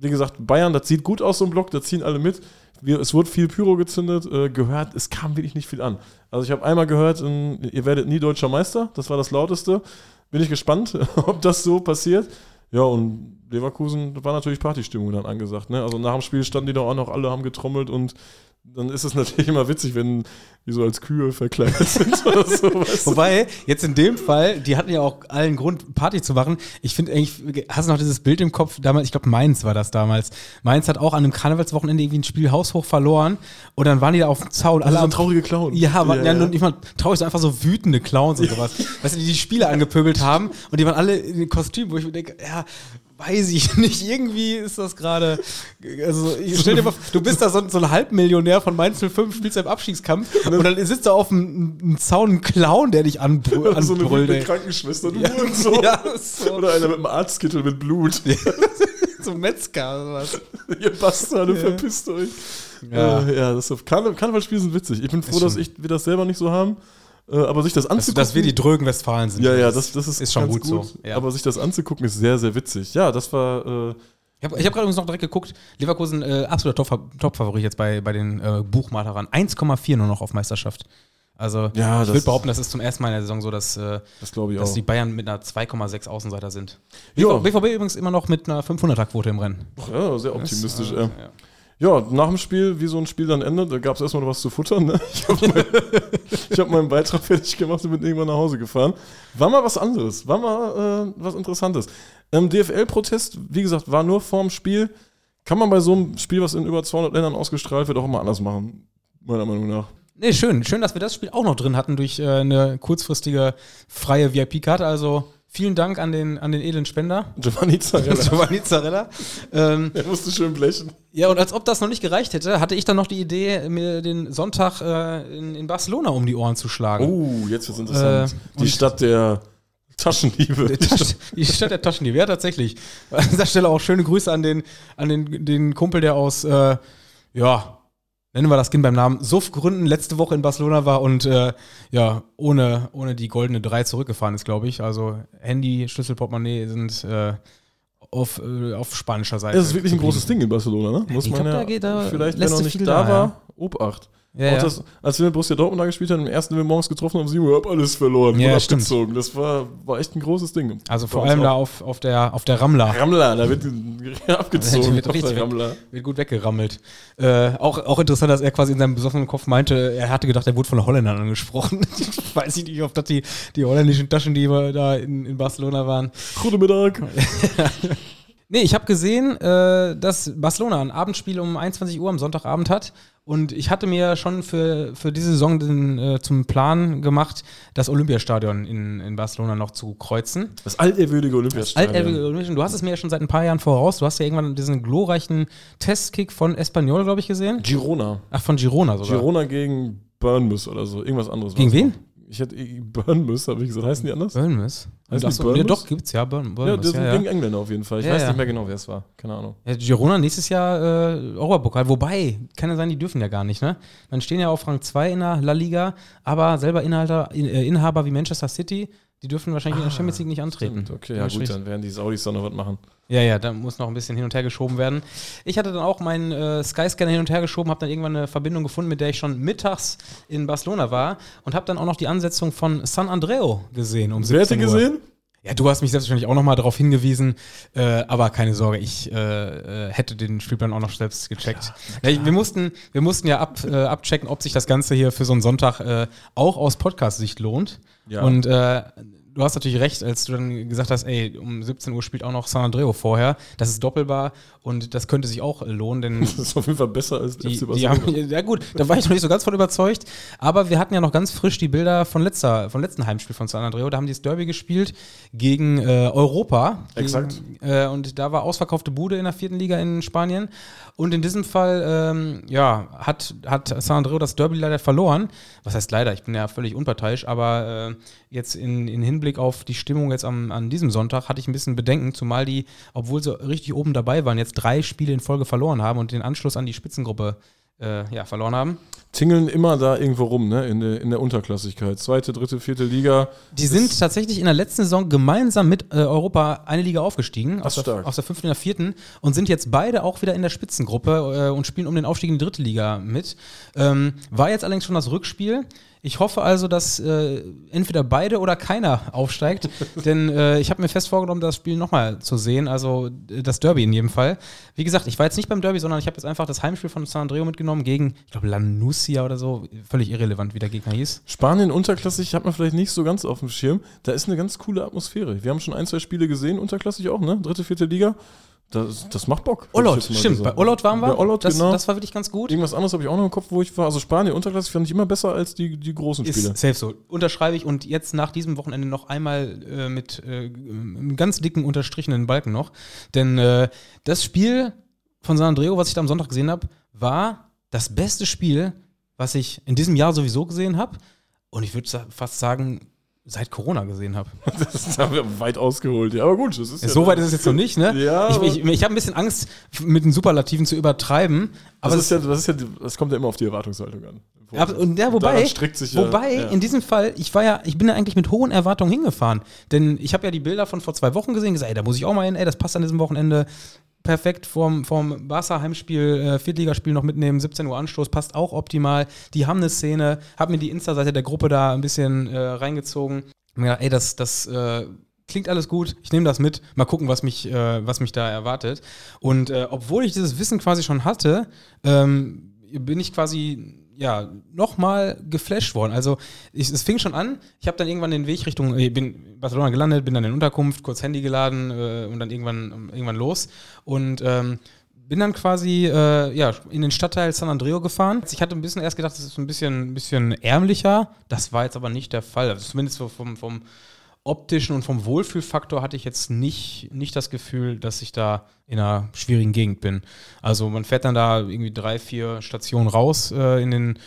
wie gesagt, Bayern, das sieht gut aus, so ein Block, da ziehen alle mit. Wir, es wurde viel Pyro gezündet, äh, gehört, es kam wirklich nicht viel an. Also ich habe einmal gehört, ähm, ihr werdet nie deutscher Meister, das war das lauteste. Bin ich gespannt, ob das so passiert. Ja, und Leverkusen da war natürlich Partystimmung dann angesagt. Ne? Also nach dem Spiel standen die da auch noch, alle haben getrommelt und dann ist es natürlich immer witzig, wenn die so als Kühe verkleidet sind oder so. weißt du? Wobei, jetzt in dem Fall, die hatten ja auch allen Grund, Party zu machen. Ich finde eigentlich, hast du noch dieses Bild im Kopf, damals, ich glaube, Mainz war das damals. Mainz hat auch an einem Karnevalswochenende irgendwie ein Spiel haushoch verloren und dann waren die da auf dem Zaun. Also so am- traurige Clown. Ja, waren, ja, ja. und ich meine, traurig, so einfach so wütende Clowns und sowas. Weißt du, die die Spiele angepöbelt haben und die waren alle in Kostümen, wo ich mir denke, ja, weiß ich nicht, irgendwie ist das gerade, also stell dir mal, du bist da so, so ein Halbmillionär von Mainz 05, spielst im Abstiegskampf und dann sitzt da auf einem, Zaun ein Clown, der dich anbrüllt. so eine ey. Krankenschwester, du Ja, Hurensohn. ja, so. Oder einer mit einem Arztkittel mit Blut. so ein Metzger oder sowas. Ihr Bastarde, Ja. verpisst euch. Ja. Äh, ja das ist Karne Karnevalspiele sind witzig. Ich bin froh, dass ich, wir das selber nicht so haben. Äh, aber sich das Dass, anzugucken. dass wir die drögen Westfalen sind. ja, ja, das, das ist, ist schon ganz gut, so. Ja. Aber sich das anzugucken ist sehr, sehr witzig. Ja, das war. Äh, Ich habe hab gerade übrigens noch direkt geguckt, Leverkusen äh, absoluter Top- Top-Favorit jetzt bei, bei den äh, Buchmalern. 1,4 nur noch auf Meisterschaft. Also Ja, ich würde behaupten, das ist zum ersten Mal in der Saison so, dass, äh, das dass die Bayern mit einer 2,6 Außenseiter sind. Ja. BV, BVB übrigens immer noch mit einer 500er-Quote im Rennen. ja, sehr optimistisch. Das, äh, äh, Ja, nach dem Spiel, wie so ein Spiel dann endet, da gab es erstmal was zu futtern. Ne? Ich habe mein, hab meinen Beitrag fertig gemacht und bin irgendwann nach Hause gefahren. War mal was anderes, war mal äh, was Interessantes. Ähm, DFL-Protest, wie gesagt, war nur vorm Spiel. Kann man bei so einem Spiel, was in über 200 Ländern ausgestrahlt wird, auch immer anders machen, meiner Meinung nach. Nee, schön. Schön, dass wir das Spiel auch noch drin hatten durch äh, eine kurzfristige freie VIP-Karte. Also vielen Dank an den, an den edlen Spender. Giovanni Zarella, Giovanni Zarella. Ähm, er musste schön blechen. Ja, und als ob das noch nicht gereicht hätte, hatte ich dann noch die Idee, mir den Sonntag äh, in, in Barcelona um die Ohren zu schlagen. Oh, jetzt wird's interessant. Äh, Die Stadt der Taschendiebe. Die Tasch- Die Stadt der Taschendiebe, ja, tatsächlich. An dieser Stelle auch schöne Grüße an den, an den, den Kumpel, der aus, äh, ja, nennen wir das Kind beim Namen, Suff-Gründen letzte Woche in Barcelona war und äh, ja, ohne, ohne die goldene 3 zurückgefahren ist, glaube ich. Also Handy, Schlüssel, Portemonnaie sind äh, auf, äh, auf spanischer Seite. Das ist wirklich ein großes Ding in Barcelona, ne? Muss Ich man glaub, ja da geht da- vielleicht, wenn lässt er nicht viel da da, war, Obacht. Ja, ja. das, als wir mit Borussia Dortmund da gespielt haben, im ersten, wenn wir morgens getroffen haben, 7 Uhr, hab alles verloren, Ja, stimmt. abgezogen. Das war, war echt ein großes Ding. Also vor allem da auch. auf, auf, der, auf der Ramla. Ramla, da wird abgezogen. Die wird richtig. Ramla. Wird gut weggerammelt. Äh, auch, auch interessant, dass er quasi in seinem besoffenen Kopf meinte, er hatte gedacht, er wurde von Holländern angesprochen. Weiß ich nicht, ob das die, die holländischen Taschendiebe da in, in Barcelona waren. Guten Mittag. Nee, ich habe gesehen, äh, dass Barcelona ein Abendspiel um 21 Uhr am Sonntagabend hat. Und ich hatte mir schon für, für diese Saison den, äh, zum Plan gemacht, das Olympiastadion in, in Barcelona noch zu kreuzen. Das altehrwürdige Olympiastadion. Altehrwürdige Olympiastadion. Du hast es mir ja schon seit ein paar Jahren voraus. Du hast ja irgendwann diesen glorreichen Testkick von Espanyol, glaube ich, gesehen. Girona. Ach, von Girona sogar. Girona gegen Burnmouth oder so. Irgendwas anderes. Gegen wen? noch. Ich hätte Burnmouth, habe ich gesagt. Heißen die anders? Bournemouth. Heißt die Bournemouth? nee, doch, gibt's ja. Burn, Ja, Bournemouth, das ja, sind ja, Engländer auf jeden Fall. Ich Ja, weiß ja. nicht mehr genau, wer es war. Keine Ahnung. ja. Girona nächstes Jahr äh, Europapokal. Wobei, kann ja sein, die dürfen ja gar nicht, ne? Dann stehen ja auf Rang 2 in der La Liga, aber selber Inhalter, in, äh, Inhaber wie Manchester City, die dürfen wahrscheinlich in der Champions League nicht antreten. Ah, Stimmt, okay, ja, gut, dann werden die Saudis da noch was machen. Ja, ja, da muss noch ein bisschen hin und her geschoben werden. Ich hatte dann auch meinen äh, Skyscanner hin und her geschoben, habe dann irgendwann eine Verbindung gefunden, mit der ich schon mittags in Barcelona war und habe dann auch noch die Ansetzung von San Andreo gesehen um 17 Wer hätte Uhr. gesehen? Ja, du hast mich selbstverständlich auch nochmal darauf hingewiesen, äh, aber keine Sorge, ich äh, äh, hätte den Spielplan auch noch selbst gecheckt. Ja, ich, wir, mussten, wir mussten ja ab, äh, abchecken, ob sich das Ganze hier für so einen Sonntag äh, auch aus Podcast-Sicht lohnt. Ja. Und äh, du hast natürlich recht, als du dann gesagt hast, ey, um 17 Uhr spielt auch noch San Andreo vorher. Das ist doppelbar und das könnte sich auch lohnen, denn. Das ist auf jeden Fall besser als die, FC Die haben, ja, gut, da war ich noch nicht so ganz von überzeugt. Aber wir hatten ja noch ganz frisch die Bilder von, letzter, von letzten Heimspiel von San Andreo. Da haben die das Derby gespielt gegen äh, Europa. Exakt. Gegen, äh, und da war ausverkaufte Bude in der vierten Liga in Spanien. Und in diesem Fall, ähm, ja, hat, hat San Andreo das Derby leider verloren. Was heißt leider? Ich bin ja völlig unparteiisch, aber äh, jetzt in, in Hinblick auf die Stimmung jetzt am, an diesem Sonntag hatte ich ein bisschen Bedenken, zumal die, obwohl sie richtig oben dabei waren, jetzt drei Spiele in Folge verloren haben und den Anschluss an die Spitzengruppe äh, ja, verloren haben. Tingeln immer da irgendwo rum, ne? In der, in der Unterklassigkeit. Zweite, dritte, vierte Liga. Die sind tatsächlich in der letzten Saison gemeinsam mit äh, Europa eine Liga aufgestiegen. Aus der, aus der, fünften in der vierten. Und sind jetzt beide auch wieder in der Spitzengruppe äh, und spielen um den Aufstieg in die dritte Liga mit. Ähm, war jetzt allerdings schon das Rückspiel. Ich hoffe also, dass äh, entweder beide oder keiner aufsteigt, denn äh, ich habe mir fest vorgenommen, das Spiel nochmal zu sehen, also äh, das Derby in jedem Fall. Wie gesagt, ich war jetzt nicht beim Derby, sondern ich habe jetzt einfach das Heimspiel von San Andreo mitgenommen gegen, ich glaube, Lanusia oder so, völlig irrelevant, wie der Gegner hieß. Spanien unterklassig hat man vielleicht nicht so ganz auf dem Schirm. Da ist eine ganz coole Atmosphäre. Wir haben schon ein, zwei Spiele gesehen, unterklassig auch, ne? Dritte, vierte Liga. Das, das macht Bock. Olot, stimmt. Bei Olot waren wir. Bei Olot, das, genau. das war wirklich ganz gut. Irgendwas anderes habe ich auch noch im Kopf, wo ich war. Also Spanien, Unterklasse fand ich immer besser als die, die großen Spiele. Ist safe so. Unterschreibe ich und jetzt nach diesem Wochenende noch einmal äh, mit äh, einem ganz dicken unterstrichenen Balken noch. Denn äh, das Spiel von San Andreo, was ich da am Sonntag gesehen habe, war das beste Spiel, was ich in diesem Jahr sowieso gesehen habe. Und ich würde fast sagen, seit Corona gesehen habe. Das haben wir weit ausgeholt, ja. Aber gut, das ist ja So weit ist es jetzt noch nicht, ne? Ja. Ich, ich, ich habe ein bisschen Angst, mit den Superlativen zu übertreiben. Aber das, ist ja, das, ist ja, das kommt ja immer auf die Erwartungshaltung an. Ja, und ja, wobei, sich wobei ja, ja. in diesem Fall, ich war ja, ich bin ja eigentlich mit hohen Erwartungen hingefahren. Denn ich habe ja die Bilder von vor zwei Wochen gesehen, gesagt, ey, da muss ich auch mal hin, ey, das passt an diesem Wochenende perfekt vorm, vorm Barca-Heimspiel, äh, Viertligaspiel noch mitnehmen, 17 Uhr Anstoß, passt auch optimal. Die haben eine Szene, hab mir die Insta-Seite der Gruppe da ein bisschen äh, reingezogen gedacht, ey, das, das äh, klingt alles gut, ich nehme das mit, mal gucken, was mich, äh, was mich da erwartet. Und äh, obwohl ich dieses Wissen quasi schon hatte, ähm, bin ich quasi ja, nochmal geflasht worden. Also ich, es fing schon an, ich habe dann irgendwann den Weg Richtung, ich bin in Barcelona gelandet, bin dann in Unterkunft, kurz Handy geladen äh, und dann irgendwann, irgendwann los. Und ähm, bin dann quasi äh, ja, in den Stadtteil San Andreo gefahren. Ich hatte ein bisschen erst gedacht, das ist ein bisschen, ein bisschen ärmlicher. Das war jetzt aber nicht der Fall. Also zumindest vom, vom optischen und vom Wohlfühlfaktor hatte ich jetzt nicht, nicht das Gefühl, dass ich da in einer schwierigen Gegend bin. Also man fährt dann da irgendwie drei, vier Stationen raus äh, in den,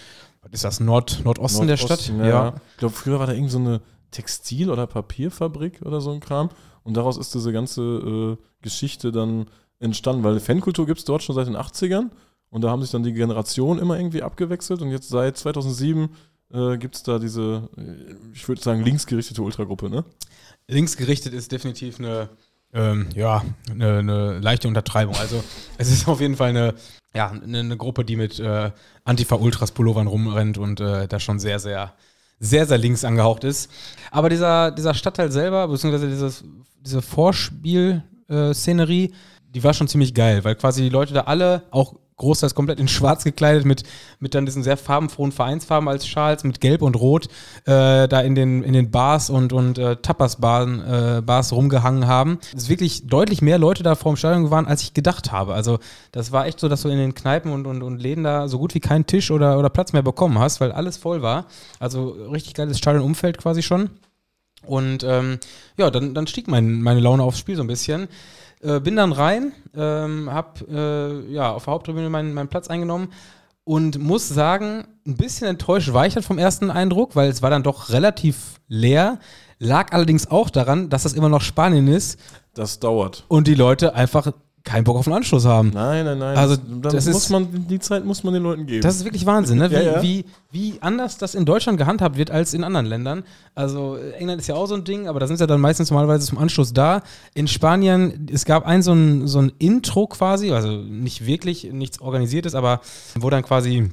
was ist das, Nord, Nordosten, Nordosten der Stadt? Ja. ja. Ich glaube, früher war da irgend so eine Textil- oder Papierfabrik oder so ein Kram. Und daraus ist diese ganze äh, Geschichte dann entstanden, weil Fankultur gibt es dort schon seit den 80ern und da haben sich dann die Generationen immer irgendwie abgewechselt und jetzt seit 2007 äh, gibt es da diese, äh, ich würde sagen, linksgerichtete Ultragruppe, ne? Linksgerichtet ist definitiv eine, ähm, ja, eine, eine, leichte Untertreibung. Also es ist auf jeden Fall eine, ja, eine, eine Gruppe, die mit äh, Antifa-Ultras-Pullovern rumrennt und äh, da schon sehr, sehr, sehr, sehr links angehaucht ist. Aber dieser, dieser Stadtteil selber, beziehungsweise dieses, diese Vorspiel-Szenerie, äh, die war schon ziemlich geil, weil quasi die Leute da alle auch großteils komplett in schwarz gekleidet mit, mit dann diesen sehr farbenfrohen Vereinsfarben als Schals, mit Gelb und Rot, äh, da in den, in den Bars und, und äh, Tapas-Bars äh, Bars rumgehangen haben. Es ist wirklich deutlich mehr Leute da vor dem Stadion waren, als ich gedacht habe. Also das war echt so, dass du in den Kneipen und, und, und Läden da so gut wie keinen Tisch oder, oder Platz mehr bekommen hast, weil alles voll war. Also richtig geiles Stadionumfeld quasi schon. Und ähm, ja, dann, dann stieg mein, meine Laune aufs Spiel so ein bisschen. Äh, bin dann rein, ähm, hab äh, ja, auf der Haupttribüne meinen, meinen Platz eingenommen und muss sagen, ein bisschen enttäuscht war ich dann vom ersten Eindruck, weil es war dann doch relativ leer. Lag allerdings auch daran, dass das immer noch Spanien ist. Das dauert. Und die Leute einfach keinen Bock auf den Anschluss haben. Nein, nein, nein. Also das, das muss man, die Zeit muss man den Leuten geben. Das ist wirklich Wahnsinn, ne? Wie, ja, ja. Wie, wie anders das in Deutschland gehandhabt wird als in anderen Ländern. Also England ist ja auch so ein Ding, aber da sind sie ja dann meistens normalerweise zum Anschluss da. In Spanien, es gab ein so ein, so ein Intro quasi, also nicht wirklich, nichts organisiertes, aber wo dann quasi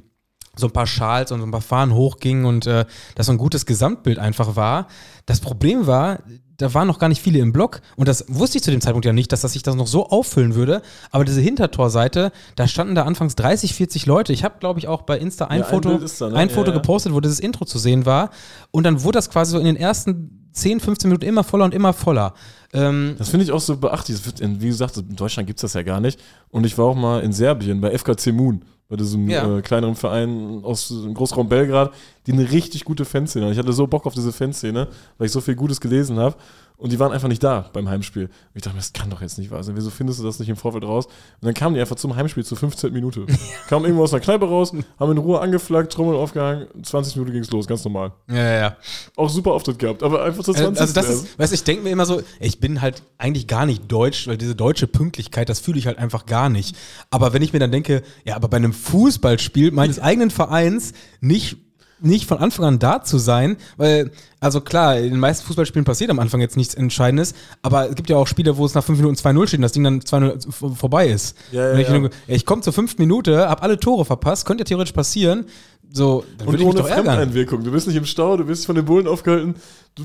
so ein paar Schals und so ein paar Fahnen hochgingen und äh, das so ein gutes Gesamtbild einfach war. Das Problem war, da waren noch gar nicht viele im Block und das wusste ich zu dem Zeitpunkt ja nicht, dass das sich das noch so auffüllen würde. Aber diese Hintertorseite, da standen da anfangs 30, 40 Leute. Ich habe, glaube ich, auch bei Insta ein Ja, ein Foto, ist da, ne? ein Ja, Foto ja. gepostet, wo dieses Intro zu sehen war. Und dann wurde das quasi so in den ersten 10, 15 Minuten immer voller und immer voller. Ähm, Das finde ich auch so beachtlich. Wie gesagt, in Deutschland gibt es das ja gar nicht. Und ich war auch mal in Serbien bei FKC Moon, bei diesem Ja. äh, kleineren Verein aus dem Großraum Belgrad, die eine richtig gute Fanszene haben. Ich hatte so Bock auf diese Fanszene, weil ich so viel Gutes gelesen habe. Und die waren einfach nicht da beim Heimspiel. Und ich dachte mir, das kann doch jetzt nicht wahr sein. Wieso findest du das nicht im Vorfeld raus? Und dann kamen die einfach zum Heimspiel zur 15. Minute. kamen irgendwo aus einer Kneipe raus, haben in Ruhe angeflaggt, Trommel aufgehangen. 20 Minuten ging es los, ganz normal. ja, ja, ja. Auch super Auftritt gehabt, aber einfach zur 20. Also das ist, weißt du, ich denke mir immer so, ich bin halt eigentlich gar nicht deutsch, weil diese deutsche Pünktlichkeit, das fühle ich halt einfach gar nicht. Aber wenn ich mir dann denke, ja, aber bei einem Fußballspiel meines eigenen Vereins nicht nicht von Anfang an da zu sein, weil, also klar, in den meisten Fußballspielen passiert am Anfang jetzt nichts Entscheidendes, aber es gibt ja auch Spiele, wo es nach fünf Minuten 2-0 steht und das Ding dann 2-0 v- vorbei ist. Ja, ja, und ich, ja. ich komme zur fünften Minute, hab alle Tore verpasst, könnte ja theoretisch passieren, so, Und ohne. Fremdeinwirkung. Du bist nicht im Stau, du nicht von den Bullen aufgehalten.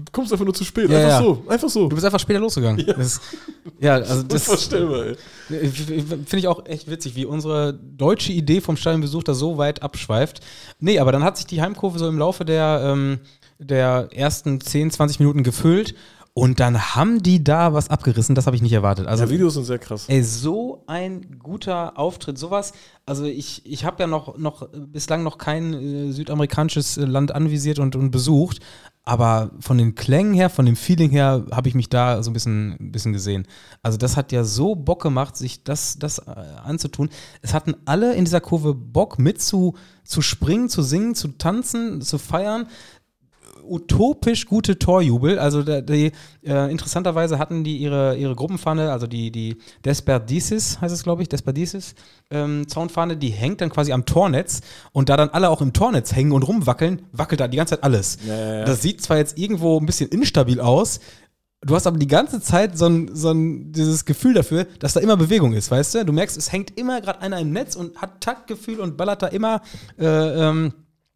Du kommst einfach nur zu spät. Ja, einfach ja. so. Einfach so. Du bist einfach später losgegangen. Ja, das, ja also das Unvorstellbar, ey. finde ich auch echt witzig, wie unsere deutsche Idee vom Stadionbesuch da so weit abschweift. Nee, aber dann hat sich die Heimkurve so im Laufe der, ähm, der ersten 10, 20 Minuten gefüllt und dann haben die da was abgerissen, das habe ich nicht erwartet. Also Ja, Videos sind sehr krass. Ey, so ein guter Auftritt, sowas. Also ich, ich habe ja noch, noch bislang noch kein äh, südamerikanisches Land anvisiert und, und besucht, aber von den Klängen her, von dem Feeling her, habe ich mich da so ein bisschen, ein bisschen gesehen. Also das hat ja so Bock gemacht, sich das, das äh, anzutun. Es hatten alle in dieser Kurve Bock mit zu, zu springen, zu singen, zu tanzen, zu feiern utopisch gute Torjubel. Also die, äh, interessanterweise hatten die ihre, ihre Gruppenfahne, also die, die Desperdices, heißt es glaube ich, Desperdices ähm, Zaunfahne, die hängt dann quasi am Tornetz und da dann alle auch im Tornetz hängen und rumwackeln, wackelt da die ganze Zeit alles. Ja, ja, ja. Das sieht zwar jetzt irgendwo ein bisschen instabil aus, Du hast aber die ganze Zeit so ein, so ein, dieses Gefühl dafür, dass da immer Bewegung ist, weißt du? Du merkst, es hängt immer gerade einer im Netz und hat Taktgefühl und ballert da immer äh, ähm,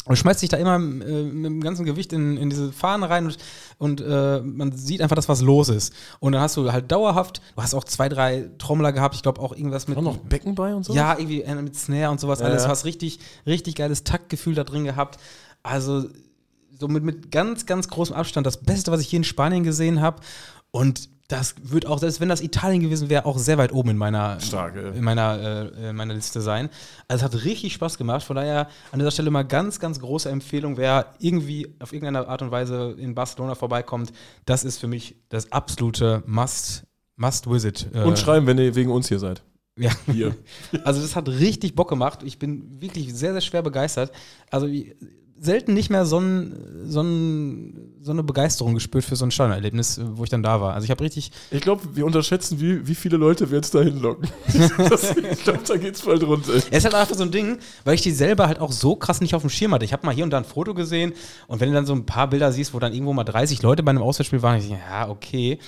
und schmeißt sich da immer äh, mit dem ganzen Gewicht in, in diese Fahnen rein und, und äh, man sieht einfach, dass was los ist. Und dann hast du halt dauerhaft, du hast auch zwei, drei Trommler gehabt, ich glaube auch irgendwas mit. War noch Becken bei und so? Ja, irgendwie äh, mit Snare und sowas Ja, alles. Du hast richtig, richtig geiles Taktgefühl da drin gehabt. Also so mit, mit ganz, ganz großem Abstand das Beste, was ich hier in Spanien gesehen habe. Und das wird auch, selbst wenn das Italien gewesen wäre, auch sehr weit oben in meiner, Stark, in meiner, äh, in meiner Liste sein. Also es hat richtig Spaß gemacht. Von daher an dieser Stelle mal ganz, ganz große Empfehlung, wer irgendwie auf irgendeine Art und Weise in Barcelona vorbeikommt, das ist für mich das absolute Must, Must Visit. äh, Und schreiben, wenn ihr wegen uns hier seid. ja. Hier. Also das hat richtig Bock gemacht. Ich bin wirklich sehr, sehr schwer begeistert. Also wie- selten nicht mehr so, ein, so, ein, so eine Begeisterung gespürt für so ein Stadionerlebnis, wo ich dann da war. Also ich habe richtig, Ich glaube, wir unterschätzen, wie, wie viele Leute wir jetzt da hinlocken. Ich glaube, da geht's bald runter. es ist halt einfach so ein Ding, weil ich die selber halt auch so krass nicht auf dem Schirm hatte. Ich habe mal hier und da ein Foto gesehen und wenn du dann so ein paar Bilder siehst, wo dann irgendwo mal 30 Leute bei einem Auswärtsspiel waren, ich denke, ja, okay.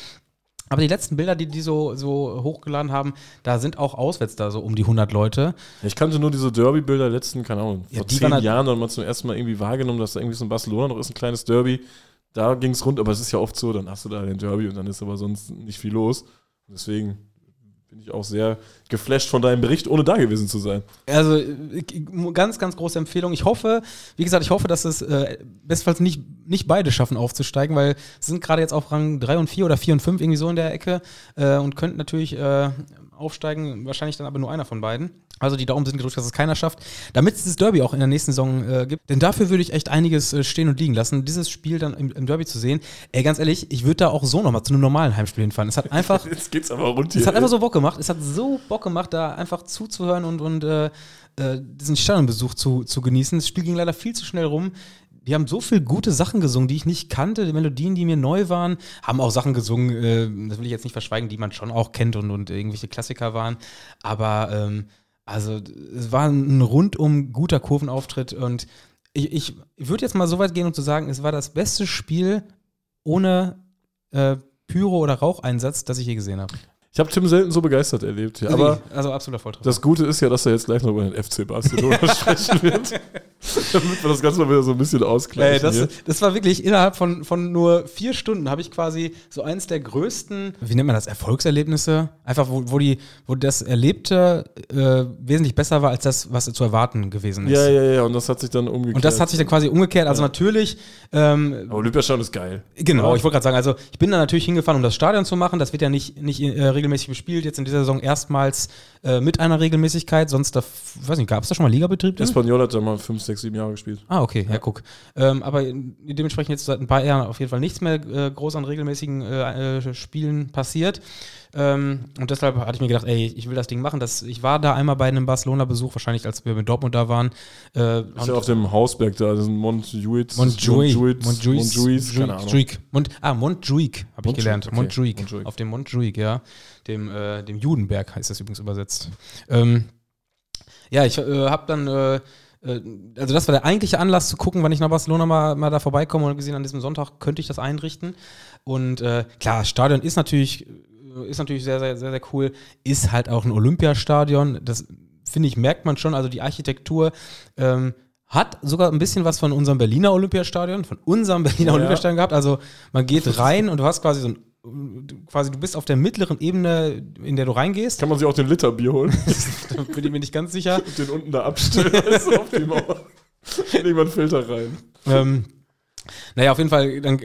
Aber die letzten Bilder, die die so, so hochgeladen haben, da sind auch auswärts da so um die 100 Leute. Ich kannte nur diese Derby-Bilder letzten, keine Ahnung, Ja, vor zehn halt- Jahren, hat man zum ersten Mal irgendwie wahrgenommen, dass da irgendwie so in Barcelona noch ist, ein kleines Derby. Da ging es rund, aber es ist ja oft so, dann hast du da den Derby und dann ist aber sonst nicht viel los. Deswegen bin ich auch sehr geflasht von deinem Bericht, ohne da gewesen zu sein. Also ganz, ganz große Empfehlung. Ich hoffe, wie gesagt, ich hoffe, dass es äh, bestenfalls nicht, nicht beide schaffen aufzusteigen, weil sie sind gerade jetzt auf Rang 3 und 4 oder 4 und 5 irgendwie so in der Ecke äh, und könnten natürlich äh, aufsteigen, wahrscheinlich dann aber nur einer von beiden. Also die Daumen sind gedrückt, dass es keiner schafft, damit es das Derby auch in der nächsten Saison äh, gibt. Denn dafür würde ich echt einiges äh, stehen und liegen lassen, dieses Spiel dann im, im Derby zu sehen. Ey, ganz ehrlich, ich würde da auch so nochmal zu einem normalen Heimspiel hinfahren. Es hat einfach Jetzt geht's aber rund hier. es hat einfach so Bock gemacht. Es hat so Bock gemacht, da einfach zuzuhören und, und äh, äh, diesen Stadionbesuch zu, zu genießen. Das Spiel ging leider viel zu schnell rum. Die haben so viele gute Sachen gesungen, die ich nicht kannte, die Melodien, die mir neu waren, haben auch Sachen gesungen, äh, das will ich jetzt nicht verschweigen, die man schon auch kennt und, und irgendwelche Klassiker waren. Aber ähm, also es war ein rundum guter Kurvenauftritt und ich, ich würde jetzt mal so weit gehen, um zu sagen, es war das beste Spiel ohne äh, Pyro- oder Raucheinsatz, das ich je gesehen habe. Ich habe Tim selten so begeistert erlebt. Ja, aber also absoluter Volltreffer. das Gute ist ja, dass er jetzt gleich noch über den FC Barcelona sprechen wird. Damit wir das Ganze mal wieder so ein bisschen ausgleichen. Ey, das, das war wirklich innerhalb von, von nur vier Stunden habe ich quasi so eins der größten, wie nennt man das, Erfolgserlebnisse? Einfach, wo, wo, die, wo das Erlebte äh, wesentlich besser war als das, was zu erwarten gewesen ist. Ja, ja, ja, und das hat sich dann umgekehrt. Und das hat sich dann quasi umgekehrt. Also natürlich, ähm, Aber Olympiastadion ist geil. Genau, ich wollte gerade sagen, also ich bin da natürlich hingefahren, um das Stadion zu machen. Das wird ja nicht, nicht äh, regelmäßig bespielt. Jetzt in dieser Saison erstmals äh, mit einer Regelmäßigkeit. Sonst, da, weiß nicht, gab es da schon mal Ligabetrieb? drin? Espanyol hat da mal 5, 6, 7 Jahre gespielt. Ah, okay, ja, guck. Ähm, aber dementsprechend jetzt seit ein paar Jahren auf jeden Fall nichts mehr äh, groß an regelmäßigen äh, äh, Spielen passiert. Ähm, und deshalb hatte ich mir gedacht, ey, ich will das Ding machen. Das, ich war da einmal bei einem Barcelona-Besuch, wahrscheinlich als wir mit Dortmund da waren. Äh, Ist ja auf dem Hausberg da, das ist Montjuic. Montjuic. Montjuic. Montjuic. Mont, ah, Montjuic habe ich Montjuic, gelernt. okay. Montjuic. Auf dem Montjuic, ja. Dem, äh, dem Judenberg heißt das übrigens übersetzt. Ähm, ja, ich äh, habe dann, äh, äh, also das war der eigentliche Anlass zu gucken, wann ich nach Barcelona mal, mal da vorbeikomme und gesehen, an diesem Sonntag könnte ich das einrichten. Und äh, klar, Stadion ist natürlich, äh, ist natürlich sehr, sehr, sehr, sehr cool. Ist halt auch ein Olympiastadion. Das finde ich, merkt man schon. Also die Architektur ähm, hat sogar ein bisschen was von unserem Berliner Olympiastadion, von unserem Berliner Ja. Olympiastadion gehacht. Also man geht rein und du hast quasi so ein du- quasi du bist auf der mittleren Ebene, in der du reingehst. Kann man sich auch den Liter Bier holen Da bin ich mir nicht ganz sicher. und den unten da abstellen, du, auf die Mauer. Wir einen Filter rein. ähm, naja, auf jeden Fall, dann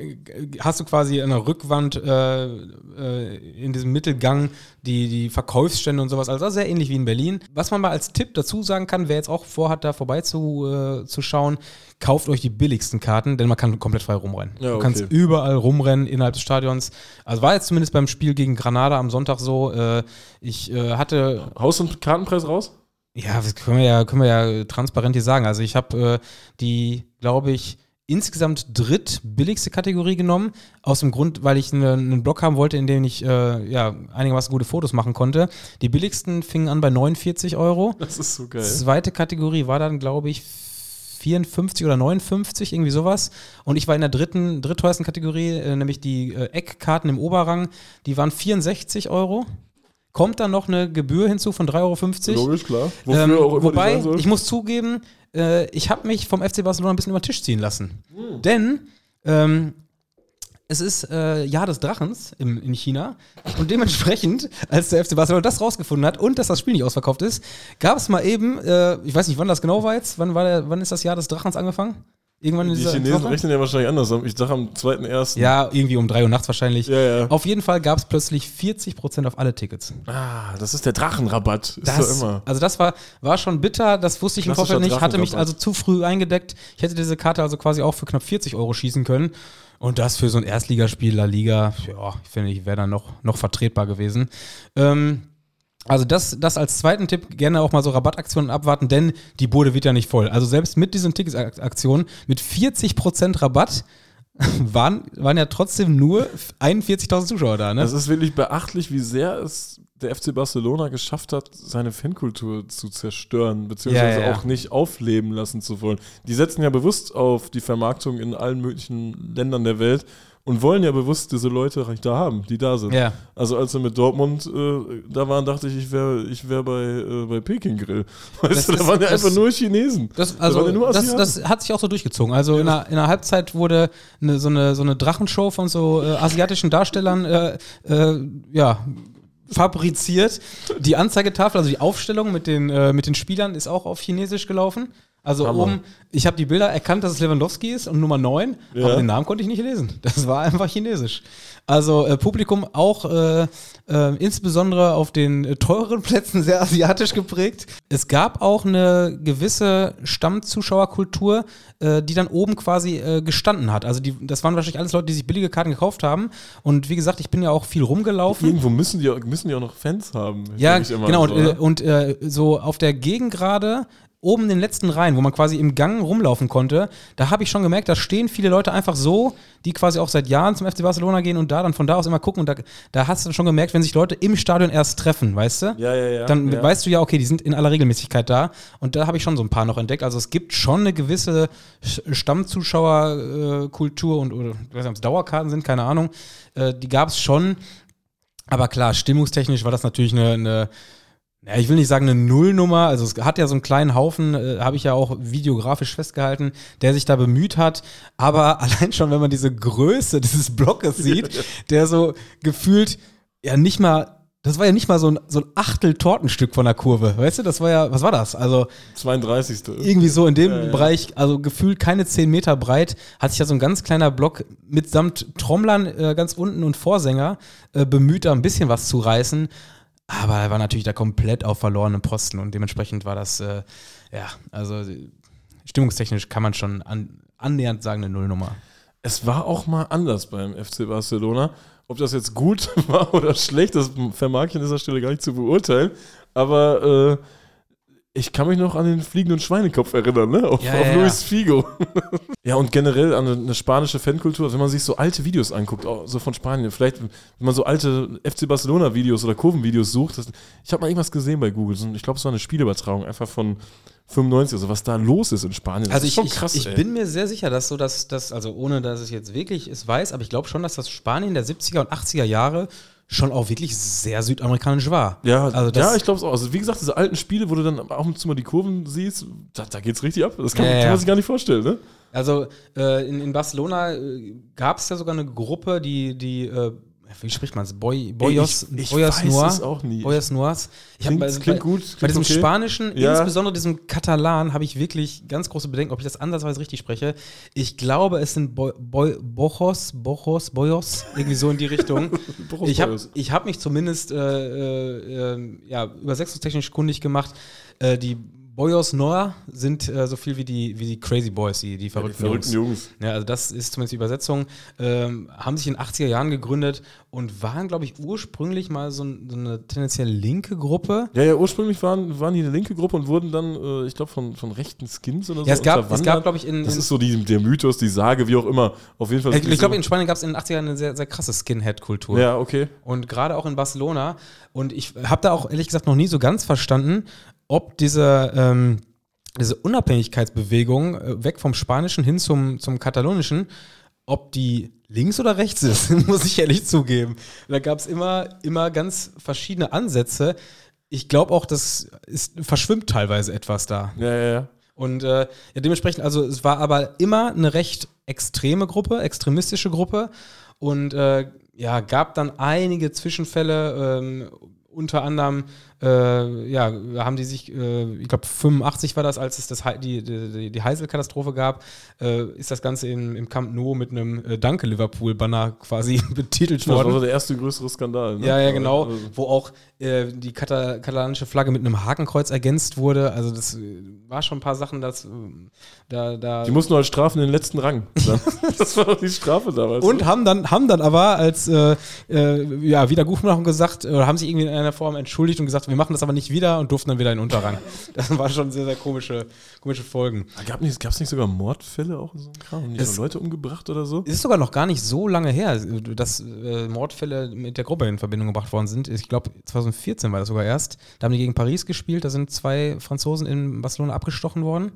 hast du quasi an der Rückwand äh, äh, in diesem Mittelgang die, die Verkaufsstände und sowas. Also sehr ähnlich wie in Berlin. Was man mal als Tipp dazu sagen kann, wer jetzt auch vorhat, da vorbei zu, äh, zu schauen, kauft euch die billigsten Karten, denn man kann komplett frei rumrennen. Ja, Du okay. kannst überall rumrennen innerhalb des Stadions. Also war jetzt zumindest beim Spiel gegen Granada am Sonntag so. Äh, ich äh, hatte Haus- und Kartenpreis raus? Ja, das können wir ja, können wir ja transparent hier sagen. Also ich habe äh, die, glaube ich, insgesamt drittbilligste Kategorie genommen, aus dem Grund, weil ich ne- einen Blog haben wollte, in dem ich äh, ja, einigermaßen gute Fotos machen konnte. Die billigsten fingen an bei 49 Euro. Das ist so geil. Zweite Kategorie war dann, glaube ich, 54 oder 59, irgendwie sowas. Und ich war in der dritten, drittteuersten Kategorie, äh, nämlich die äh, Eckkarten im Oberrang. Die waren 64 Euro. Kommt dann noch eine Gebühr hinzu von 3,50 Euro. Logisch, klar. Wofür Ähm, auch immer wobei, ich muss zugeben, äh, ich habe mich vom FC Barcelona ein bisschen über den Tisch ziehen lassen. Hm. Denn ähm, es ist äh, Jahr des Drachens im, in China und dementsprechend, als der FC Barcelona das rausgefunden hat und dass das Spiel nicht ausverkauft ist, gab es mal eben, äh, ich weiß nicht, wann das genau war jetzt, wann, war der, wann ist das Jahr des Drachens angefangen? Irgendwann die Chinesen Woche? rechnen ja wahrscheinlich anders. Ich sage am 2.1. Ja, irgendwie um 3 Uhr nachts wahrscheinlich. Ja, ja. Auf jeden Fall gab es plötzlich 40% auf alle Tickets. Ah, das ist der Drachenrabatt. Ist Das, doch immer. Also das war, war schon bitter, das wusste ich im Vorfeld nicht, hatte mich also zu früh eingedeckt. Ich hätte diese Karte also quasi auch für knapp 40 Euro schießen können. Und das für so ein Erstligaspiel La Liga, ja, ich finde, ich wäre dann noch, noch vertretbar gewesen. Ähm, also das, das als zweiten Tipp, gerne auch mal so Rabattaktionen abwarten, denn die Bude wird ja nicht voll. Also selbst mit diesen Ticketsaktionen mit 40% Rabatt waren, waren ja trotzdem nur 41.000 Zuschauer da. Ne? Es ist wirklich beachtlich, wie sehr es der FC Barcelona geschafft hat, seine Fankultur zu zerstören, beziehungsweise Ja, ja, ja. auch nicht aufleben lassen zu wollen. Die setzen ja bewusst auf die Vermarktung in allen möglichen Ländern der Welt und wollen ja bewusst diese Leute da haben, die da sind. ja. Also als wir mit Dortmund äh, da waren, dachte ich, ich wäre ich wär bei, äh, bei Peking Grill. Weißt Das du, da waren ja das- einfach nur Chinesen. Das, Da also, waren ja nur das, das hat sich auch so durchgezogen. Also in, der, in der Halbzeit wurde eine, so, eine, so eine Drachenshow von so äh, asiatischen Darstellern äh, äh, ja, fabriziert. Die Anzeigetafel, also die Aufstellung mit den, äh, mit den Spielern ist auch auf Chinesisch gelaufen. Also Hammer. oben, ich habe die Bilder erkannt, dass es Lewandowski ist und Nummer 9, Ja. aber den Namen konnte ich nicht lesen. Das war einfach Chinesisch. Also äh, Publikum auch äh, äh, insbesondere auf den äh, teureren Plätzen sehr asiatisch geprägt. Es gab auch eine gewisse Stammzuschauerkultur, äh, die dann oben quasi äh, gestanden hat. Also die, das waren wahrscheinlich alles Leute, die sich billige Karten gekauft haben. Und wie gesagt, ich bin ja auch viel rumgelaufen. Irgendwo müssen die, auch- müssen die auch noch Fans haben. Ja, genau. Und, so, und äh, so auf der Gegengrade, oben in den letzten Reihen, wo man quasi im Gang rumlaufen konnte, da habe ich schon gemerkt, da stehen viele Leute einfach so, die quasi auch seit Jahren zum FC Barcelona gehen und da dann von da aus immer gucken. Und da, da hast du schon gemerkt, wenn sich Leute im Stadion erst treffen, weißt du? Ja, ja, ja. Dann ja. weißt du ja, okay, die sind in aller Regelmäßigkeit da. Und da habe ich schon so ein paar noch entdeckt. Also es gibt schon eine gewisse Sch- Stammzuschauerkultur und oder ich weiß nicht, ob es Dauerkarten sind, keine Ahnung. Äh, die gab es schon. Aber klar, stimmungstechnisch war das natürlich eine, eine Ja, ich will nicht sagen eine Nullnummer, also es hat ja so einen kleinen Haufen, äh, habe ich ja auch videografisch festgehalten, der sich da bemüht hat, aber allein schon, wenn man diese Größe dieses Blockes sieht, der so gefühlt ja nicht mal das war ja nicht mal so ein, so ein Achtel Tortenstück von der Kurve, weißt du? Das war ja, was war das? Also 32. irgendwie so in dem ja, ja. Bereich, also gefühlt keine 10 Meter breit, hat sich ja so ein ganz kleiner Block mitsamt Trommlern äh, ganz unten und Vorsänger äh, bemüht, da ein bisschen was zu reißen. Aber er war natürlich da komplett auf verlorenen Posten und dementsprechend war das, äh, ja, also stimmungstechnisch kann man schon an, annähernd sagen, eine Nullnummer. Es war auch mal anders beim FC Barcelona. Ob das jetzt gut war oder schlecht, das vermag ich an dieser Stelle gar nicht zu beurteilen. Aber äh, ich kann mich noch an den fliegenden Schweinekopf erinnern, ne? Auf, Ja, auf ja, Luis Figo. ja, und generell an eine, eine spanische Fankultur, wenn man sich so alte Videos anguckt, so von Spanien, vielleicht, wenn man so alte FC Barcelona-Videos oder Kurvenvideos sucht, das, ich habe mal irgendwas gesehen bei Google, ich glaube, es war eine Spielübertragung, einfach von 95, also was da los ist in Spanien. Das Also ist ich, schon ich, krass, ich ey. bin mir sehr sicher, dass so dass das, also ohne dass ich jetzt wirklich es weiß, aber ich glaube schon, dass das Spanien der 70er und 80er Jahre schon auch wirklich sehr südamerikanisch war. Ja, also das, ja, ich glaube es auch. Also wie gesagt, diese alten Spiele, wo du dann ab und zu mal die Kurven siehst, da, da geht's richtig ab. Das kann, Ja, kann ja. man sich gar nicht vorstellen, ne? Also äh, in, in Barcelona äh, gab es ja sogar eine Gruppe, die, die äh, wie spricht man es? Boy, Boyos, ich, ich Boyos weiß Noir? es auch nie. Boyos Noirs. Ich Klingt- bei, klingt bei, gut, Bei klingt diesem okay. Spanischen, Ja. insbesondere diesem Katalan, habe ich wirklich ganz große Bedenken, ob ich das ansatzweise richtig spreche. Ich glaube, es sind Boy, Boy, Bojos, Bojos, Boyos, irgendwie so in die Richtung. Boros ich habe hab mich zumindest äh, äh, äh, ja, übersetzungstechnisch kundig gemacht. Äh, die Boyos Noir sind äh, so viel wie die, wie die Crazy Boys, die, die Die verrückten, verrückten Jungs. Jungs. Ja, also das ist zumindest die Übersetzung. Ähm, haben sich in den 80er Jahren gegründet und waren, glaube ich, ursprünglich mal so, ein, so eine tendenziell linke Gruppe. Ja, ja, ursprünglich waren, waren die eine linke Gruppe und wurden dann, äh, ich glaube, von, von rechten Skins oder so. Ja, es gab, es gab glaube ich, in, Das in ist so die, der Mythos, die Sage, wie auch immer. Auf jeden Fall. ich, ich glaube, in Spanien gab es in den 80er Jahren eine sehr, sehr krasse Skinhead-Kultur. Ja, okay. Und gerade auch in Barcelona. Und ich habe da auch ehrlich gesagt noch nie so ganz verstanden, ob diese, ähm, diese Unabhängigkeitsbewegung äh, weg vom Spanischen hin zum, zum Katalonischen, ob die links oder rechts ist, muss ich ehrlich zugeben. Da gab es immer, immer ganz verschiedene Ansätze. Ich glaube auch, das ist, verschwimmt teilweise etwas da. Ja, ja, ja. Und äh, ja, dementsprechend, also es war aber immer eine recht extreme Gruppe, extremistische Gruppe. Und äh, ja, gab dann einige Zwischenfälle, ähm, unter anderem, äh, ja, haben die sich, äh, ich glaube 85 war das, als es das, die, die, die Heisel-Katastrophe gab, äh, ist das Ganze in, im Camp Nou mit einem äh, Danke Liverpool-Banner quasi betitelt Das war worden. so der erste größere Skandal. Ne? Ja, ja, genau. Also, Wo auch äh, die kata katalanische Flagge mit einem Hakenkreuz ergänzt wurde. Also das äh, war schon ein paar Sachen, das äh, da, da. die mussten nur als Strafe in den letzten Rang. Dann. das war doch die Strafe damals. und haben dann, haben dann aber als ja, Wiedergutmachung gesagt, oder haben sich irgendwie in einer Form entschuldigt und gesagt, wir machen das aber nicht wieder und durften dann wieder in den Unterrang. Das war schon sehr, sehr komische, komische Folgen. Gab es nicht, nicht sogar Mordfälle auch in so einem Kram? Haben die Leute umgebracht oder so? Es ist sogar noch gar nicht so lange her, dass äh, Mordfälle mit der Gruppe in Verbindung gebracht worden sind. Ich glaube, 2014 war das sogar erst. Da haben die gegen Paris gespielt, da sind zwei Franzosen in Barcelona abgestochen worden.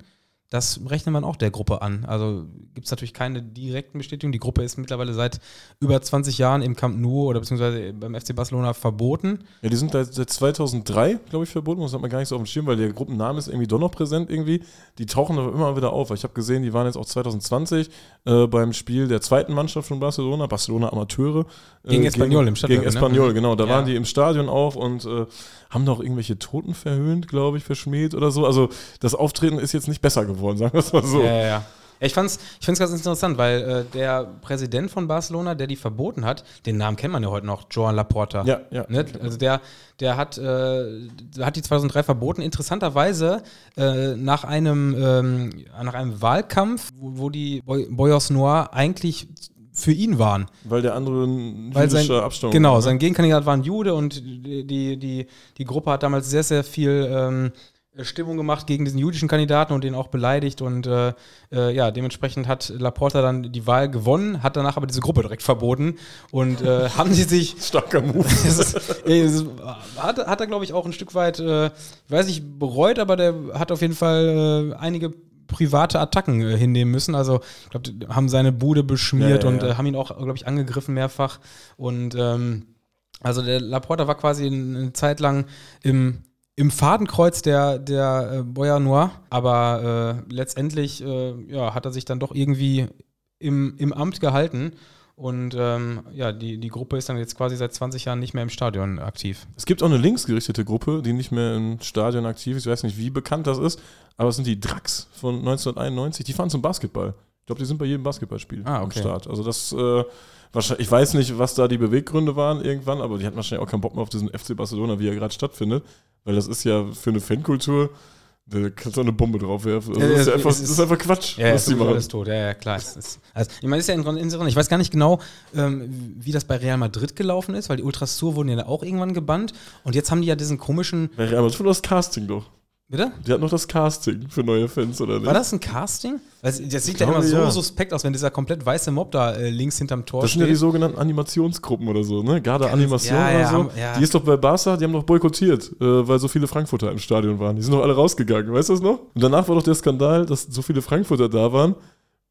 Das rechnet man auch der Gruppe an. Also gibt es natürlich keine direkten Bestätigungen. Die Gruppe ist mittlerweile seit über 20 Jahren im Camp Nou oder beziehungsweise beim FC Barcelona verboten. Ja, die sind seit, seit 2003, glaube ich, verboten. Das hat man gar nicht so auf dem Schirm, weil der Gruppenname ist irgendwie doch noch präsent irgendwie. Die tauchen aber immer wieder auf. Ich habe gesehen, die waren jetzt auch 2020 äh, beim Spiel der zweiten Mannschaft von Barcelona, Barcelona Amateure. äh, Gegen Espanyol im Gegen Stadtderby, ne? Espanyol, genau. Da Ja. waren die im Stadion auch und äh, haben doch irgendwelche Toten verhöhnt, glaube ich, verschmäht oder so. Also das Auftreten ist jetzt nicht besser geworden, sagen wir es mal so. Ja, ja, ja. Ich fand's, ich find's ganz interessant, weil äh, der Präsident von Barcelona, der die verboten hat, den Namen kennt man ja heute noch, Joan Laporta. Ja, ja. Ne? Also der, der hat, äh, hat die 2003 verboten. Interessanterweise äh, nach einem ähm, nach einem Wahlkampf, wo, wo die Boy Boyos Noir eigentlich für ihn waren. Weil der andere ein Weil sein, Abstammung genau, war, ne? sein Gegenkandidat war ein Jude und die, die, die, die Gruppe hat damals sehr, sehr viel ähm, Stimmung gemacht gegen diesen jüdischen Kandidaten und den auch beleidigt und äh, äh, ja, dementsprechend hat Laporta dann die Wahl gewonnen, hat danach aber diese Gruppe direkt verboten und äh, haben sie sich Starker Move. es es hat, hat er, glaube ich, auch ein Stück weit, äh, ich weiß nicht, bereut, aber der hat auf jeden Fall äh, einige private Attacken äh, hinnehmen müssen. Also, ich glaube, haben seine Bude beschmiert Ja, ja, und ja. Äh, haben ihn auch, glaube ich, angegriffen mehrfach. Und ähm, also der Laporta war quasi eine Zeit lang im, im Fadenkreuz der, der äh, Boya Noir, aber äh, letztendlich äh, ja, hat er sich dann doch irgendwie im, im Amt gehalten. Und ähm, ja, die, die Gruppe ist dann jetzt quasi seit 20 Jahren nicht mehr im Stadion aktiv. Es gibt auch eine linksgerichtete Gruppe, die nicht mehr im Stadion aktiv ist. Ich weiß nicht, wie bekannt das ist, aber es sind die Drax von 1991. Die fahren zum Basketball. Ich glaube, die sind bei jedem Basketballspiel Ah, am okay. Start. Also das äh, wahrscheinlich, ich weiß nicht, was da die Beweggründe waren irgendwann, aber die hatten wahrscheinlich auch keinen Bock mehr auf diesen FC Barcelona, wie er gerade stattfindet. Weil das ist ja für eine Fankultur, da kannst du eine Bombe draufwerfen. Also Ja, das, ist ja einfach, es das ist- ist einfach Quatsch, Ja, was ist die machen. alles tot. Ja, ja, klar. Ist, also, ich meine, ist ja in insofern, ich weiß gar nicht genau, ähm, wie das bei Real Madrid gelaufen ist, weil die Ultrasur wurden ja auch irgendwann gebannt. Und jetzt haben die ja diesen komischen. Bei Real Madrid war das Casting doch. Bitte? Die hat noch das Casting für neue Fans, oder nicht? War das ein Casting? Das sieht ja immer so ja. suspekt aus, wenn dieser komplett weiße Mob da äh, links hinterm Tor Das sind ja die steht. sogenannten Animationsgruppen oder so, ne? Garda Animation ja, oder ja, so. Die ist doch bei Barca, die haben doch boykottiert, äh, weil so viele Frankfurter im Stadion waren. Die sind doch alle rausgegangen, weißt du das noch? Und danach war doch der Skandal, dass so viele Frankfurter da waren,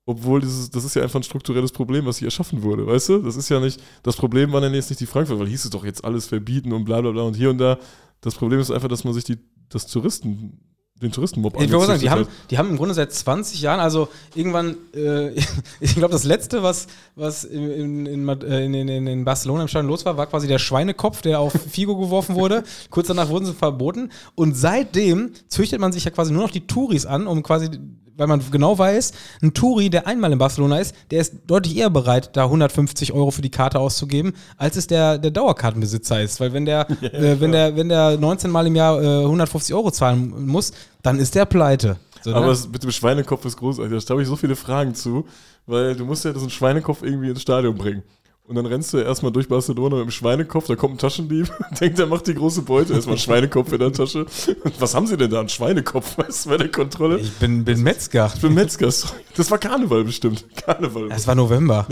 obwohl dieses, das ist ja einfach ein strukturelles Problem, was hier erschaffen wurde, weißt du? Das ist ja nicht, das Problem waren ja jetzt nicht die Frankfurter, weil hieß es doch jetzt alles verbieten und bla bla bla und hier und da. Das Problem ist einfach, dass man sich die, das Touristen, den Touristenmob Ich würde sagen, die haben, die haben im Grunde seit 20 Jahren, also irgendwann, äh, ich glaube, das letzte, was, was in, in, äh, in, in, in Barcelona im Stadion los war, war quasi der Schweinekopf, der auf Figo geworfen wurde. Kurz danach wurden sie verboten. Und seitdem züchtet man sich ja quasi nur noch die Touris an, um quasi, weil man genau weiß, ein Touri, der einmal in Barcelona ist, der ist deutlich eher bereit, da 150 Euro für die Karte auszugeben, als es der, der Dauerkartenbesitzer ist. Weil wenn der, äh, wenn der, wenn der 19 Mal im Jahr äh, 150 Euro zahlen muss, dann ist der pleite. So, Aber ne? es, mit dem Schweinekopf ist großartig. Da habe ich so viele Fragen zu, weil du musst ja diesen Schweinekopf irgendwie ins Stadion bringen. Und dann rennst du erstmal durch Barcelona mit dem Schweinekopf, da kommt ein Taschendieb, denkt, er macht die große Beute, erstmal ein Schweinekopf in der Tasche. Was haben sie denn da? Ein Schweinekopf, weißt du, bei der Kontrolle? Ich bin, bin Metzger. Ich bin Metzger, sorry. Das war Karneval bestimmt. Karneval. Es war November.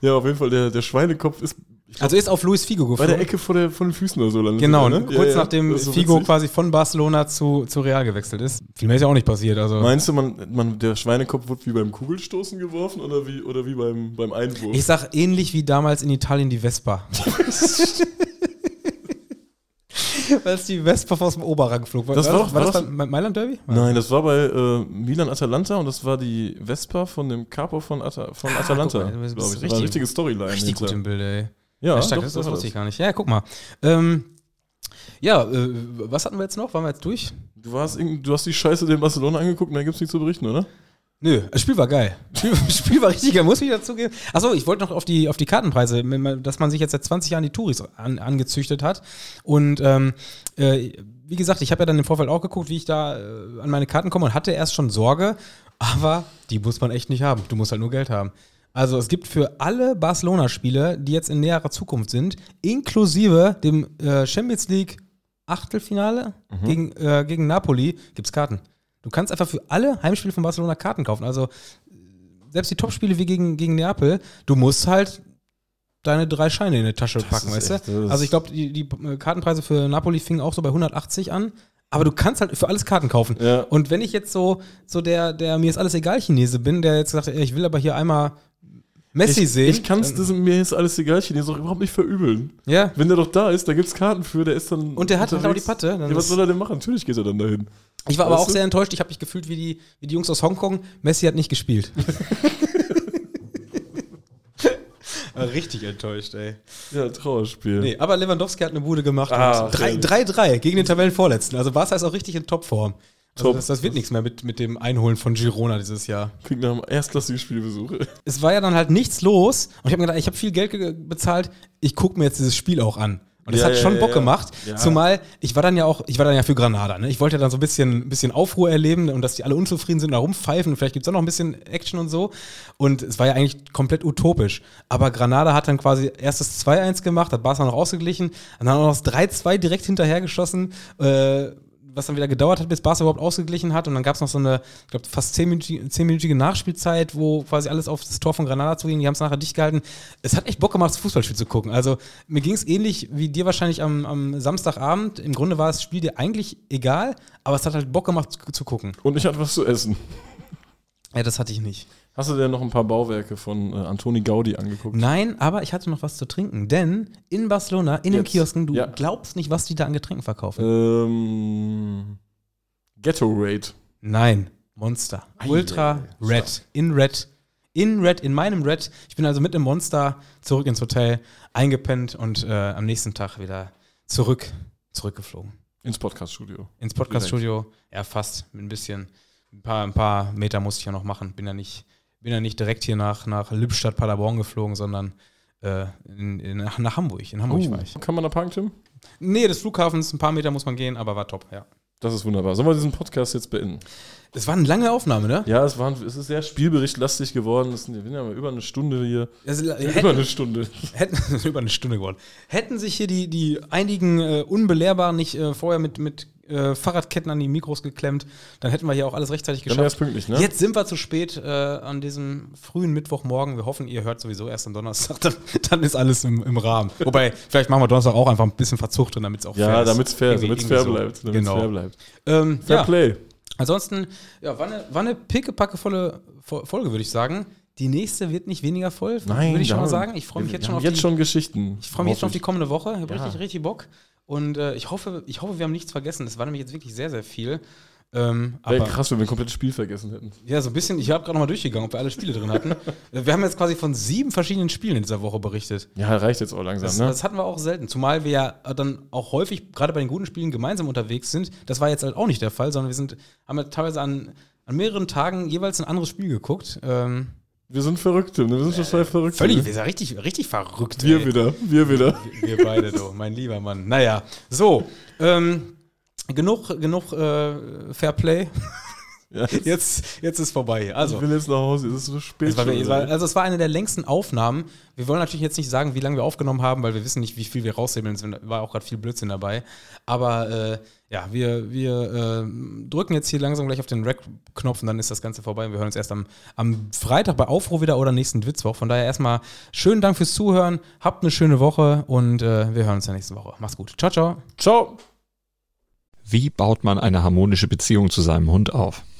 Ja, auf jeden Fall, der, der Schweinekopf ist Also ist auf Luis Figo bei der geflogen. Ecke vor, der, vor den Füßen oder so landet. Genau, der, ne? kurz Ja, nachdem ist so Figo witzig. quasi von Barcelona zu, zu Real gewechselt ist. Viel mehr ist ja auch nicht passiert. Also. Meinst du, man, man, der Schweinekopf wird wie beim Kugelstoßen geworfen oder wie, oder wie beim, beim Einwurf? Ich sag ähnlich wie damals in Italien die Vespa. Weil es die Vespa aus dem Oberrang flog. Das war doch- war war das das- Mailand Derby? Nein, das war bei äh, Milan Atalanta und das war die Vespa von dem Capo von, Ata von Ah, Atalanta. guck mal. Das richtig- war eine richtige Storyline. Richtig gut im Bild, ey. Ja, stark, doch, das, das wusste ich gar nicht. Ja, guck mal. Ähm, ja, äh, was hatten wir jetzt noch? Waren wir jetzt durch? Du, warst du hast die Scheiße den Barcelona angeguckt und da gibt es nichts zu berichten, oder? Nö, das Spiel war geil. Spiel, Spiel war richtig geil, muss ich dazugeben. Achso, ich wollte noch auf die, auf die Kartenpreise, dass man sich jetzt seit 20 Jahren die Touris an, angezüchtet hat. Und ähm, äh, wie gesagt, ich habe ja dann im Vorfeld auch geguckt, wie ich da äh, an meine Karten komme und hatte erst schon Sorge, aber die muss man echt nicht haben. Du musst halt nur Geld haben. Also es gibt für alle Barcelona-Spiele, die jetzt in näherer Zukunft sind, inklusive dem äh, Champions League Achtelfinale gegen, äh, gegen Napoli, gibt es Karten. Du kannst einfach für alle Heimspiele von Barcelona Karten kaufen. Also selbst die Topspiele wie gegen, gegen Neapel, du musst halt deine drei Scheine in die Tasche packen, ist weißt echt- du? das Also ich glaube, die, die äh, Kartenpreise für Napoli fingen auch so bei 180 an. Aber du kannst halt für alles Karten kaufen. Ja. Und wenn ich jetzt so, so der, der mir ist alles egal Chinese bin, der jetzt sagt, ich will aber hier einmal Messi Ich, sehen. ich kann es, mir ist alles egal, Chinesen auch überhaupt nicht verübeln. Ja. Wenn der doch da ist, da gibt es Karten für, der ist dann. Und der hat halt auch die. Patte, dann Ja, was soll er denn machen? Natürlich geht er dann dahin. Ich war aber Weißt auch du? sehr enttäuscht. Ich habe mich gefühlt wie die, wie die Jungs aus Hongkong. Messi hat nicht gespielt. Richtig enttäuscht, ey. Ja, Trauerspiel. Nee, aber Lewandowski hat eine Bude gemacht. Ah, Und drei- herrlich. 3-3 gegen den Tabellenvorletzten. Also Barca ist auch richtig in Topform. Also das, das wird nichts mehr mit, mit dem Einholen von Girona dieses Jahr. Klingt nach einem erstklassigen Spielbesuch. Es war ja dann halt nichts los. Und ich habe mir gedacht, ich habe viel Geld ge- bezahlt. Ich gucke mir jetzt dieses Spiel auch an. Und das Ja, hat schon ja, Bock ja. gemacht. Zumal ich war dann ja auch, ich war dann ja für Granada. Ne? Ich wollte ja dann so ein bisschen, bisschen Aufruhr erleben und dass die alle unzufrieden sind und da rumpfeifen. Und vielleicht gibt es auch noch ein bisschen Action und so. Und es war ja eigentlich komplett utopisch. Aber Granada hat dann quasi erst das 2-1 gemacht, hat Barca noch ausgeglichen, und dann auch noch das 3-2 direkt hinterher geschossen. Äh, was dann wieder gedauert hat, bis Barca überhaupt ausgeglichen hat. Und dann gab es noch so eine, ich glaube, fast zehnminütige, zehnminütige Nachspielzeit, wo quasi alles auf das Tor von Granada zuging. Die haben es nachher dicht gehalten. Es hat echt Bock gemacht, das Fußballspiel zu gucken. Also mir ging es ähnlich wie dir wahrscheinlich am, am Samstagabend. Im Grunde war das Spiel dir eigentlich egal, aber es hat halt Bock gemacht zu, zu gucken. Und ich hatte was zu essen. Ja, das hatte ich nicht. Hast du dir noch ein paar Bauwerke von äh, Antoni Gaudi angeguckt? Nein, aber ich hatte noch was zu trinken, denn in Barcelona, in den Jetzt. Kiosken, du Ja. glaubst nicht, was die da an Getränken verkaufen. Ähm, Ghetto Raid. Nein, Monster. Ei, Ultra ei, ei, Red. In Red. In Red, in meinem Red. Ich bin also mit dem Monster zurück ins Hotel, eingepennt und äh, am nächsten Tag wieder zurück, zurückgeflogen. Ins Podcaststudio. Ins Podcaststudio. Ja, fast. Mit ein bisschen. Ein paar, ein paar Meter musste ich ja noch machen. Bin ja nicht, bin ja nicht direkt hier nach, nach Lippstadt, Paderborn geflogen, sondern äh, in, in, nach, nach Hamburg. In Hamburg war ich. Kann man da parken, Tim? Nee, des Flughafens, ein paar Meter muss man gehen, aber war top, ja. Das ist wunderbar. Sollen wir diesen Podcast jetzt beenden? Es war eine lange Aufnahme, ne? Ja, es, war, es ist sehr spielberichtlastig geworden. Es sind, wir sind ja mal über eine Stunde hier. Es, Über hätten, eine Stunde. hätten, über eine Stunde geworden. Hätten sich hier die, die einigen äh, Unbelehrbaren nicht äh, vorher mit, mit äh, Fahrradketten an die Mikros geklemmt, dann hätten wir hier auch alles rechtzeitig geschafft. pünktlich, ne? Jetzt sind wir zu spät äh, an diesem frühen Mittwochmorgen. Wir hoffen, ihr hört sowieso erst am Donnerstag. Dann, dann ist alles im, im Rahmen. Wobei, vielleicht machen wir Donnerstag auch einfach ein bisschen Verzucht drin, damit es auch fair Ja, ist. damit es fair, damit's fair so. bleibt. Damit's Genau. fair bleibt. Ähm, Fair ja, Play. ansonsten, ja, war eine, war eine pickepackevolle Fo- Folge, würde ich sagen. Die nächste wird nicht weniger voll, Nein, würde ich schon mal sagen. Ich freue mich jetzt schon auf jetzt die, schon Geschichten. ich freue mich jetzt schon auf die kommende Woche. Ich habe Ja. richtig, richtig Bock. Und äh, ich, hoffe, ich hoffe, wir haben nichts vergessen. Es war nämlich jetzt wirklich sehr, sehr viel. Ähm, Wäre aber krass, wenn wir ein komplettes Spiel vergessen hätten. ja, so ein bisschen, ich habe gerade nochmal durchgegangen, ob wir alle Spiele drin hatten. Äh, wir haben jetzt quasi von sieben verschiedenen Spielen in dieser Woche berichtet. Ja, reicht jetzt auch langsam, Das, ne? das hatten wir auch selten. Zumal wir ja dann auch häufig, gerade bei den guten Spielen, gemeinsam unterwegs sind. Das war jetzt halt auch nicht der Fall, sondern wir sind, haben ja teilweise an, an mehreren Tagen jeweils ein anderes Spiel geguckt. Ähm, wir sind Verrückte, ne? Wir sind total Verrückte. völlig, ne? wir sind richtig, richtig verrückt. Wir ey. wieder, wir wieder. Wir beide, du, mein lieber Mann. Naja, so. Ähm, genug genug äh, Fair Play. Ja, Jetzt, jetzt ist vorbei. Also, ich will jetzt nach Hause, es ist so spät. es war, schon es war, also es war eine der längsten Aufnahmen. Wir wollen natürlich jetzt nicht sagen, wie lange wir aufgenommen haben, weil wir wissen nicht, wie viel wir raushebeln. Es war auch gerade viel Blödsinn dabei. Aber äh, ja, wir, wir äh, drücken jetzt hier langsam gleich auf den Rec-Knopf und dann ist das Ganze vorbei. Wir hören uns erst am, am Freitag bei Aufruhr wieder oder nächsten Witzwoch. Von daher erstmal schönen Dank fürs Zuhören. Habt eine schöne Woche und äh, wir hören uns in der nächsten Woche. Macht's gut. Ciao, ciao. Ciao. Wie baut man eine harmonische Beziehung zu seinem Hund auf?